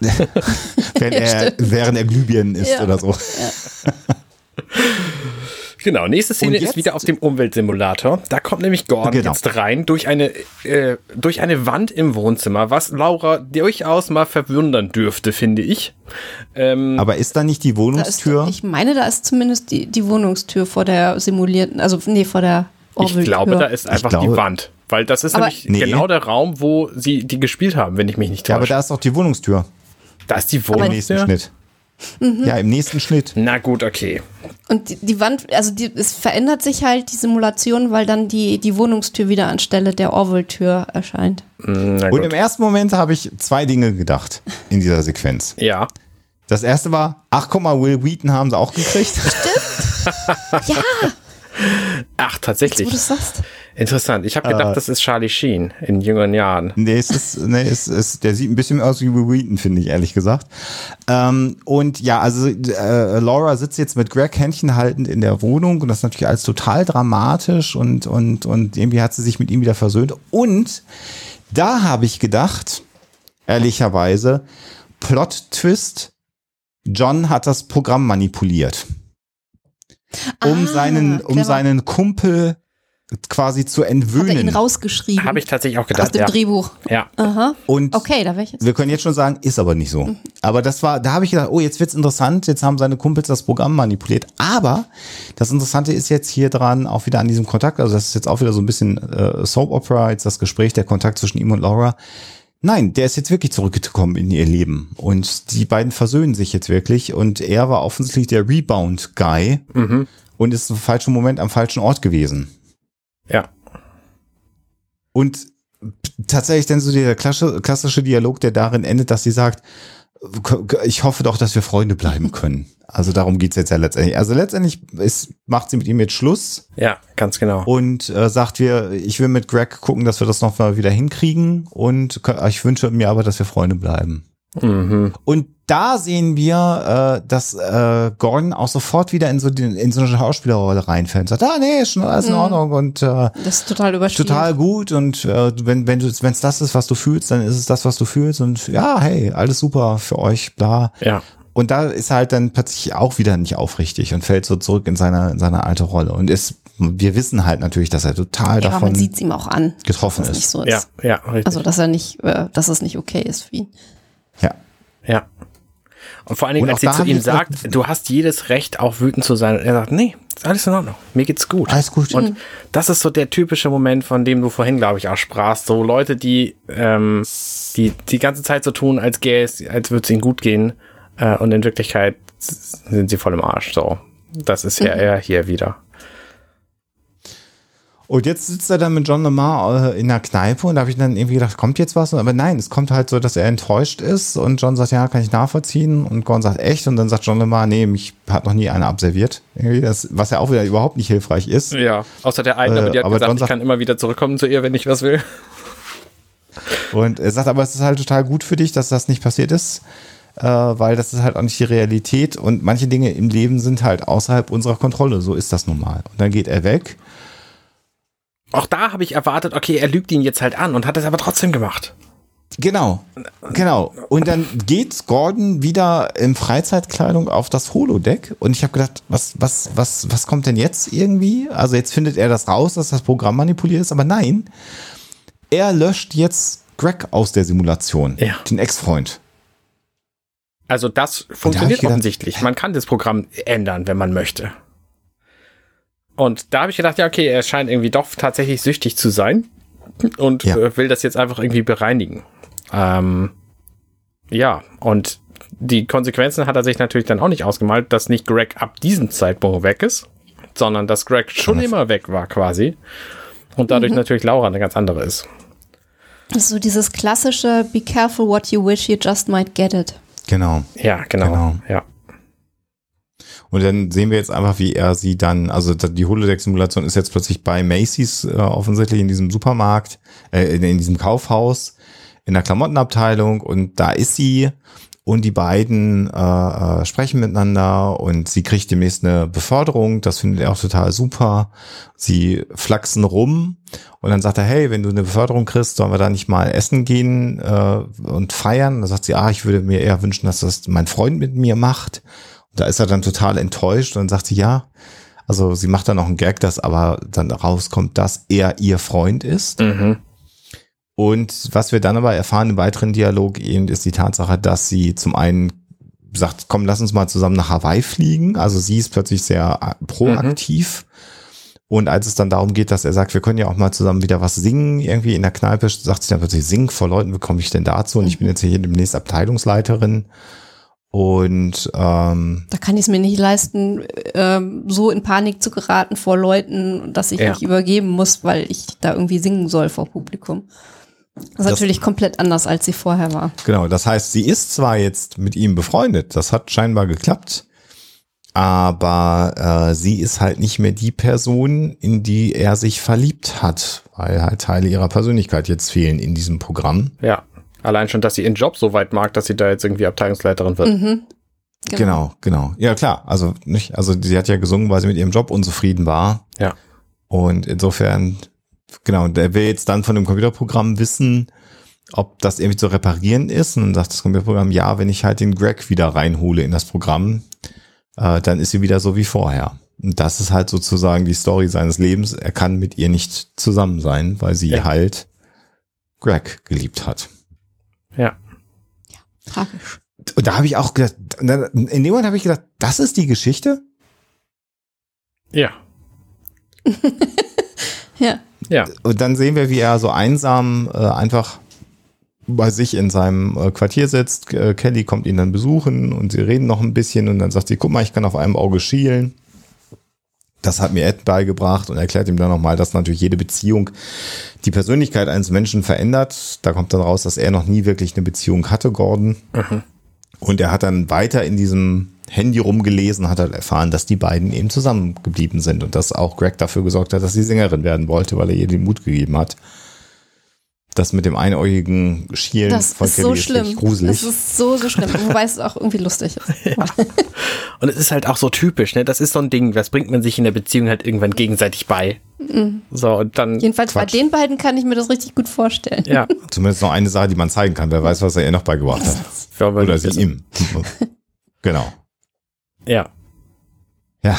Wenn er, während er Glühbirnen isst ja. oder so. Ja. Genau, nächste Szene ist wieder auf dem Umweltsimulator. Da kommt nämlich Gordon genau. jetzt rein durch eine, äh, durch eine Wand im Wohnzimmer, was Laura durchaus mal verwundern dürfte, finde ich. Ähm, Aber ist da nicht die Wohnungstür? Ist, ich meine, da ist zumindest die, die Wohnungstür vor der simulierten, also nee, vor der Orwell-Tür. Ich glaube, da ist einfach glaube, die Wand. Weil das ist nämlich nee. genau der Raum, wo sie die gespielt haben, wenn ich mich nicht täusche. Ja, aber da ist auch die Wohnungstür. Da ist die Wohnungstür. Im nächsten Schnitt. Mhm. Ja, im nächsten Schnitt. Na gut, okay. Und die, die Wand, also die, es verändert sich halt die Simulation, weil dann die, die Wohnungstür wieder anstelle der Orwell-Tür erscheint. Und im ersten Moment habe ich zwei Dinge gedacht in dieser Sequenz. Ja. Das erste war, ach guck mal, Will Wheaton haben sie auch gekriegt. Stimmt. ja. Ach, tatsächlich. Jetzt, wo du sagst. Interessant. Ich habe gedacht, äh, das ist Charlie Sheen in jüngeren Jahren. Nee, es ist, nee, es ist, der sieht ein bisschen aus wie Wheaton, finde ich, ehrlich gesagt. Ähm, und ja, also äh, Laura sitzt jetzt mit Greg Händchen haltend in der Wohnung und das ist natürlich alles total dramatisch und, und, und irgendwie hat sie sich mit ihm wieder versöhnt. Und da habe ich gedacht, ehrlicherweise, Plot-Twist, John hat das Programm manipuliert. Um ah, seinen, um seinen Kumpel quasi zu entwöhnen. Hat er ihn rausgeschrieben? Habe ich tatsächlich auch gedacht. Aus dem ja. Drehbuch. Ja. Aha. Und okay, da ich jetzt. wir können jetzt schon sagen, ist aber nicht so. Mhm. Aber das war, da habe ich gedacht, oh, jetzt wird's interessant. Jetzt haben seine Kumpels das Programm manipuliert. Aber das Interessante ist jetzt hier dran auch wieder an diesem Kontakt. Also das ist jetzt auch wieder so ein bisschen äh, Soap Opera. Jetzt das Gespräch, der Kontakt zwischen ihm und Laura. Nein, der ist jetzt wirklich zurückgekommen in ihr Leben und die beiden versöhnen sich jetzt wirklich und er war offensichtlich der Rebound-Guy mhm. und ist im falschen Moment am falschen Ort gewesen. Ja. Und tatsächlich dann so der klassische Dialog, der darin endet, dass sie sagt, ich hoffe doch, dass wir Freunde bleiben können. Also darum geht's jetzt ja letztendlich. Also letztendlich ist, macht sie mit ihm jetzt Schluss. Ja, ganz genau. Und äh, sagt wir, ich will mit Greg gucken, dass wir das noch mal wieder hinkriegen. Und ich wünsche mir aber, dass wir Freunde bleiben. Mhm. Und da sehen wir, äh, dass äh, Gordon auch sofort wieder in so, den, in so eine Schauspielerrolle reinfällt. Sagt, ah nee, ist schon alles in mhm. Ordnung und äh, das ist total überspielt. Total gut und äh, wenn wenn du wenn es das ist, was du fühlst, dann ist es das, was du fühlst und ja, hey, alles super für euch, bla. Ja. Und da ist halt dann plötzlich auch wieder nicht aufrichtig und fällt so zurück in seine in seine alte Rolle und ist wir wissen halt natürlich, dass er total ja, davon man sieht's ihm auch an, getroffen ist. So ist. Ja, ja, richtig. Also dass er nicht, äh, dass es nicht okay ist für ihn. Ja. Ja. Und vor allen Dingen, als sie zu ihm sagt, du hast jedes Recht, auch wütend zu sein. Und er sagt, nee, ist alles in Ordnung. Mir geht's gut. Alles gut. Und mhm. das ist so der typische Moment, von dem du vorhin, glaube ich, auch sprachst. So Leute, die, ähm, die die ganze Zeit so tun, als gäbe es, als würde es ihnen gut gehen. Äh, und in Wirklichkeit sind sie voll im Arsch. So. Das ist ja mhm. er hier wieder. Und jetzt sitzt er dann mit John Lamar äh, in der Kneipe und da habe ich dann irgendwie gedacht, kommt jetzt was? Aber nein, es kommt halt so, dass er enttäuscht ist und John sagt, ja, kann ich nachvollziehen. Und Gordon sagt, echt? Und dann sagt John Lamar, nee, mich hat noch nie einer abserviert. Irgendwie das, was ja auch wieder überhaupt nicht hilfreich ist. Ja, außer der eine, äh, die hat aber gesagt, John ich kann immer wieder zurückkommen zu ihr, wenn ich was will. Und er sagt, aber es ist halt total gut für dich, dass das nicht passiert ist. Äh, weil das ist halt auch nicht die Realität und manche Dinge im Leben sind halt außerhalb unserer Kontrolle. So ist das nun mal. Und dann geht er weg auch da habe ich erwartet, okay, er lügt ihn jetzt halt an und hat es aber trotzdem gemacht. Genau, genau. Und dann geht Gordon wieder in Freizeitkleidung auf das Holodeck und ich habe gedacht, was, was, was, was kommt denn jetzt irgendwie? Also jetzt findet er das raus, dass das Programm manipuliert ist, aber nein, er löscht jetzt Greg aus der Simulation, ja. den Ex-Freund. Also das funktioniert da offensichtlich. Man kann das Programm ändern, wenn man möchte. Und da habe ich gedacht, ja, okay, er scheint irgendwie doch tatsächlich süchtig zu sein und ja. Äh, will das jetzt einfach irgendwie bereinigen. Ähm, ja, und die Konsequenzen hat er sich natürlich dann auch nicht ausgemalt, dass nicht Greg ab diesem Zeitpunkt weg ist, sondern dass Greg schon Was? immer weg war quasi und dadurch mhm. natürlich Laura eine ganz andere ist. So dieses klassische Be careful what you wish, you just might get it. Genau. Ja, genau. genau. Ja. Und dann sehen wir jetzt einfach, wie er sie dann, also die Holodeck-Simulation ist jetzt plötzlich bei Macy's äh, offensichtlich in diesem Supermarkt, äh, in, in diesem Kaufhaus, in der Klamottenabteilung und da ist sie und die beiden äh, äh, sprechen miteinander und sie kriegt demnächst eine Beförderung, das findet er auch total super. Sie flachsen rum und dann sagt er, hey, wenn du eine Beförderung kriegst, sollen wir da nicht mal essen gehen äh, und feiern? Da sagt sie, ah, ich würde mir eher wünschen, dass das mein Freund mit mir macht. Da ist er dann total enttäuscht und sagt sie, ja, also sie macht dann noch einen Gag, dass aber dann rauskommt, dass er ihr Freund ist. Mhm. Und was wir dann aber erfahren im weiteren Dialog eben ist die Tatsache, dass sie zum einen sagt, komm, lass uns mal zusammen nach Hawaii fliegen. Also sie ist plötzlich sehr äh, proaktiv. Mhm. Und als es dann darum geht, dass er sagt, wir können ja auch mal zusammen wieder was singen, irgendwie in der Kneipe, sagt sie dann plötzlich, sing vor Leuten, wie komme ich denn dazu? Und ich bin jetzt hier demnächst Abteilungsleiterin. Und ähm, da kann ich es mir nicht leisten, ähm, so in Panik zu geraten vor Leuten, dass ich ja. mich übergeben muss, weil ich da irgendwie singen soll vor Publikum. Das ist natürlich komplett anders, als sie vorher war. Genau, das heißt, sie ist zwar jetzt mit ihm befreundet, das hat scheinbar geklappt, aber äh, sie ist halt nicht mehr die Person, in die er sich verliebt hat, weil halt Teile ihrer Persönlichkeit jetzt fehlen in diesem Programm. Ja, allein schon, dass sie ihren Job so weit mag, dass sie da jetzt irgendwie Abteilungsleiterin wird. Mhm. Genau. genau, genau. Ja, klar. Also nicht, also sie hat ja gesungen, weil sie mit ihrem Job unzufrieden war. Ja. Und insofern, genau, der will jetzt dann von dem Computerprogramm wissen, ob das irgendwie zu reparieren ist. Und dann sagt das Computerprogramm, ja, wenn ich halt den Greg wieder reinhole in das Programm, äh, dann ist sie wieder so wie vorher. Und das ist halt sozusagen die Story seines Lebens. Er kann mit ihr nicht zusammen sein, weil sie ja. halt Greg geliebt hat. Ja. Ja, tragisch. Und da habe ich auch gedacht, in dem Moment habe ich gedacht, das ist die Geschichte? Ja. ja. Ja. Und dann sehen wir, wie er so einsam äh, einfach bei sich in seinem äh, Quartier sitzt. Äh, Kelly kommt ihn dann besuchen und sie reden noch ein bisschen und dann sagt sie, guck mal, ich kann auf einem Auge schielen. Das hat mir Ed beigebracht und erklärt ihm dann nochmal, dass natürlich jede Beziehung die Persönlichkeit eines Menschen verändert. Da kommt dann raus, dass er noch nie wirklich eine Beziehung hatte, Gordon. Mhm. Und er hat dann weiter in diesem Handy rumgelesen, hat halt erfahren, dass die beiden eben zusammengeblieben sind und dass auch Greg dafür gesorgt hat, dass sie Sängerin werden wollte, weil er ihr den Mut gegeben hat. Das mit dem einäugigen Schielen das von ist Kelly so ist schlimm. gruselig. Das ist so, so schlimm, wobei es auch irgendwie lustig ist. Ja. Und es ist halt auch so typisch, ne? Das ist so ein Ding, das bringt man sich in der Beziehung halt irgendwann gegenseitig bei. Mhm. So, und dann. Jedenfalls Quatsch. bei den beiden kann ich mir das richtig gut vorstellen. Ja. Zumindest noch eine Sache, die man zeigen kann. Wer weiß, was er ihr noch beigebracht hat. Ja, Oder sie ihm. genau. Ja. Ja.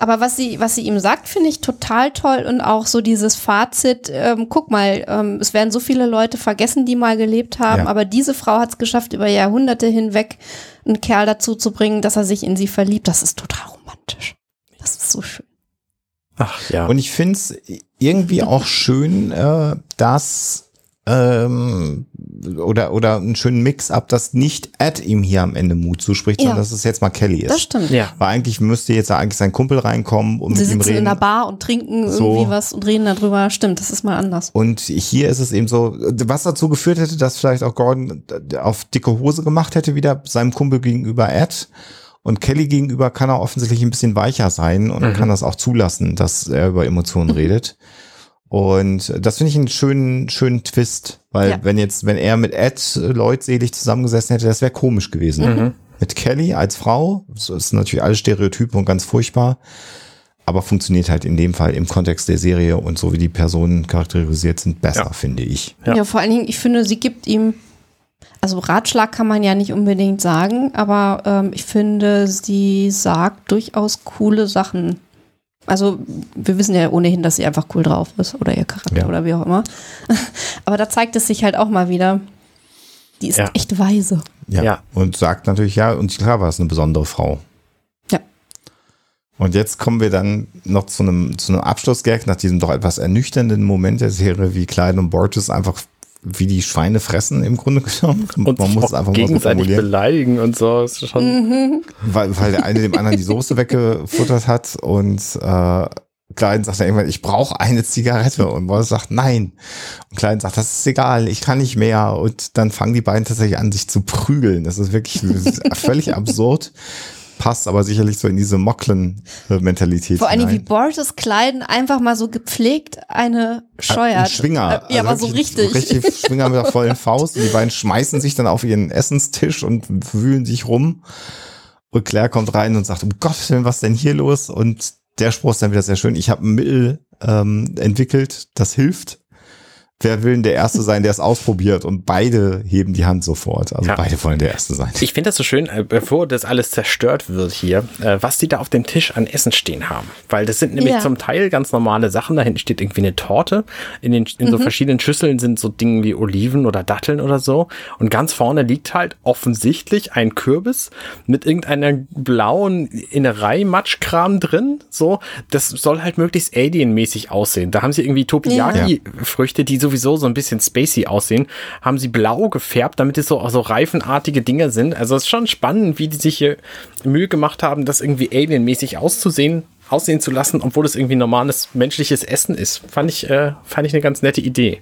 Aber was sie, was sie ihm sagt, finde ich total toll und auch so dieses Fazit, ähm, guck mal, ähm, es werden so viele Leute vergessen, die mal gelebt haben, ja. aber diese Frau hat es geschafft, über Jahrhunderte hinweg einen Kerl dazu zu bringen, dass er sich in sie verliebt. Das ist total romantisch. Das ist so schön. Ach ja. Und ich finde es irgendwie auch schön, äh, dass ähm, oder, oder einen schönen Mix-up, dass nicht Ed ihm hier am Ende Mut zuspricht, ja. sondern dass es jetzt mal Kelly ist. Das stimmt. Ja. Weil eigentlich müsste jetzt eigentlich sein Kumpel reinkommen und Sie mit ihm reden. in der Bar und trinken so. irgendwie was und reden darüber. Stimmt, das ist mal anders. Und hier ist es eben so, was dazu geführt hätte, dass vielleicht auch Gordon auf dicke Hose gemacht hätte, wieder seinem Kumpel gegenüber Ed. Und Kelly gegenüber kann er offensichtlich ein bisschen weicher sein und mhm. kann das auch zulassen, dass er über Emotionen redet. Und das finde ich einen schönen, schönen Twist, weil ja. wenn jetzt, wenn er mit Ed leutselig zusammengesessen hätte, das wäre komisch gewesen. Mhm. Mit Kelly als Frau, so ist natürlich alles Stereotypen und ganz furchtbar, aber funktioniert halt in dem Fall im Kontext der Serie und so wie die Personen charakterisiert sind, besser, ja. finde ich. Ja. ja, vor allen Dingen, ich finde, sie gibt ihm, also Ratschlag kann man ja nicht unbedingt sagen, aber ähm, ich finde, sie sagt durchaus coole Sachen also wir wissen ja ohnehin, dass sie einfach cool drauf ist oder ihr Charakter ja. oder wie auch immer. Aber da zeigt es sich halt auch mal wieder. Die ist ja. echt weise. Ja. ja. Und sagt natürlich, ja, und klar war es eine besondere Frau. Ja. Und jetzt kommen wir dann noch zu einem, zu einem Abschlussgag nach diesem doch etwas ernüchternden Moment der Serie, wie Clyde und Borges einfach wie die Schweine fressen im Grunde genommen. Und man muss es einfach gegenseitig mal so beleidigen und so. Ist schon mhm. weil, weil der eine dem anderen die Soße weggefuttert hat und äh, Klein sagt dann irgendwann, ich brauche eine Zigarette und Boris sagt nein. Und Klein sagt, das ist egal, ich kann nicht mehr. Und dann fangen die beiden tatsächlich an, sich zu prügeln. Das ist wirklich völlig absurd passt aber sicherlich so in diese Mocklen-Mentalität. Vor allem wie Borges Kleiden einfach mal so gepflegt eine scheuert. Ein Schwinger. Ja, also aber so richtig. Richtig Schwinger mit der vollen Faust. Und die beiden schmeißen sich dann auf ihren Essenstisch und wühlen sich rum. Und Claire kommt rein und sagt, um Gottes Willen, was denn hier los? Und der Spruch ist dann wieder sehr schön. Ich habe ein Mittel ähm, entwickelt, das hilft wer will denn der Erste sein, der es ausprobiert? Und beide heben die Hand sofort. Also ja. beide wollen der Erste sein. Ich finde das so schön, äh, bevor das alles zerstört wird hier, äh, was die da auf dem Tisch an Essen stehen haben. Weil das sind nämlich ja. zum Teil ganz normale Sachen. Da hinten steht irgendwie eine Torte. In, den, in so mhm. verschiedenen Schüsseln sind so Dinge wie Oliven oder Datteln oder so. Und ganz vorne liegt halt offensichtlich ein Kürbis mit irgendeiner blauen Innerei-Matschkram drin. So, das soll halt möglichst alienmäßig aussehen. Da haben sie irgendwie Topiyaki-Früchte, die so sowieso so ein bisschen spacey aussehen, haben sie blau gefärbt, damit es so, so reifenartige Dinge sind. Also es ist schon spannend, wie die sich hier Mühe gemacht haben, das irgendwie alienmäßig auszusehen, aussehen zu lassen, obwohl es irgendwie normales menschliches Essen ist. Fand ich, äh, fand ich eine ganz nette Idee.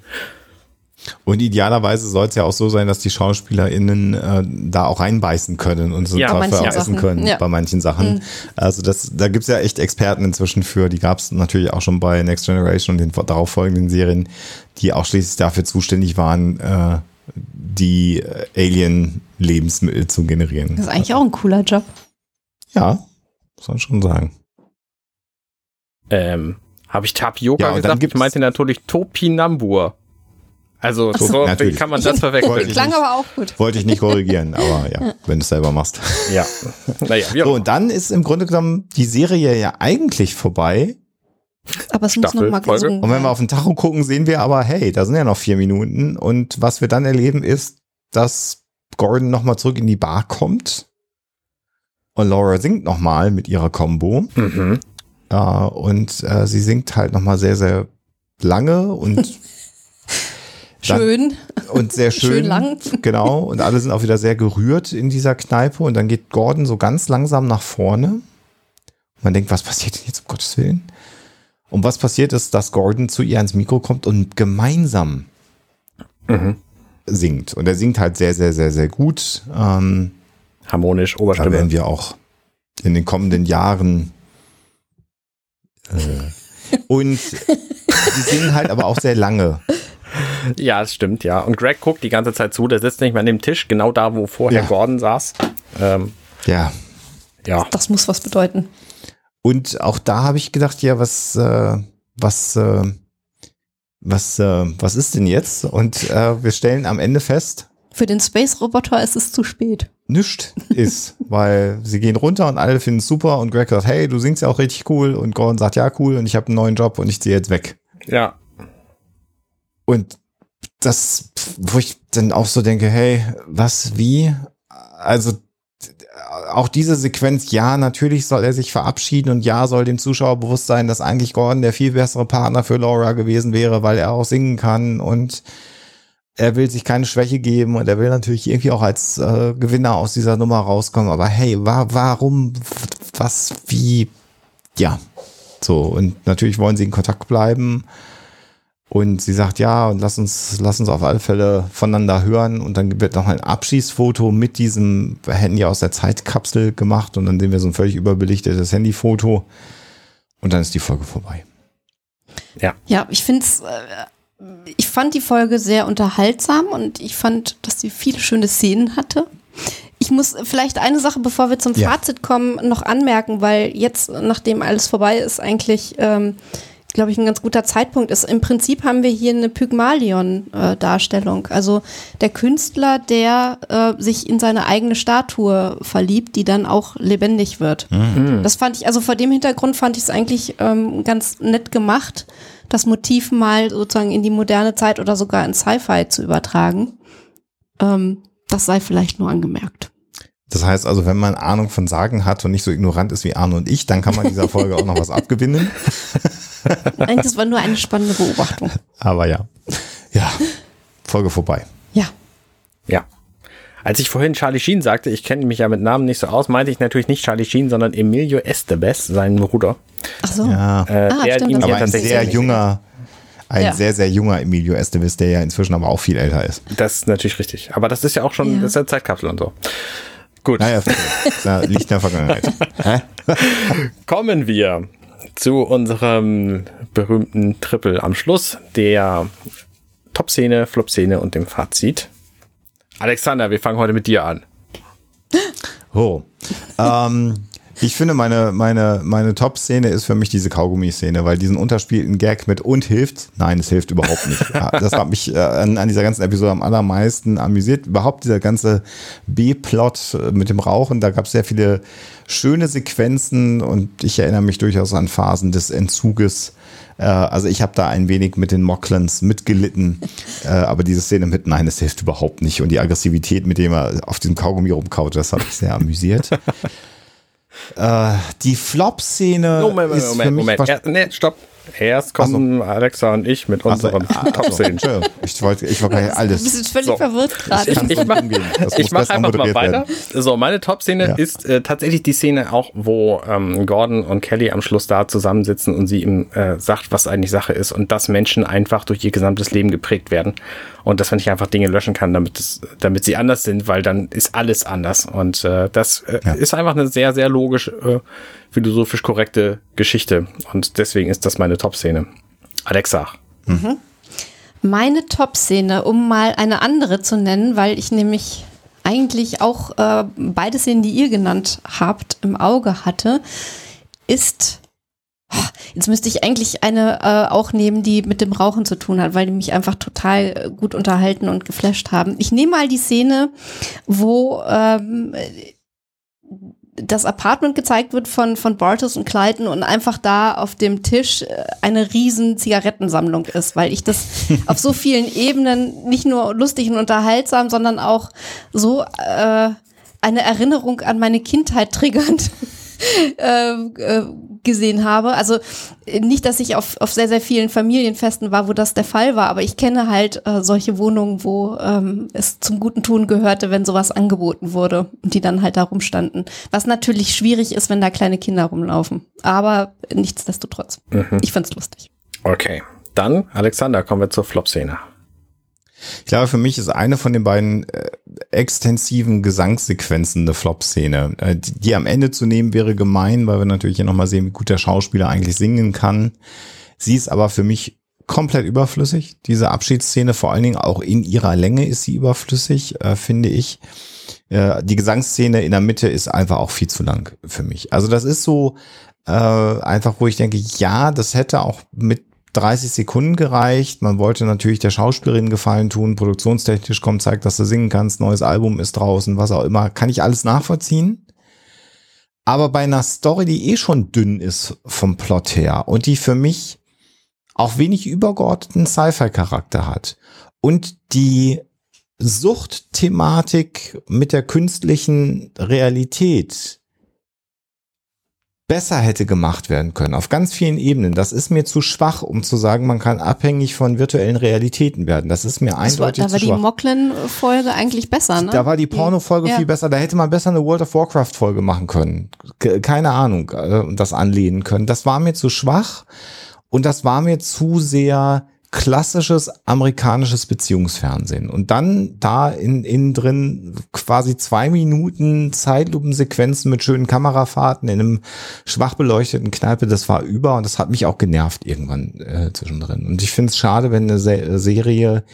Und idealerweise soll es ja auch so sein, dass die SchauspielerInnen äh, da auch reinbeißen können und so ja, vereisen können ja. bei manchen Sachen. Mhm. Also das, da gibt's ja echt Experten inzwischen für, die gab's natürlich auch schon bei Next Generation und den darauffolgenden Serien, die auch schließlich dafür zuständig waren, äh, die Alien-Lebensmittel zu generieren. Das ist eigentlich auch ein cooler Job. Ja, muss man schon sagen. Ähm, habe ich Tapioca ja, gesagt? Ich meinte natürlich Topinambur. Also so, so wie kann man das verwechseln? Klang aber auch gut. Wollte ich nicht korrigieren, aber ja, wenn du es selber machst. Ja. Naja, so, und dann ist im Grunde genommen die Serie ja eigentlich vorbei. Aber es Staffel, muss noch mal gesungen Und wenn wir auf den Tacho gucken, sehen wir aber, hey, da sind ja noch vier Minuten. Und was wir dann erleben ist, dass Gordon nochmal zurück in die Bar kommt. Und Laura singt nochmal mit ihrer Combo. Mhm. Äh, und äh, sie singt halt nochmal sehr, sehr lange und schön. Und sehr schön. schön lang. Genau. Und alle sind auch wieder sehr gerührt in dieser Kneipe. Und dann geht Gordon so ganz langsam nach vorne. Man denkt, was passiert denn jetzt, um Gottes Willen? Und was passiert ist, dass Gordon zu ihr ans Mikro kommt und gemeinsam mhm. singt. Und er singt halt sehr, sehr, sehr, sehr gut. Ähm, Harmonisch, Oberstimme. Da werden wir auch in den kommenden Jahren äh, und sie singen halt aber auch sehr lange. Ja, das stimmt, ja. Und Greg guckt die ganze Zeit zu, der sitzt nicht mehr an dem Tisch, genau da, wo vorher ja. Gordon saß. Ähm, ja. Ja. Das muss was bedeuten. Und auch da habe ich gedacht, ja, was, äh, was, äh, was, äh, was ist denn jetzt? Und äh, wir stellen am Ende fest. Für den Space-Roboter ist es zu spät. Nischt ist, weil sie gehen runter und alle finden es super und Greg sagt, hey, du singst ja auch richtig cool und Gordon sagt, ja, cool und ich habe einen neuen Job und ich ziehe jetzt weg. Ja. Und das, wo ich dann auch so denke, hey, was, wie? Also auch diese Sequenz, ja, natürlich soll er sich verabschieden und ja, soll dem Zuschauer bewusst sein, dass eigentlich Gordon der viel bessere Partner für Laura gewesen wäre, weil er auch singen kann und er will sich keine Schwäche geben und er will natürlich irgendwie auch als äh, Gewinner aus dieser Nummer rauskommen. Aber hey, wa warum, was, wie, ja, so und natürlich wollen sie in Kontakt bleiben und sie sagt, ja, und lass uns, lass uns auf alle Fälle voneinander hören. Und dann wird noch ein Abschießfoto mit diesem Handy aus der Zeitkapsel gemacht. Und dann sehen wir so ein völlig überbelichtetes Handyfoto. Und dann ist die Folge vorbei. Ja. Ja, ich finde es, äh, ich fand die Folge sehr unterhaltsam und ich fand, dass sie viele schöne Szenen hatte. Ich muss vielleicht eine Sache, bevor wir zum ja. Fazit kommen, noch anmerken, weil jetzt, nachdem alles vorbei ist, eigentlich ähm, glaube ich, ein ganz guter Zeitpunkt ist. Im Prinzip haben wir hier eine Pygmalion-Darstellung. also der Künstler, der äh, sich in seine eigene Statue verliebt, die dann auch lebendig wird. Mhm. Das fand ich, also vor dem Hintergrund fand ich es eigentlich ähm, ganz nett gemacht, das Motiv mal sozusagen in die moderne Zeit oder sogar in Sci-Fi zu übertragen. Ähm, das sei vielleicht nur angemerkt. Das heißt also, wenn man Ahnung von Sagen hat und nicht so ignorant ist wie Arne und ich, dann kann man dieser Folge auch noch was abgewinnen. Nein, das war nur eine spannende Beobachtung. Aber ja. Ja, Folge vorbei. Ja. Ja. Als ich vorhin Charlie Sheen sagte, ich kenne mich ja mit Namen nicht so aus, meinte ich natürlich nicht Charlie Sheen, sondern Emilio Estebes, seinen Bruder. Ach so. Ja. Äh, ah, der stimmt, aber ein sehr junger, ein ja. sehr, sehr junger Emilio Estevez, der ja inzwischen aber auch viel älter ist. Das ist natürlich richtig. Aber das ist ja auch schon, ja. das ist ja Zeitkapsel und so. Gut. Naja, liegt in der Vergangenheit. Kommen wir zu unserem berühmten Triple am Schluss, der Top-Szene, Flop-Szene und dem Fazit. Alexander, wir fangen heute mit dir an. Oh. ähm, ich finde, meine, meine, meine Top-Szene ist für mich diese Kaugummi-Szene, weil diesen unterspielten Gag mit und hilft, nein, es hilft überhaupt nicht. Das hat mich äh, an, an, dieser ganzen Episode am allermeisten amüsiert. Überhaupt dieser ganze B-Plot äh, mit dem Rauchen, da gab es sehr viele schöne Sequenzen und ich erinnere mich durchaus an Phasen des Entzuges. Äh, also ich habe da ein wenig mit den Mocklans mitgelitten, äh, aber diese Szene mit Nein, es hilft überhaupt nicht und die Aggressivität, mit dem er auf diesem Kaugummi rumkaut, das hat mich sehr amüsiert. Äh, die Flop-Szene Moment, Moment, Moment, Moment. Ja, nee, stopp. Erst kommen so. Alexa und ich mit unseren also, Top-Szenen. ich wollte ich wollte alles. Du bist völlig so. verwirrt gerade. Ich, ich, ich mache einfach mal weiter. Werden. So, meine Top-Szene ja. ist äh, tatsächlich die Szene auch, wo ähm, Gordon und Kelly am Schluss da zusammensitzen und sie ihm äh, sagt, was eigentlich Sache ist und dass Menschen einfach durch ihr gesamtes Leben geprägt werden und dass man nicht einfach Dinge löschen kann, damit es, damit sie anders sind, weil dann ist alles anders und äh, das äh, ja. ist einfach eine sehr, sehr logisch äh, philosophisch korrekte Geschichte. Und deswegen ist das meine Top-Szene. Alexa. Mhm. Meine Top-Szene, um mal eine andere zu nennen, weil ich nämlich eigentlich auch äh, beide Szenen, die ihr genannt habt, im Auge hatte, ist Jetzt müsste ich eigentlich eine äh, auch nehmen, die mit dem Rauchen zu tun hat, weil die mich einfach total gut unterhalten und geflasht haben. Ich nehme mal die Szene, wo ähm, das Apartment gezeigt wird von, von Bartos und Clayton und einfach da auf dem Tisch äh, eine riesen Zigarettensammlung ist, weil ich das auf so vielen Ebenen nicht nur lustig und unterhaltsam, sondern auch so äh, eine Erinnerung an meine Kindheit triggernd äh, äh, gesehen habe. Also äh, nicht, dass ich auf, auf sehr, sehr vielen Familienfesten war, wo das der Fall war, aber ich kenne halt äh, solche Wohnungen, wo ähm, es zum guten Tun gehörte, wenn sowas angeboten wurde und die dann halt da rumstanden. Was natürlich schwierig ist, wenn da kleine Kinder rumlaufen. Aber nichtsdestotrotz. Mhm. Ich fand's lustig. Okay. Dann, Alexander, kommen wir zur Flop-Szene. Ich glaube, für mich ist eine von den beiden äh, extensiven Gesangssequenzen eine Flop-Szene. Äh, die, die, am Ende zu nehmen wäre gemein, weil wir natürlich hier nochmal sehen, wie gut der Schauspieler eigentlich singen kann. Sie ist aber für mich komplett überflüssig. Diese Abschiedsszene, vor allen Dingen auch in ihrer Länge ist sie überflüssig, äh, finde ich. Äh, die Gesangsszene in der Mitte ist einfach auch viel zu lang für mich. Also das ist so äh, einfach, wo ich denke, ja, das hätte auch mit 30 Sekunden gereicht. Man wollte natürlich der Schauspielerin Gefallen tun. Produktionstechnisch kommt, zeigt, dass du singen kannst. Neues Album ist draußen, was auch immer. Kann ich alles nachvollziehen. Aber bei einer Story, die eh schon dünn ist vom Plot her und die für mich auch wenig übergeordneten Sci-Fi-Charakter hat und die Suchtthematik mit der künstlichen Realität besser hätte gemacht werden können, auf ganz vielen Ebenen. Das ist mir zu schwach, um zu sagen, man kann abhängig von virtuellen Realitäten werden. Das ist mir das eindeutig war, Da war die Mocklin-Folge eigentlich besser, ne? Da war die Porno-Folge ja. viel besser. Da hätte man besser eine World of Warcraft-Folge machen können. Keine Ahnung, äh, das anlehnen können. Das war mir zu schwach und das war mir zu sehr klassisches amerikanisches Beziehungsfernsehen. Und dann da in, innen drin quasi zwei Minuten Zeitlupensequenzen mit schönen Kamerafahrten in einem schwach beleuchteten Kneipe, das war über und das hat mich auch genervt irgendwann äh, zwischendrin. Und ich finde es schade, wenn eine Se Serie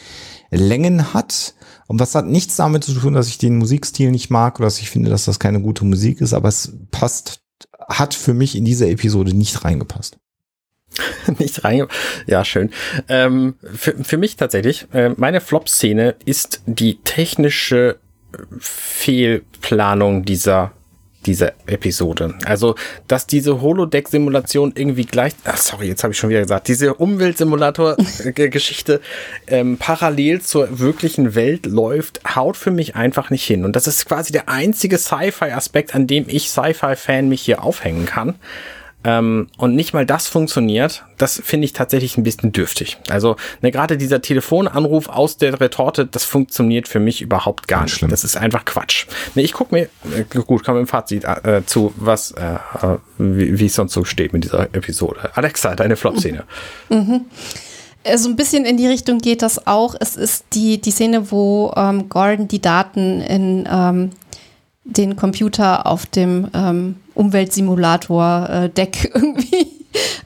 Längen hat. Und was hat nichts damit zu tun, dass ich den Musikstil nicht mag oder dass ich finde, dass das keine gute Musik ist, aber es passt, hat für mich in diese Episode nicht reingepasst. nicht rein. Ja, schön. Ähm, für, für mich tatsächlich, äh, meine Flop-Szene ist die technische Fehlplanung dieser dieser Episode. Also, dass diese Holodeck-Simulation irgendwie gleich, ach, sorry, jetzt habe ich schon wieder gesagt, diese Umweltsimulator-Geschichte ähm, parallel zur wirklichen Welt läuft, haut für mich einfach nicht hin. Und das ist quasi der einzige Sci-Fi-Aspekt, an dem ich Sci-Fi-Fan mich hier aufhängen kann ähm, und nicht mal das funktioniert, das finde ich tatsächlich ein bisschen dürftig. Also ne, gerade dieser Telefonanruf aus der Retorte, das funktioniert für mich überhaupt gar nicht. Schlimm. Das ist einfach Quatsch. Ne, ich gucke mir, äh, gut, kommen wir im Fazit äh, zu, was, äh, äh, wie es sonst so steht mit dieser Episode. Alexa, deine Flop-Szene. Mhm. Äh, so ein bisschen in die Richtung geht das auch. Es ist die, die Szene, wo ähm, Gordon die Daten in ähm, den Computer auf dem ähm, Umweltsimulator-Deck äh, irgendwie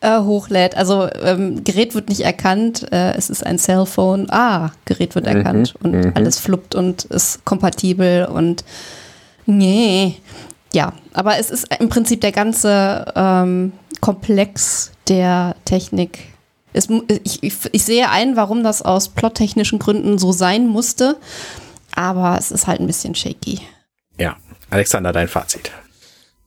äh, hochlädt. Also ähm, Gerät wird nicht erkannt, äh, es ist ein Cellphone. Ah, Gerät wird erkannt mhm, und mhm. alles fluppt und ist kompatibel und nee. Ja, aber es ist im Prinzip der ganze ähm, Komplex der Technik. Es, ich, ich, ich sehe ein, warum das aus plottechnischen Gründen so sein musste, aber es ist halt ein bisschen shaky. Ja, Alexander, dein Fazit.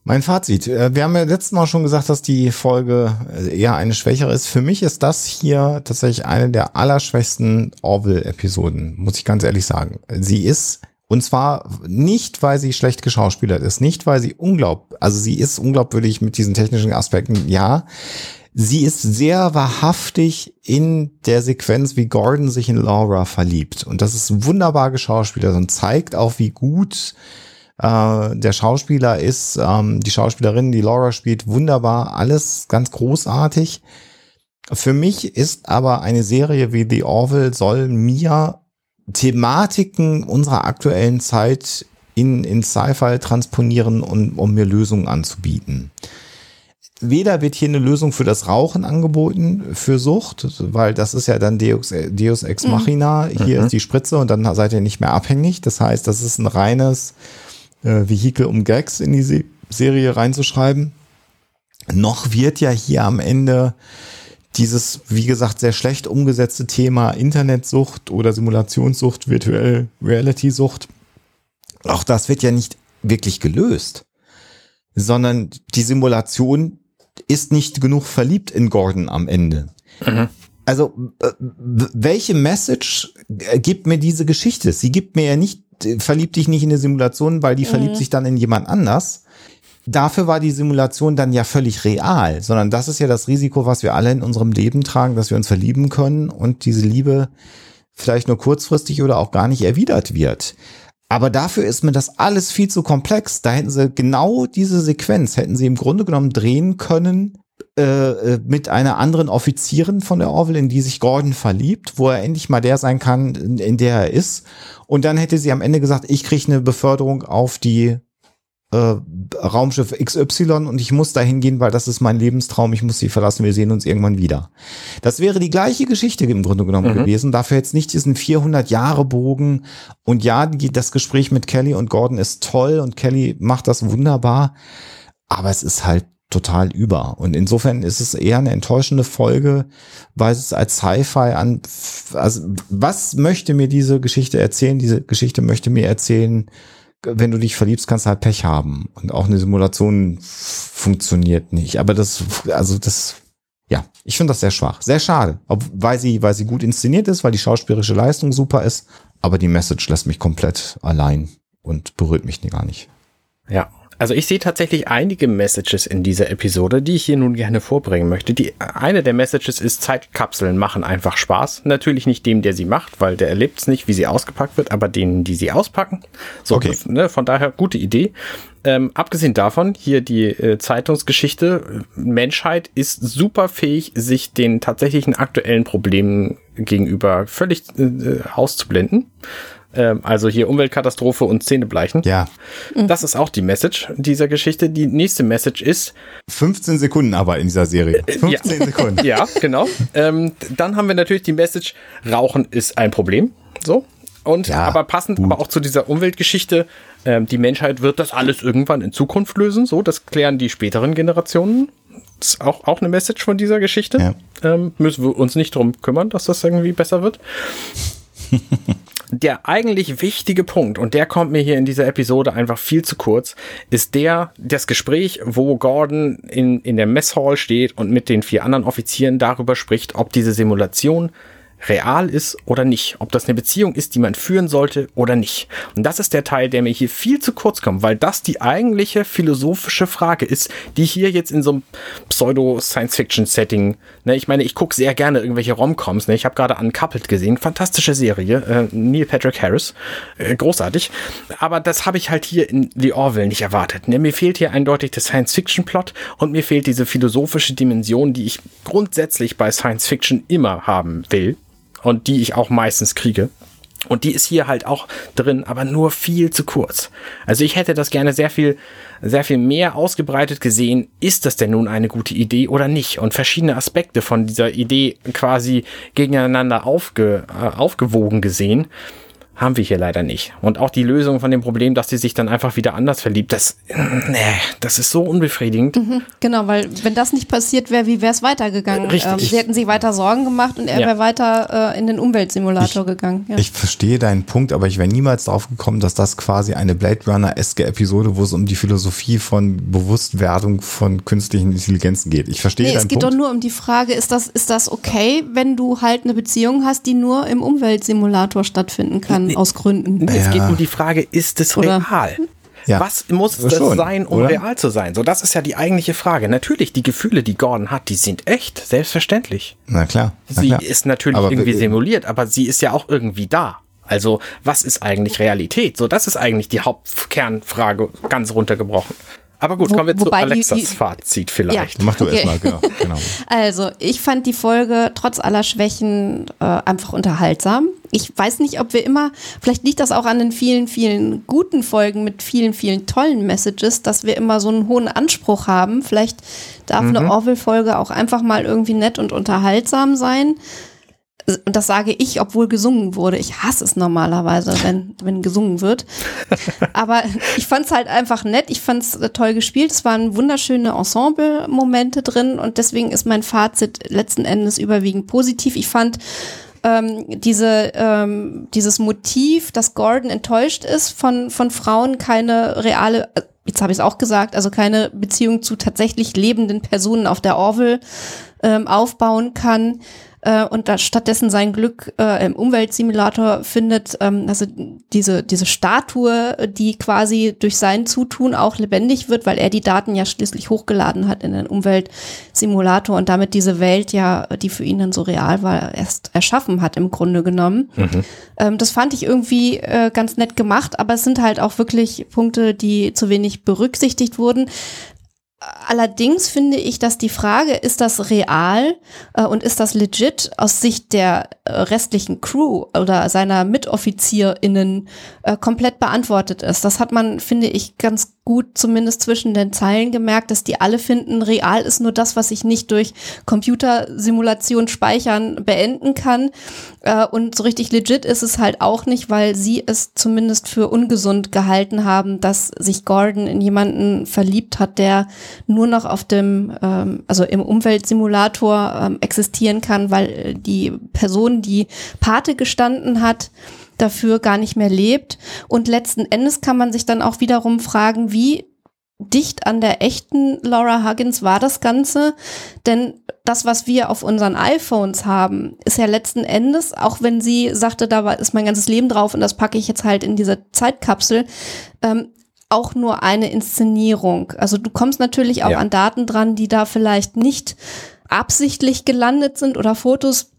Mein Fazit. Äh, wir haben ja letztes Mal schon gesagt, dass die Folge äh, eher eine schwächere ist. Für mich ist das hier tatsächlich eine der allerschwächsten Orville-Episoden, muss ich ganz ehrlich sagen. Sie ist, und zwar nicht, weil sie schlecht geschauspielert ist, nicht, weil sie unglaub, also sie ist unglaubwürdig mit diesen technischen Aspekten, ja. sie ist sehr wahrhaftig in der Sequenz, wie Gordon sich in Laura verliebt. Und das ist wunderbar geschauspielert und zeigt auch, wie gut äh, der Schauspieler ist. Ähm, die Schauspielerin, die Laura spielt, wunderbar. Alles ganz großartig. Für mich ist aber eine Serie wie The Orville soll mir Thematiken unserer aktuellen Zeit in, in Sci-Fi transponieren, um, um mir Lösungen anzubieten. Weder wird hier eine Lösung für das Rauchen angeboten, für Sucht, weil das ist ja dann Deus, Deus Ex mhm. Machina. Mhm. Hier mhm. ist die Spritze und dann seid ihr nicht mehr abhängig. Das heißt, das ist ein reines äh, Vehikel, um Gags in die Se Serie reinzuschreiben. Noch wird ja hier am Ende dieses, wie gesagt, sehr schlecht umgesetzte Thema Internetsucht oder Simulationssucht, Virtual Reality Sucht, auch das wird ja nicht wirklich gelöst, sondern die Simulation ist nicht genug verliebt in Gordon am Ende. Mhm. Also, äh, welche Message äh, gibt mir diese Geschichte? Sie gibt mir ja nicht, verliebt dich nicht in eine Simulation, weil die mhm. verliebt sich dann in jemand anders, dafür war die Simulation dann ja völlig real, sondern das ist ja das Risiko, was wir alle in unserem Leben tragen, dass wir uns verlieben können und diese Liebe vielleicht nur kurzfristig oder auch gar nicht erwidert wird. Aber dafür ist mir das alles viel zu komplex. Da hätten sie genau diese Sequenz, hätten sie im Grunde genommen drehen können äh, äh mit einer anderen Offizierin von der Orville, in die sich Gordon verliebt, wo er endlich mal der sein kann, in, in der er ist. Und dann hätte sie am Ende gesagt, ich kriege eine Beförderung auf die äh, Raumschiff XY und ich muss dahin gehen, weil das ist mein Lebenstraum, ich muss sie verlassen, wir sehen uns irgendwann wieder. Das wäre die gleiche Geschichte im Grunde genommen mhm. gewesen, dafür jetzt nicht diesen 400 Jahre Bogen und ja, das Gespräch mit Kelly und Gordon ist toll und Kelly macht das wunderbar, aber es ist halt total über. Und insofern ist es eher eine enttäuschende Folge, weil es als Sci-Fi an, also was möchte mir diese Geschichte erzählen? Diese Geschichte möchte mir erzählen, wenn du dich verliebst, kannst du halt Pech haben. Und auch eine Simulation funktioniert nicht. Aber das, also das, ja, ich finde das sehr schwach. Sehr schade. Ob, weil sie, weil sie gut inszeniert ist, weil die schauspielerische Leistung super ist. Aber die Message lässt mich komplett allein und berührt mich gar nicht. Ja, also ich sehe tatsächlich einige Messages in dieser Episode, die ich hier nun gerne vorbringen möchte. Die eine der Messages ist, Zeitkapseln machen einfach Spaß. Natürlich nicht dem, der sie macht, weil der erlebt es nicht, wie sie ausgepackt wird, aber denen, die sie auspacken. So, okay. das, ne, von daher gute Idee. Ähm, abgesehen davon, hier die äh, Zeitungsgeschichte, Menschheit ist super fähig, sich den tatsächlichen aktuellen Problemen gegenüber völlig äh, auszublenden. Ähm, also hier Umweltkatastrophe und Zähnebleichen. Ja. Das ist auch die Message dieser Geschichte. Die nächste Message ist 15 Sekunden aber in dieser Serie. 15 ja. Sekunden. Ja, genau. Ähm, dann haben wir natürlich die Message, Rauchen ist ein Problem. So. Und ja, aber passend gut. aber auch zu dieser Umweltgeschichte, ähm, die Menschheit wird das alles irgendwann in Zukunft lösen. So, das klären die späteren Generationen. Das ist auch, auch eine Message von dieser Geschichte. Ja. Ähm, müssen wir uns nicht drum kümmern, dass das irgendwie besser wird. Der eigentlich wichtige Punkt, und der kommt mir hier in dieser Episode einfach viel zu kurz, ist der, das Gespräch, wo Gordon in, in der Messhall steht und mit den vier anderen Offizieren darüber spricht, ob diese Simulation real ist oder nicht, ob das eine Beziehung ist, die man führen sollte oder nicht. Und das ist der Teil, der mir hier viel zu kurz kommt, weil das die eigentliche philosophische Frage ist, die hier jetzt in so einem Pseudo-Science-Fiction-Setting, ne, ich meine, ich gucke sehr gerne irgendwelche Romcoms, ne, ich habe gerade Uncoupled gesehen, fantastische Serie, äh, Neil Patrick Harris, äh, großartig, aber das habe ich halt hier in The Orville nicht erwartet. Ne? Mir fehlt hier eindeutig der Science-Fiction-Plot und mir fehlt diese philosophische Dimension, die ich grundsätzlich bei Science-Fiction immer haben will und die ich auch meistens kriege. Und die ist hier halt auch drin, aber nur viel zu kurz. Also ich hätte das gerne sehr viel, sehr viel mehr ausgebreitet gesehen. Ist das denn nun eine gute Idee oder nicht? Und verschiedene Aspekte von dieser Idee quasi gegeneinander aufge, äh, aufgewogen gesehen haben wir hier leider nicht. Und auch die Lösung von dem Problem, dass sie sich dann einfach wieder anders verliebt, das, nee, das ist so unbefriedigend. Mhm, genau, weil wenn das nicht passiert wäre, wie wäre es weitergegangen? Richtig. Ähm, sie hätten sich weiter Sorgen gemacht und er ja. wäre weiter äh, in den Umweltsimulator ich, gegangen. Ja. Ich verstehe deinen Punkt, aber ich wäre niemals darauf gekommen, dass das quasi eine Blade Runner-eske Episode, wo es um die Philosophie von Bewusstwerdung von künstlichen Intelligenzen geht. Ich verstehe nee, deinen Punkt. Es geht doch nur um die Frage, ist das, ist das okay, wenn du halt eine Beziehung hast, die nur im Umweltsimulator stattfinden kann? Aus Gründen. Es geht um die Frage, ist es Oder? real? Ja. Was muss das schon, sein, um oder? real zu sein? So, das ist ja die eigentliche Frage. Natürlich, die Gefühle, die Gordon hat, die sind echt, selbstverständlich. Na klar. Na sie klar. ist natürlich aber irgendwie simuliert, aber sie ist ja auch irgendwie da. Also, was ist eigentlich Realität? So, das ist eigentlich die Hauptkernfrage, ganz runtergebrochen. Aber gut, kommen wir Wo, zu Alexas die, die, Fazit vielleicht. Ja, Mach du okay. erstmal, genau, genau. Also, ich fand die Folge trotz aller Schwächen äh, einfach unterhaltsam. Ich weiß nicht, ob wir immer, vielleicht liegt das auch an den vielen, vielen guten Folgen mit vielen, vielen tollen Messages, dass wir immer so einen hohen Anspruch haben. Vielleicht darf mhm. eine Orville-Folge auch einfach mal irgendwie nett und unterhaltsam sein und das sage ich, obwohl gesungen wurde. Ich hasse es normalerweise, wenn, wenn gesungen wird. Aber ich fand es halt einfach nett. Ich fand es äh, toll gespielt. Es waren wunderschöne Ensemble-Momente drin und deswegen ist mein Fazit letzten Endes überwiegend positiv. Ich fand ähm, diese, ähm, dieses Motiv, dass Gordon enttäuscht ist von, von Frauen, keine reale, äh, jetzt habe ich es auch gesagt, also keine Beziehung zu tatsächlich lebenden Personen auf der Orville ähm, aufbauen kann äh, und da stattdessen sein Glück äh, im Umweltsimulator findet, ähm, also diese, diese Statue, die quasi durch sein Zutun auch lebendig wird, weil er die Daten ja schließlich hochgeladen hat in den Umweltsimulator und damit diese Welt ja, die für ihn dann so real war, erst erschaffen hat im Grunde genommen. Mhm. Ähm, das fand ich irgendwie äh, ganz nett gemacht, aber es sind halt auch wirklich Punkte, die zu wenig berücksichtigt wurden. Allerdings finde ich, dass die Frage, ist das real äh, und ist das legit aus Sicht der äh, restlichen Crew oder seiner MitoffizierInnen äh, komplett beantwortet ist. Das hat man, finde ich, ganz gut zumindest zwischen den Zeilen gemerkt, dass die alle finden, real ist nur das, was ich nicht durch Computersimulation speichern beenden kann. Äh, und so richtig legit ist es halt auch nicht, weil sie es zumindest für ungesund gehalten haben, dass sich Gordon in jemanden verliebt hat, der nur noch auf dem, ähm, also im Umweltsimulator ähm, existieren kann, weil die Person, die Pate gestanden hat, dafür gar nicht mehr lebt. Und letzten Endes kann man sich dann auch wiederum fragen, wie dicht an der echten Laura Huggins war das Ganze. Denn das, was wir auf unseren iPhones haben, ist ja letzten Endes, auch wenn sie sagte, da ist mein ganzes Leben drauf und das packe ich jetzt halt in diese Zeitkapsel, ähm, auch nur eine Inszenierung. Also du kommst natürlich auch ja. an Daten dran, die da vielleicht nicht absichtlich gelandet sind oder Fotos,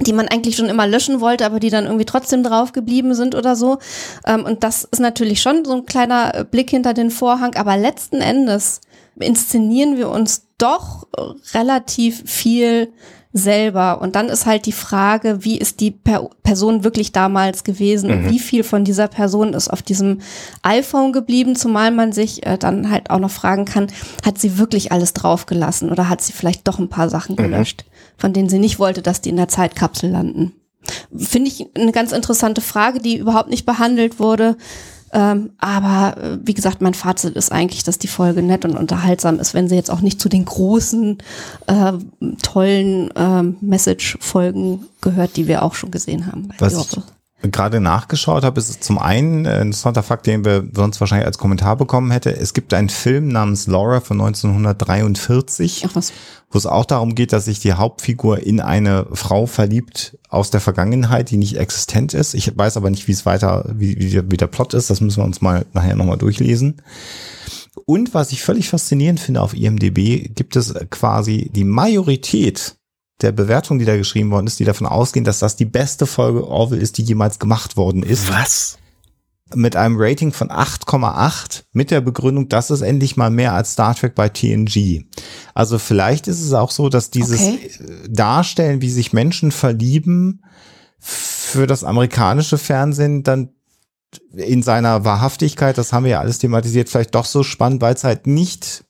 die man eigentlich schon immer löschen wollte, aber die dann irgendwie trotzdem drauf geblieben sind oder so. Ähm, und das ist natürlich schon so ein kleiner äh, Blick hinter den Vorhang, aber letzten Endes inszenieren wir uns doch relativ viel selber. Und dann ist halt die Frage, wie ist die per Person wirklich damals gewesen mhm. und wie viel von dieser Person ist auf diesem iPhone geblieben, zumal man sich äh, dann halt auch noch fragen kann, hat sie wirklich alles draufgelassen oder hat sie vielleicht doch ein paar Sachen mhm. gelöscht, von denen sie nicht wollte, dass die in der Zeitkapsel landen. Finde ich eine ganz interessante Frage, die überhaupt nicht behandelt wurde. Ähm, aber äh, wie gesagt, mein Fazit ist eigentlich, dass die Folge nett und unterhaltsam ist, wenn sie jetzt auch nicht zu den großen, äh, tollen äh, Message-Folgen gehört, die wir auch schon gesehen haben. Was ich gerade nachgeschaut habe, ist zum einen ein interessanter Fakt, den wir sonst wahrscheinlich als Kommentar bekommen hätte. Es gibt einen Film namens Laura von 1943, wo es auch darum geht, dass sich die Hauptfigur in eine Frau verliebt aus der Vergangenheit, die nicht existent ist. Ich weiß aber nicht, wie es weiter, wie, wie, wie der Plot ist. Das müssen wir uns mal nachher nochmal durchlesen. Und was ich völlig faszinierend finde auf IMDB, gibt es quasi die Majorität der Bewertung, die da geschrieben worden ist, die davon ausgehen, dass das die beste Folge Orville ist, die jemals gemacht worden ist. Was? Mit einem Rating von 8,8 mit der Begründung, das ist endlich mal mehr als Star Trek bei TNG. Also vielleicht ist es auch so, dass dieses okay. Darstellen, wie sich Menschen verlieben, für das amerikanische Fernsehen dann in seiner Wahrhaftigkeit, das haben wir ja alles thematisiert, vielleicht doch so spannend, weil es halt nicht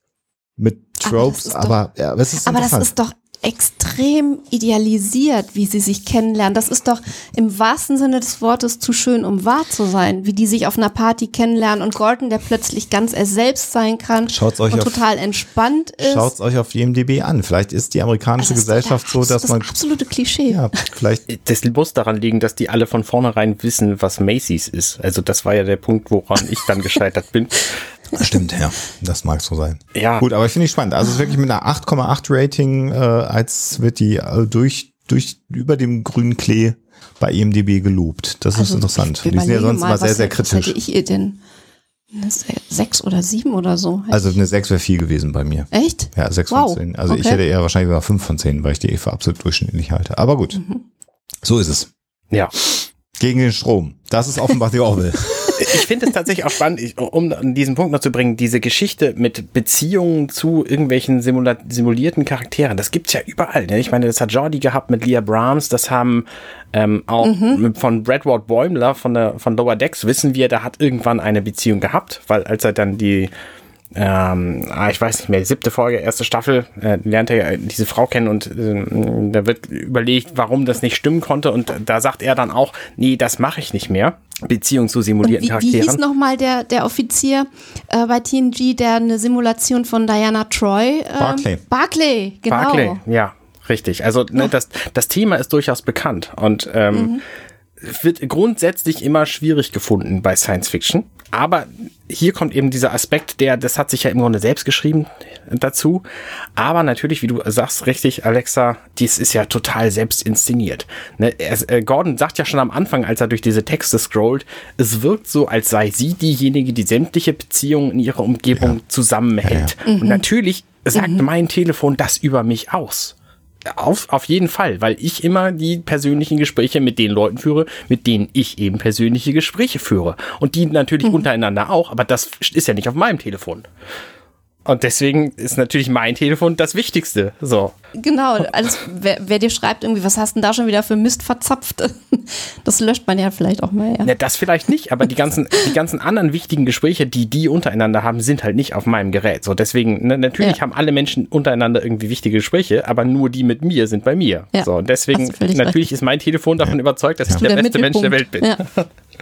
mit Tropes, aber, aber, ja, es ist aber das ist doch extrem idealisiert, wie sie sich kennenlernen. Das ist doch im wahrsten Sinne des Wortes zu schön, um wahr zu sein, wie die sich auf einer Party kennenlernen und Gordon, der plötzlich ganz er selbst sein kann Schaut's euch und auf, total entspannt ist. Schaut's euch auf IMDb an. Vielleicht ist die amerikanische also Gesellschaft so, dass das man absolute Klischee. Ja, vielleicht. Das muss daran liegen, dass die alle von vornherein wissen, was Macy's ist. Also das war ja der Punkt, woran ich dann gescheitert bin. Stimmt, ja. Das mag so sein. Ja. Gut, aber ich finde ich spannend. Also es ist wirklich mit einer 8,8 Rating, äh, als wird die äh, durch, durch, über dem grünen Klee bei EMDB gelobt. Das also ist interessant. Die sind ja sonst mal sehr, sehr kritisch. Was hätte ich ihr denn Eine sechs oder sieben oder so. Also eine sechs wäre viel gewesen bei mir. Echt? Ja, sechs wow. von zehn. Also okay. ich hätte eher wahrscheinlich sogar fünf von zehn, weil ich die für absolut durchschnittlich halte. Aber gut, mhm. so ist es. Ja. Gegen den Strom. Das ist offenbar die Orwell. ich finde es tatsächlich auch spannend, um diesen Punkt noch zu bringen, diese Geschichte mit Beziehungen zu irgendwelchen simulierten Charakteren, das gibt's ja überall. Ne? Ich meine, das hat Jordi gehabt mit Leah Brahms, das haben ähm, auch mhm. von Bradward Bäumler von der von Lower Decks wissen wir, der hat irgendwann eine Beziehung gehabt, weil als er dann die ähm, ah, ich weiß nicht mehr, die siebte Folge, erste Staffel, äh, lernt er diese Frau kennen und äh, da wird überlegt, warum das nicht stimmen konnte und da sagt er dann auch, nee, das mache ich nicht mehr. Beziehung zu simulierten wie, Charakteren. Wie hieß nochmal der, der Offizier äh, bei TNG, der eine Simulation von Diana Troy? Ähm, Barclay. Barclay, genau. Barclay, ja, richtig. Also ne, das, das Thema ist durchaus bekannt und ähm, mhm. wird grundsätzlich immer schwierig gefunden bei Science Fiction. Aber hier kommt eben dieser Aspekt, der, das hat sich ja im Grunde selbst geschrieben dazu. Aber natürlich, wie du sagst, richtig, Alexa, dies ist ja total selbst inszeniert. Ne? Er, äh, Gordon sagt ja schon am Anfang, als er durch diese Texte scrollt, es wirkt so, als sei sie diejenige, die sämtliche Beziehungen in ihrer Umgebung ja. zusammenhält. Ja, ja. Und mhm. natürlich sagt mhm. mein Telefon das über mich aus. Auf, auf jeden Fall, weil ich immer die persönlichen Gespräche mit den Leuten führe, mit denen ich eben persönliche Gespräche führe. Und die natürlich mhm. untereinander auch, aber das ist ja nicht auf meinem Telefon. Und deswegen ist natürlich mein Telefon das Wichtigste. So. Genau, also wer, wer, dir schreibt irgendwie, was hast denn da schon wieder für Mist verzapft? Das löscht man ja vielleicht auch mal. Ja. Ne, das vielleicht nicht, aber die ganzen, die ganzen anderen wichtigen Gespräche, die die untereinander haben, sind halt nicht auf meinem Gerät. So deswegen, ne, natürlich ja. haben alle Menschen untereinander irgendwie wichtige Gespräche, aber nur die mit mir sind bei mir. Ja. So deswegen, natürlich recht. ist mein Telefon davon überzeugt, dass ich der, der beste Mensch der Welt bin.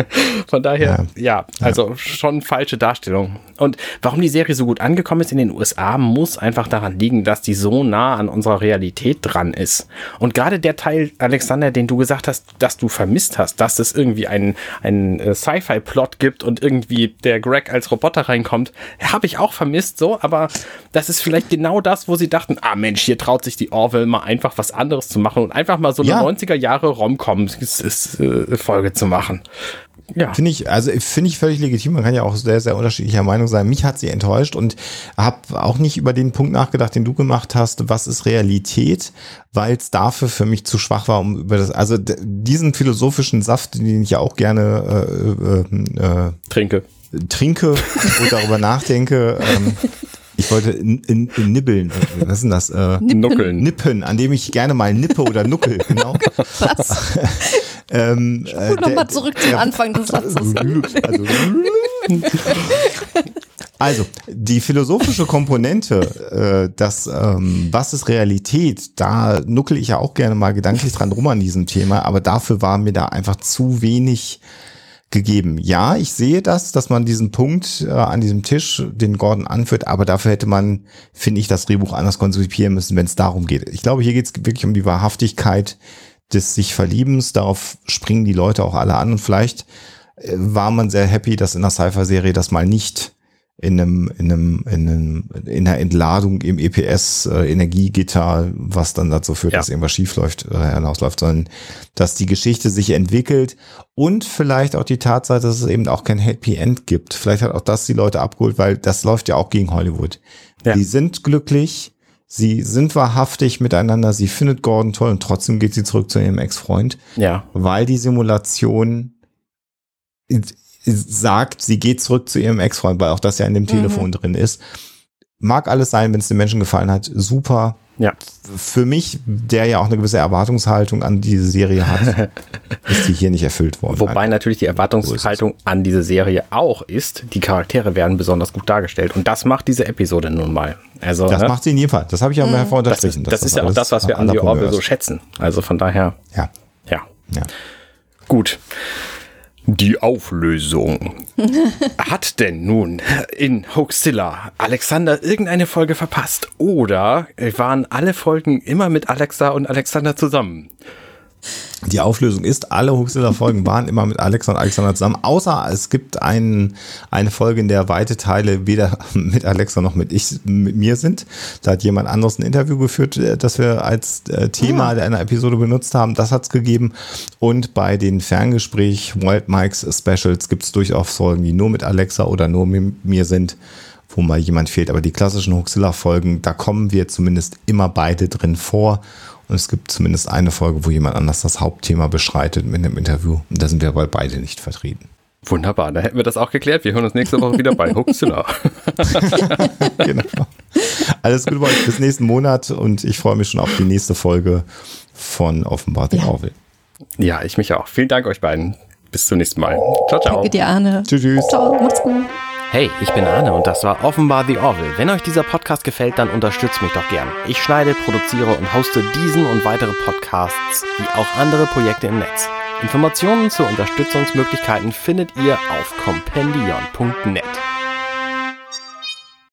Von daher, ja, ja also schon falsche Darstellung. Und warum die Serie so gut angekommen ist in den USA, muss einfach daran liegen, dass die so nah an unserer Realität dran ist. Und gerade der Teil, Alexander, den du gesagt hast, dass du vermisst hast, dass es irgendwie einen, einen äh, Sci-Fi-Plot gibt und irgendwie der Greg als Roboter reinkommt, habe ich auch vermisst, so, aber das ist vielleicht genau das, wo sie dachten, ah Mensch, hier traut sich die Orwell mal einfach was anderes zu machen und einfach mal so eine ja. 90er Jahre Rom-Com-Folge zu machen. Ja. Finde ich, also finde ich völlig legitim. Man kann ja auch sehr, sehr unterschiedlicher Meinung sein. Mich hat sie enttäuscht und habe auch nicht über den Punkt nachgedacht, den du gemacht hast. Was ist Realität? Weil es dafür für mich zu schwach war, um über das, also diesen philosophischen Saft, den ich ja auch gerne äh, äh, äh, trinke, trinke und darüber nachdenke. Ähm, ich wollte in, in, in nibbeln. Was ist denn das? Äh, Nuckeln. Nippen, an dem ich gerne mal nippe oder nuckel, genau. Was? ähm, ich äh, nochmal zurück zum Anfang des Satzes. Also, also, die philosophische Komponente, äh, das, ähm, was ist Realität, da nuckel ich ja auch gerne mal gedanklich dran rum an diesem Thema, aber dafür war mir da einfach zu wenig gegeben. Ja, ich sehe das, dass man diesen Punkt äh, an diesem Tisch, den Gordon anführt, aber dafür hätte man, finde ich, das Drehbuch anders konzipieren müssen, wenn es darum geht. Ich glaube, hier geht es wirklich um die Wahrhaftigkeit des sich Verliebens. Darauf springen die Leute auch alle an und vielleicht äh, war man sehr happy, dass in der Cypher-Serie das mal nicht in einem, in einem, in einem, in einer Entladung im EPS äh, Energiegitter, was dann dazu führt, ja. dass irgendwas schief läuft, äh, hinausläuft, sondern dass die Geschichte sich entwickelt und vielleicht auch die Tatsache, dass es eben auch kein Happy End gibt. Vielleicht hat auch das die Leute abgeholt, weil das läuft ja auch gegen Hollywood. Ja. Die sind glücklich, sie sind wahrhaftig miteinander, sie findet Gordon toll und trotzdem geht sie zurück zu ihrem Ex-Freund. Ja. Weil die Simulation sagt, sie geht zurück zu ihrem Ex-Freund, weil auch das ja in dem mhm. Telefon drin ist. Mag alles sein, wenn es den Menschen gefallen hat, super. Ja. Für mich, der ja auch eine gewisse Erwartungshaltung an diese Serie hat, ist die hier nicht erfüllt worden. Wobei Einfach. natürlich die Erwartungshaltung an diese Serie auch ist, die Charaktere werden besonders gut dargestellt. Und das macht diese Episode nun mal. Also, das ne? macht sie in jedem Fall. Das habe ich auch mhm. hervor unterstrichen. Das, das, das ist ja auch das, was wir an die Orwell so schätzen. Also von daher. Ja. Ja. ja. Gut. Die Auflösung. Hat denn nun in Hoaxilla Alexander irgendeine Folge verpasst? Oder waren alle Folgen immer mit Alexa und Alexander zusammen? Die Auflösung ist, alle Huxilla-Folgen waren immer mit Alexa und Alexander zusammen, außer es gibt ein, eine Folge, in der weite Teile weder mit Alexa noch mit ich mit mir sind. Da hat jemand anderes ein Interview geführt, äh, das wir als äh, Thema ja. einer Episode benutzt haben. Das hat es gegeben. Und bei den Ferngespräch Wild Mikes Specials gibt es durchaus Folgen, die nur mit Alexa oder nur mit mir sind wo mal jemand fehlt. Aber die klassischen Huxilla-Folgen, da kommen wir zumindest immer beide drin vor. Und es gibt zumindest eine Folge, wo jemand anders das Hauptthema beschreitet mit einem Interview. Und da sind wir aber beide nicht vertreten. Wunderbar, da hätten wir das auch geklärt. Wir hören uns nächste Woche wieder bei Huxilla. genau. Alles Gute bei euch bis nächsten Monat und ich freue mich schon auf die nächste Folge von Offenbar den ja. Orwell. Ja, ich mich auch. Vielen Dank euch beiden. Bis zum nächsten Mal. Ciao, ciao. Danke dir, Arne. Tschüss. tschüss. Ciao, macht's gut. Hey, ich bin Arne und das war offenbar The Orville. Wenn euch dieser Podcast gefällt, dann unterstützt mich doch gern. Ich schneide, produziere und hoste diesen und weitere Podcasts, wie auch andere Projekte im Netz. Informationen zu Unterstützungsmöglichkeiten findet ihr auf compendion.net.